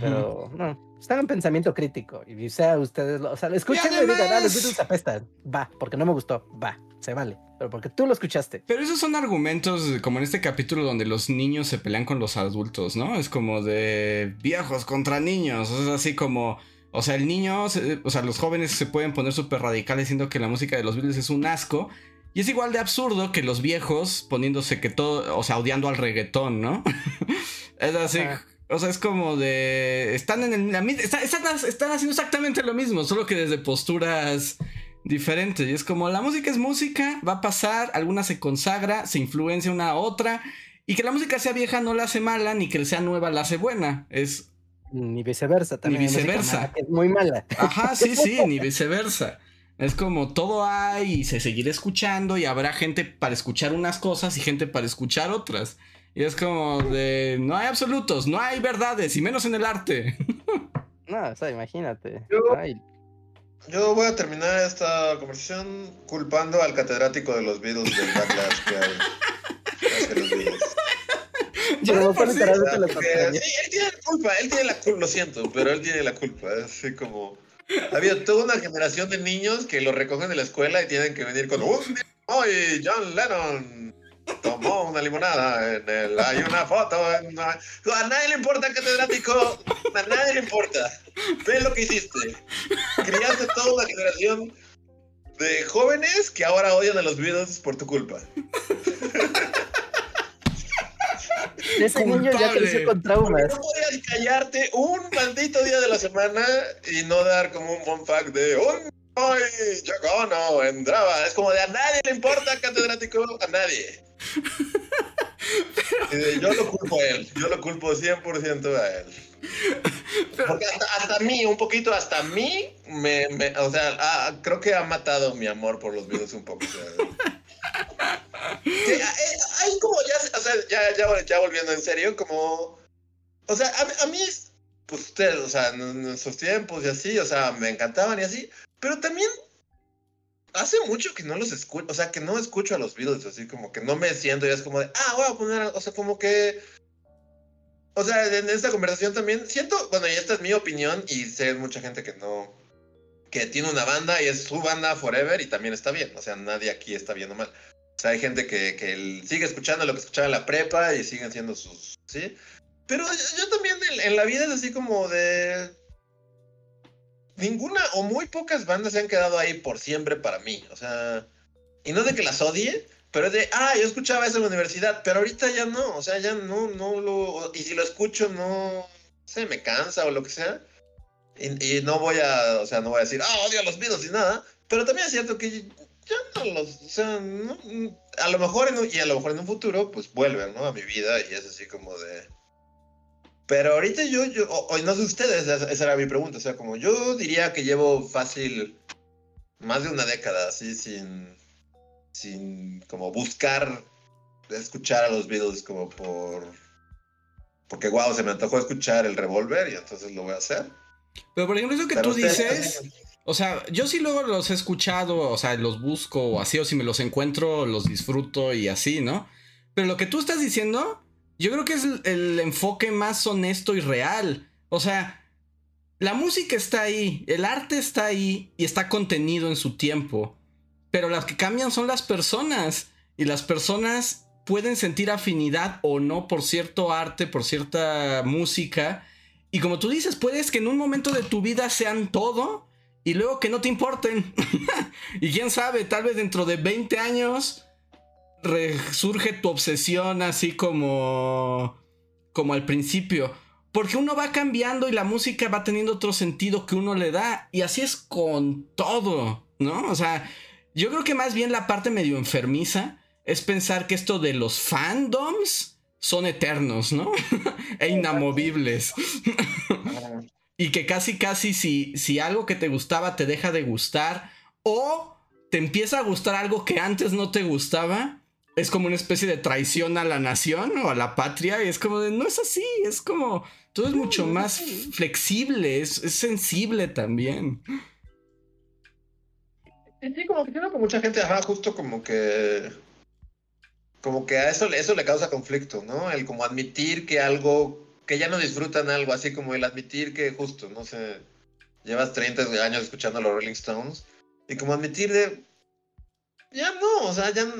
Pero no, están en pensamiento crítico. Y sea ustedes, o sea, escuchen y digan, ah, los Beatles apestan. Va, porque no me gustó. Va, se vale. Pero porque tú lo escuchaste. Pero esos son argumentos como en este capítulo donde los niños se pelean con los adultos, ¿no? Es como de viejos contra niños. Es así como. O sea, el niño, o sea, los jóvenes se pueden poner súper radicales diciendo que la música de los Beatles es un asco. Y es igual de absurdo que los viejos poniéndose que todo, o sea, odiando al reggaetón, ¿no? es así. O sea, es como de. Están en el. Están, están, haciendo exactamente lo mismo, solo que desde posturas diferentes. Y es como la música es música, va a pasar, alguna se consagra, se influencia una a otra. Y que la música sea vieja no la hace mala, ni que sea nueva la hace buena. Es. Ni viceversa también. Ni viceversa. Es muy mala. Ajá, sí, sí, ni viceversa. Es como todo hay y se seguirá escuchando y habrá gente para escuchar unas cosas y gente para escuchar otras. Y es como de, no hay absolutos, no hay verdades, y menos en el arte. No, o sea, imagínate. Yo, voy a terminar esta conversación culpando al catedrático de los Beatles del backlash que hay hacia los Beatles. Yo no sí, sí, él tiene la culpa, él tiene la culpa, lo siento, pero él tiene la culpa. Así como. Había toda una generación de niños que lo recogen de la escuela y tienen que venir con un hoy John Lennon tomó una limonada en el, hay una foto a nadie le importa catedrático a nadie le importa. Ve lo que hiciste. Criaste toda una generación de jóvenes que ahora odian a los Beatles por tu culpa Ese niño ya creció con traumas. No podías callarte un maldito día de la semana y no dar como un fun fact de un hoy llegó, no, entraba. Es como de a nadie le importa, catedrático, a nadie. Yo lo culpo a él, yo lo culpo 100% a él. Porque hasta, a mí, un poquito, hasta mí, me, me o sea, ah, creo que ha matado mi amor por los videos un poco. O sea, hay como ya, o sea, ya, ya, ya, volviendo en serio, como, o sea, a, a mí, pues ustedes, o sea, en esos tiempos y así, o sea, me encantaban y así, pero también hace mucho que no los escucho, o sea, que no escucho a los Beatles, así como que no me siento y es como de, ah, voy a poner, o sea, como que, o sea, en esta conversación también siento, bueno, y esta es mi opinión y sé mucha gente que no, que tiene una banda y es su banda forever y también está bien, o sea, nadie aquí está viendo mal. O sea, hay gente que, que sigue escuchando lo que escuchaba en la prepa y siguen siendo sus, ¿sí? Pero yo, también en la vida es así como de ninguna o muy pocas bandas se han quedado ahí por siempre para mí. O sea, y no de que las odie, pero es de, ah, yo escuchaba eso en la universidad, pero ahorita ya no, o sea, ya no, no lo, y si lo escucho no, se me cansa o lo que sea. Y, no voy a, o sea, no voy a decir, ah, odio a los Beatles y nada, pero también es cierto que ya no los, o a lo mejor en y a lo mejor en un futuro, pues vuelven, ¿no? A mi vida y es así como de pero ahorita yo, yo o, no sé ustedes, esa, era mi pregunta, o sea, como yo diría que llevo fácil más de una década así sin, sin como buscar escuchar a los Beatles como por, porque wow, se me antojó escuchar el revólver y entonces lo voy a hacer. Pero por ejemplo, eso que tú dices, o sea, yo sí luego los he escuchado, o sea, los busco o así, o si me los encuentro, los disfruto y así, ¿no? Pero lo que tú estás diciendo yo creo que es el, enfoque más honesto y real. O sea, la música está ahí, el arte está ahí y está contenido en su tiempo. Pero las que cambian son las personas. Y las personas pueden sentir afinidad o no por cierto arte, por cierta música. Y como tú dices, puedes que en un momento de tu vida sean todo y luego que no te importen. y quién sabe, tal vez dentro de 20 años resurge tu obsesión así como como al principio, porque uno va cambiando y la música va teniendo otro sentido que uno le da y así es con todo, ¿no? O sea, yo creo que más bien la parte medio enfermiza es pensar que esto de los fandoms son eternos, ¿no? e inamovibles. y que casi casi si, si algo que te gustaba te deja de gustar o te empieza a gustar algo que antes no te gustaba, es como una especie de traición a la nación o a la patria. Y es como de, no es así, es como, todo es mucho más flexible, es, sensible también. Sí, como que creo que mucha gente, ajá, justo como que, como que a eso, eso le causa conflicto, ¿no? El como admitir que algo, que ya no disfrutan algo, así como el admitir que justo, no sé, llevas 30 años escuchando a los Rolling Stones, y como admitir de, ya no, o sea, ya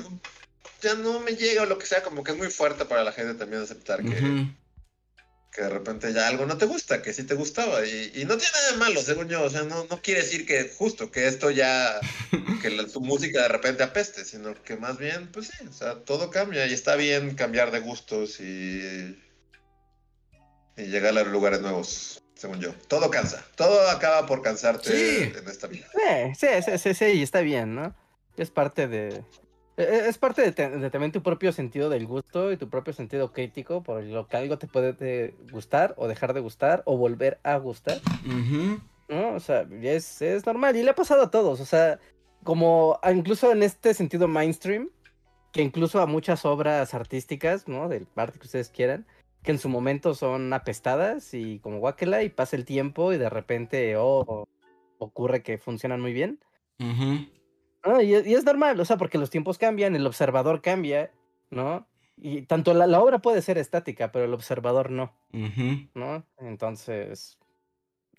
ya no me llega o lo que sea, como que es muy fuerte para la gente también aceptar que, que de repente ya algo no te gusta, que sí te gustaba. Y, no tiene nada de malo, según yo. O sea, no, no quiere decir que justo, que esto ya, que la, tu música de repente apeste, sino que más bien, pues sí, o sea, todo cambia y está bien cambiar de gustos y, y llegar a lugares nuevos según yo. Todo cansa. Todo acaba por cansarte en esta vida. Sí, sí, sí, sí, está bien, ¿no? Es parte de, es parte de, también tu propio sentido del gusto y tu propio sentido crítico por lo que algo te puede gustar o dejar de gustar o volver a gustar. ¿No? O sea, es, es normal y le ha pasado a todos. O sea, como incluso en este sentido mainstream, que incluso a muchas obras artísticas, ¿no? Del parte que ustedes quieran, que en su momento son apestadas y como guáquela y pasa el tiempo y de repente, oh, ocurre que funcionan muy bien. Y, es normal, o sea, porque los tiempos cambian, el observador cambia, ¿no? Y tanto la, obra puede ser estática, pero el observador no, ¿no? Entonces,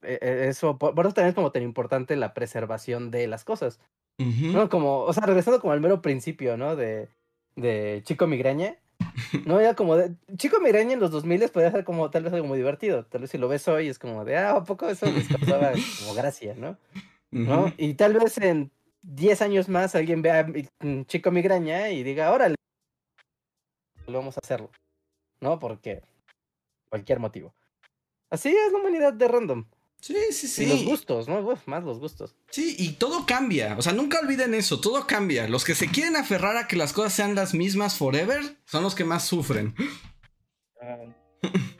e, e, eso, por, eso también es como tan importante la preservación de las cosas, ¿no? Como, o sea, regresando como al mero principio, ¿no? De, de Chico Migraña, ¿no? Era como de, Chico Migraña en los 2000 podría ser como, tal vez algo muy divertido, tal vez si lo ves hoy es como de, ah, ¿a poco eso les causaba como gracia, ¿no? ¿no? Y tal vez en 10 años más alguien vea un chico migraña y diga, órale, vamos a hacerlo. ¿no? Porque cualquier motivo. Así es la humanidad de random. Sí, sí, sí. Y los gustos, ¿no? Uf, más los gustos. Sí, y todo cambia. O sea, nunca olviden eso, todo cambia. Los que se quieren aferrar a que las cosas sean las mismas forever son los que más sufren. Ah,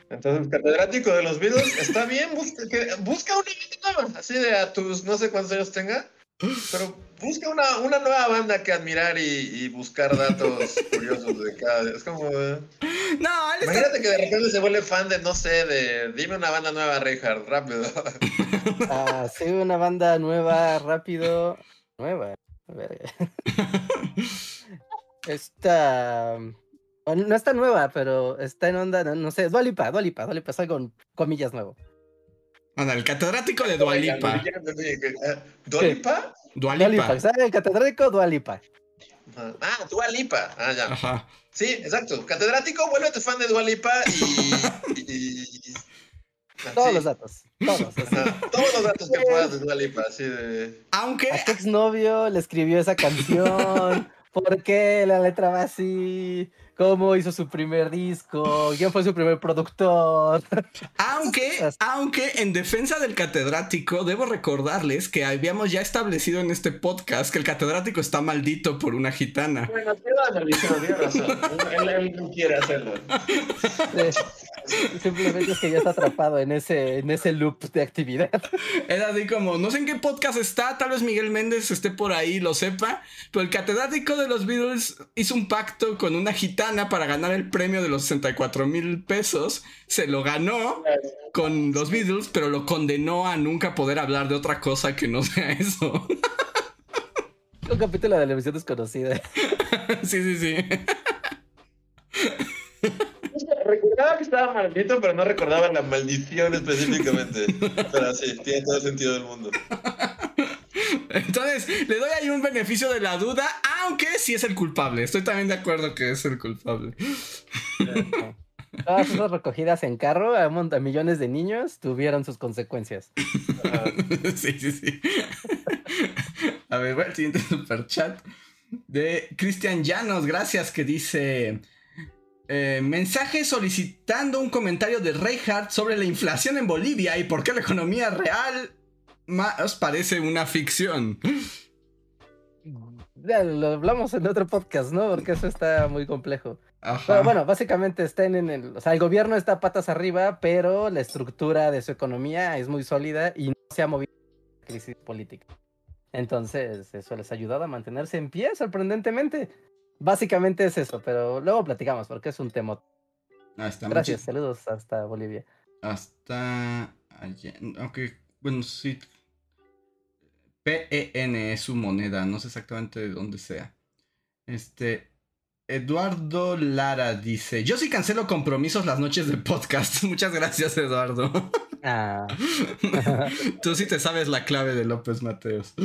entonces, catedrático de los Beatles, está bien, busca, que- busca una así de a tus no sé cuántos años tenga, pero busca una, una nueva banda que admirar y, y buscar datos curiosos de cada. Es como. eh, No, está... Imagínate que de repente se vuelve fan de, no sé, de. Dime una banda nueva, Reinhardt, rápido. Ah, sí, una banda nueva, rápido. Nueva. verga. Está. bueno, no está nueva, pero está en onda, no, no sé, Dualipa, Dualipa, Dualipa, es algo con comillas nuevo. Anda, el catedrático de Dualipa. ¿Dualipa? Dualipa, Dualipa. ¿sabes? El catedrático Dualipa. Ah, Dualipa. Ah, ya. Ajá. Sí, exacto. Catedrático, vuélvete fan de Dualipa y. Todos sí. los datos, todos. Ajá, Todos los datos que puedas de Dualipa, así de. Aunque ¿A qué exnovio le escribió esa canción? ¿Por qué la letra va así? ¿Cómo hizo su primer disco? ¿Quién fue su primer productor? Aunque, aunque en defensa del catedrático, debo recordarles que habíamos ya establecido en este podcast que el catedrático está maldito por una gitana. Bueno, tiene razón. Él, él no quiere hacerlo. Sí, Simplemente es que ya está atrapado en ese, en ese loop de actividad. Era así como, no sé en qué podcast está, tal vez Miguel Méndez esté por ahí, lo sepa, pero el catedrático de los Beatles hizo un pacto con una gitana para ganar el premio de los 64 mil pesos, se lo ganó con los Beatles, pero lo condenó a nunca poder hablar de otra cosa que no sea eso. Un capítulo de la televisión desconocida. sí, sí, sí. Recordaba que estaba maldito, pero no recordaba la maldición específicamente. Pero sí, tiene todo el sentido del mundo. Entonces, le doy ahí un beneficio de la duda, aunque sí es el culpable. Estoy también de acuerdo que es el culpable. Todas esas recogidas en carro a, millones de niños tuvieron sus consecuencias. sí, sí, sí. A ver, bueno, el siguiente super chat de Cristian Llanos, gracias, que dice... eh, mensaje solicitando un comentario de Reinhardt sobre la inflación en Bolivia y por qué la economía real más parece una ficción. Ya lo hablamos en otro podcast, ¿no? Porque eso está muy complejo. Ajá. Pero bueno, básicamente están en el. O sea, el gobierno está patas arriba, pero la estructura de su economía es muy sólida y no se ha movido la crisis política. Entonces, eso les ha ayudado a mantenerse en pie, sorprendentemente. Básicamente es eso, pero luego platicamos porque es un tema. Ahí está, Gracias, saludos hasta Bolivia. Hasta allá. Aunque, bueno, sí. PEN es su moneda. No sé exactamente de dónde sea. Este. Eduardo Lara dice: Yo sí cancelo compromisos las noches de podcast. Muchas gracias, Eduardo. Ah, Tú sí te sabes la clave de López Mateos.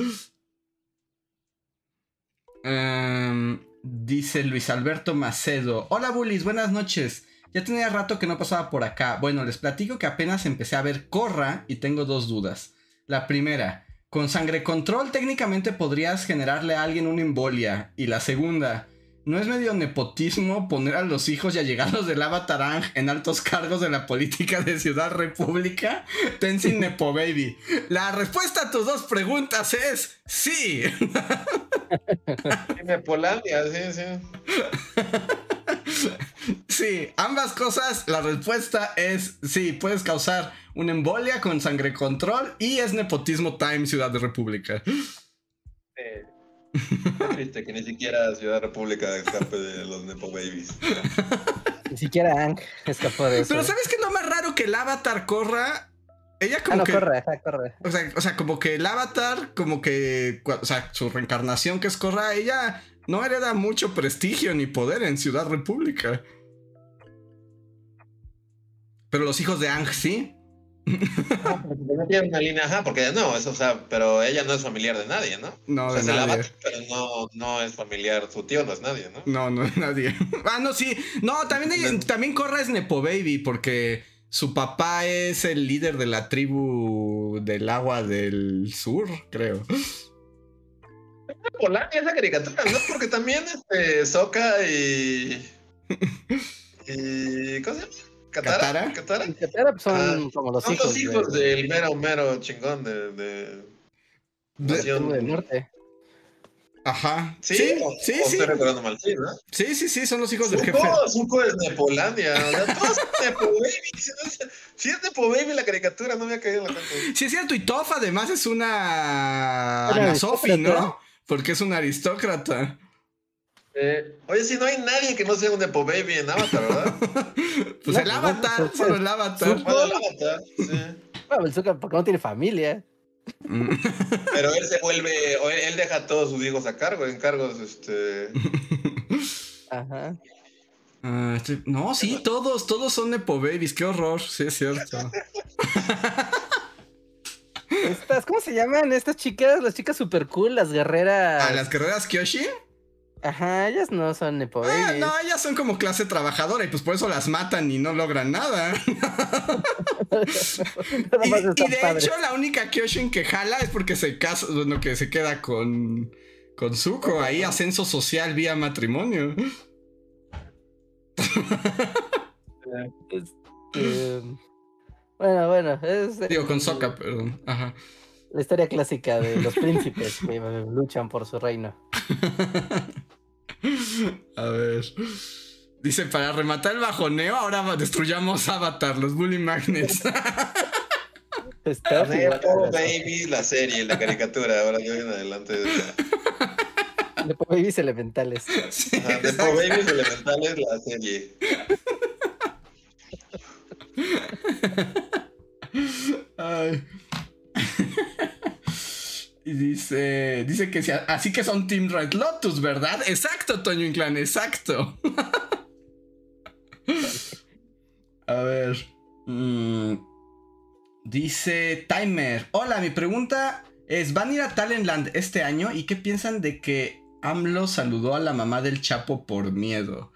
Em, dice Luis Alberto Macedo. Hola bullies, buenas noches. Ya tenía rato que no pasaba por acá. Bueno, les platico que apenas empecé a ver Corra y tengo dos dudas. La primera, con sangre control técnicamente podrías generarle a alguien una embolia. Y la segunda, ¿no es medio nepotismo poner a los hijos y allegados del Avatarang en altos cargos de la política de Ciudad República? Tenzin Nepo Baby. La respuesta a tus dos preguntas es sí. Tiene Polandia, sí, sí. Sí, ambas cosas, la respuesta es sí, puedes causar una embolia con sangre control y es nepotismo time Ciudad de República. Eh, triste que ni siquiera Ciudad República escape de los Nepo Babies. ni siquiera Ang escapó de eso. Pero ¿sabes qué es lo más raro que el avatar corra? Ella Ah, como no, que... corre, corre. O sea, o sea, como que el avatar, como que... O sea, su reencarnación que es corra, ella no hereda mucho prestigio ni poder en Ciudad República. Pero los hijos de Ang sí. No tiene una línea, ajá, porque no, es, o sea, pero ella no es familiar de nadie, ¿no? No, o sea, de se la nadie. va, pero no, no es familiar, su tío no es nadie, ¿no? No, no es nadie. ah, no, sí. No, también, ella- también Corra es Nepo Baby porque su papá es el líder de la tribu del agua del sur, creo. Polandia esa caricatura, ¿no? Porque también este Soca y y. ¿Cómo se llama? ¿Katara? En Catera, pues, son Ah, como los Son hijos, los hijos de, del mero, mero chingón de. de... De- Nación- del norte. Ajá. Sí, Sí, o, sí, o sí. estoy mal, sí, ¿no? Sí, sí, sí, son los hijos del jefe. Zuko, es Nepolandia. O sea, todos son Nepo Baby. Si, no es- si es Nepo Baby la caricatura, no me ha caído en la cuenta. Sí, es cierto, y Toph además es una Una Ana Sofi, ¿no? Porque es una aristócrata. Eh, oye, si no hay nadie que no sea un Nepo Baby en Avatar, ¿verdad? Pues No, el avatar, no, solo el avatar. Bueno, el Avatar, sí. Bueno, el Zucker, porque no tiene familia. Mm. Pero él se vuelve, o él, deja a todos sus hijos a cargo, en cargos, este... Ajá. Ah, estoy- No, sí, todos, todos son Nepo Babies, qué horror, sí es cierto. Estas, ¿cómo se llaman? Estas chicas, las chicas super cool, las guerreras. ¿A las carreras Kyoshi? Ajá, ellas no son Nepo Ah, no, ellas son como clase trabajadora y pues por eso las matan y no logran nada. Y, de padres. hecho, la única Kyoshin que jala es porque se casa, bueno, que se queda con, con Zuko, ahí ascenso social vía matrimonio. Este, bueno, bueno, es eh, Digo, con Sokka, perdón. Ajá. La historia clásica de los príncipes que luchan por su reino. A ver. Dice, para rematar el bajoneo, ahora destruyamos Avatar, los Bully Magnets. Está Nepo Baby, la serie, la caricatura, ahora yo en adelante. Nepo Babies elementales. Sí, exacto. Babies elementales, la serie. Ay. Y dice, dice que sí, así que son Team Red Lotus, ¿verdad? Exacto, Toño Inclán, exacto. A ver. mm, dice Timer. Hola, mi pregunta es, ¿van a ir a Talentland este año? ¿Y qué piensan de que AMLO saludó a la mamá del Chapo por miedo?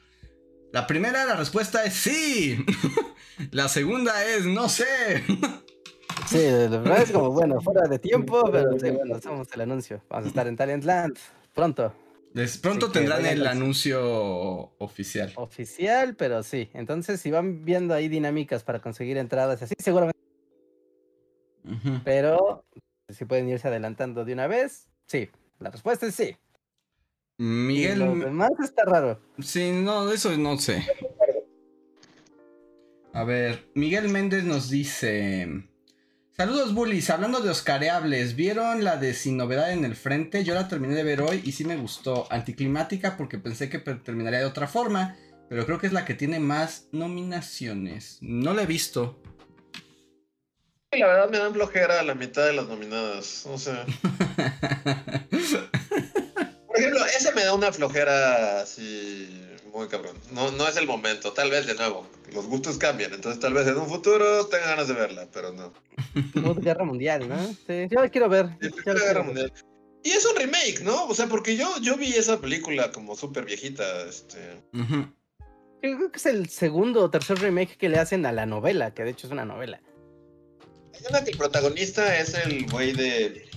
La primera, la respuesta es sí. la segunda es no sé. Sí, la verdad es como, bueno, fuera de tiempo, pero sí, bueno, hacemos el anuncio. Vamos a estar en Talentland pronto. Les- pronto Sí, tendrán el anuncio oficial. Oficial, pero sí. Entonces, si van viendo ahí dinámicas para conseguir entradas, y así seguramente, pero si pueden irse adelantando de una vez, sí. La respuesta es sí. Miguel. lo demás está raro. Sí, no, eso no sé. A ver, Miguel Méndez nos dice. Saludos bullies, hablando de Oscareables, ¿vieron la de Sin Novedad en el Frente? Yo la terminé de ver hoy y sí me gustó. Anticlimática porque pensé que terminaría de otra forma, pero creo que es la que tiene más nominaciones. No la he visto. La verdad me dan flojera la mitad de las nominadas. No sé. Por ejemplo, esa me da una flojera así muy cabrón. No, no es el momento, tal vez de nuevo. Los gustos cambian, entonces tal vez en un futuro tenga ganas de verla, pero no. Guerra Mundial, ¿no? Sí, yo la quiero ver. Sí, yo la Primera quiero Guerra ver. Mundial. Y es un remake, ¿no? O sea, porque yo, yo vi esa película como súper viejita. Este... Yo creo que es el segundo o tercer remake que le hacen a la novela, que de hecho es una novela. Hay una que el protagonista es el güey de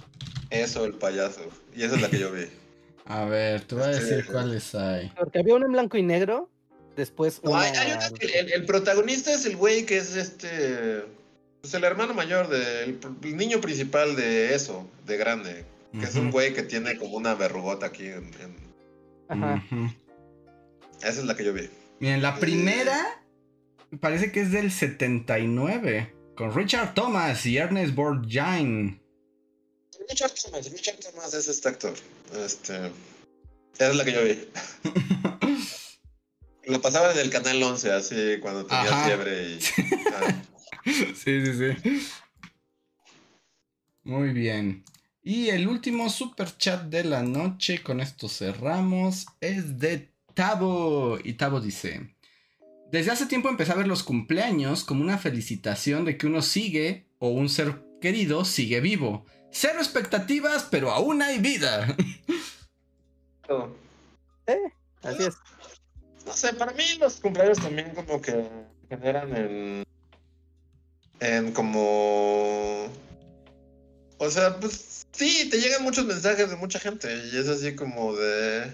eso, el payaso. Y esa es la que yo vi. A ver, te voy a Sí. decir cuáles hay. Porque había una en blanco y negro, después No, una... hay, hay una que el, el protagonista es el güey que es este. Pues el hermano mayor del el niño principal de eso, de grande. Que es un güey que tiene como una verrugota aquí en, en- Ajá. Esa es la que yo vi. Miren, la primera parece que es del 79, con Richard Thomas y Ernest Borgnine. Richard Thomas, Richard Thomas es este actor. Este. Esa es la que yo vi. Lo pasaba desde el canal 11, así cuando tenía Ajá. fiebre y. ah. Sí, sí, sí. Muy bien. Y el último super chat de la noche, con esto cerramos, es de Tabo. Y Tabo dice: Desde hace tiempo empecé a ver los cumpleaños como una felicitación de que uno sigue o un ser querido sigue vivo. Cero expectativas, pero aún hay vida. Eh, así es. No sé, para mí los cumpleaños también como que generan en... En como... O sea, pues sí, te llegan muchos mensajes de mucha gente y es así como de...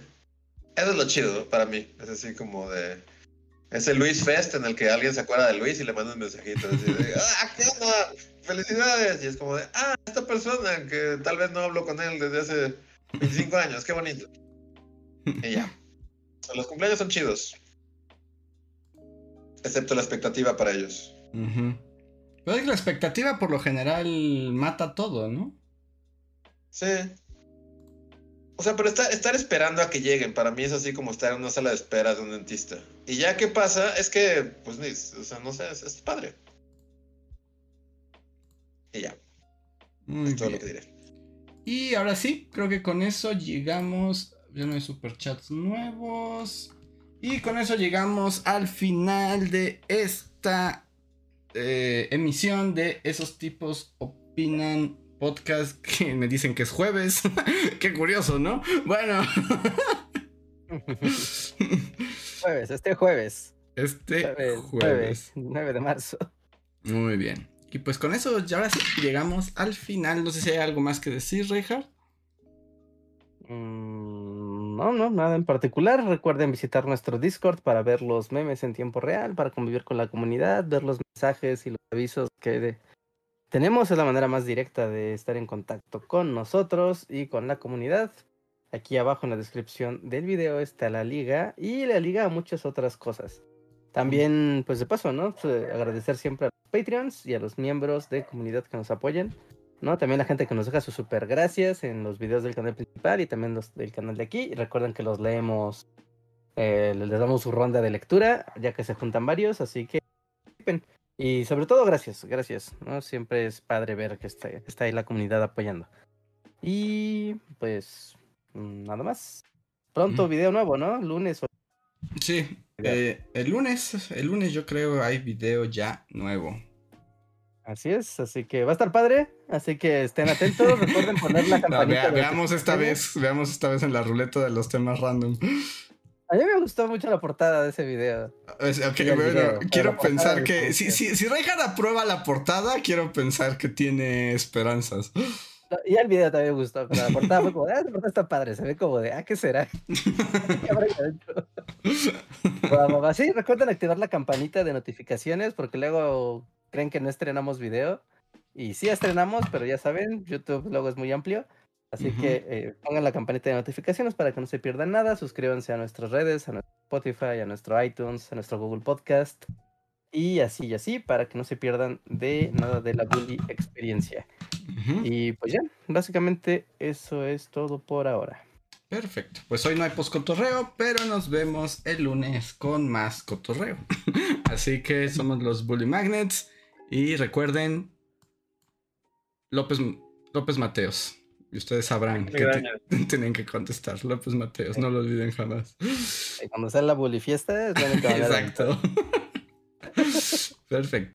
Eso es lo chido para mí, es así como de... Ese Luis Fest en el que alguien se acuerda de Luis y le manda un mensajito. Así de, ah, ¿qué onda? Felicidades. Y es como de, ah, esta persona que tal vez no hablo con él desde hace 25 años, qué bonito. Y ya. Los cumpleaños son chidos. Excepto la expectativa para ellos. Pero es que la expectativa por lo general mata todo, ¿no? Sí. O sea, pero estar, estar esperando a que lleguen, para mí es así como estar en una sala de espera de un dentista. Y ya que pasa, es que, pues, o sea, no sé, es, padre. Y ya. es todo lo que diré. Y ahora sí, creo que con eso llegamos. Ya no hay superchats nuevos. Y con eso llegamos al final de esta eh, emisión de esos tipos opinan podcast que me dicen que es jueves. Qué curioso, ¿no? Bueno. jueves, este jueves. Este jueves, 9 de marzo. Muy bien. Y pues con eso ya ahora sí llegamos al final. No sé si hay algo más que decir, Reinhardt. Mm, no, no, nada en particular. Recuerden visitar nuestro Discord para ver los memes en tiempo real, para convivir con la comunidad, ver los mensajes y los avisos que tenemos. Es la manera más directa de estar en contacto con nosotros y con la comunidad. Aquí abajo en la descripción del video está la liga y la liga a muchas otras cosas. También, pues de paso, ¿no? Pues, agradecer siempre a Patreons y a los miembros de comunidad que nos apoyan. ¿no? También la gente que nos deja sus super gracias en los videos del canal principal y también los del canal de aquí. Y recuerden que los leemos, eh, les damos su ronda de lectura, ya que se juntan varios, así que... Y sobre todo, gracias, gracias, ¿no? Siempre es padre ver que está, está ahí la comunidad apoyando. Y pues, mm, nada más. Pronto video nuevo, ¿no? Lunes o... Sí, eh, el lunes, el lunes yo creo hay video ya nuevo. Así es, así que va a estar padre, así que estén atentos, recuerden poner la campanita. veamos esta vez, veamos esta vez en la ruleta de los temas random. A mí me gustó mucho la portada de ese video. quiero pensar que si, si, si Reinhardt aprueba la portada, quiero pensar que tiene esperanzas. Y el video también me gustó, pero la portada fue como, ah, esta portada está padre, se ve como de, ah, ¿qué será? Vamos, sí, recuerden activar la campanita de notificaciones porque luego creen que no estrenamos video. Y sí estrenamos, pero ya saben, YouTube luego es muy amplio. Así que eh, pongan la campanita de notificaciones para que no se pierdan nada. Suscríbanse a nuestras redes, a nuestro Spotify, a nuestro iTunes, a nuestro Google Podcast. Y así y así, para que no se pierdan de nada de la Bully experiencia. Y pues ya, básicamente eso es todo por ahora. Perfecto. Pues hoy no hay post cotorreo, pero nos vemos el lunes con más cotorreo. Así que somos los Bully Magnets. Y recuerden, López, López Mateos. Y ustedes sabrán que tienen que contestar. López Mateos, no lo olviden jamás. cuando sea la bully fiesta, es Exacto. Perfecto.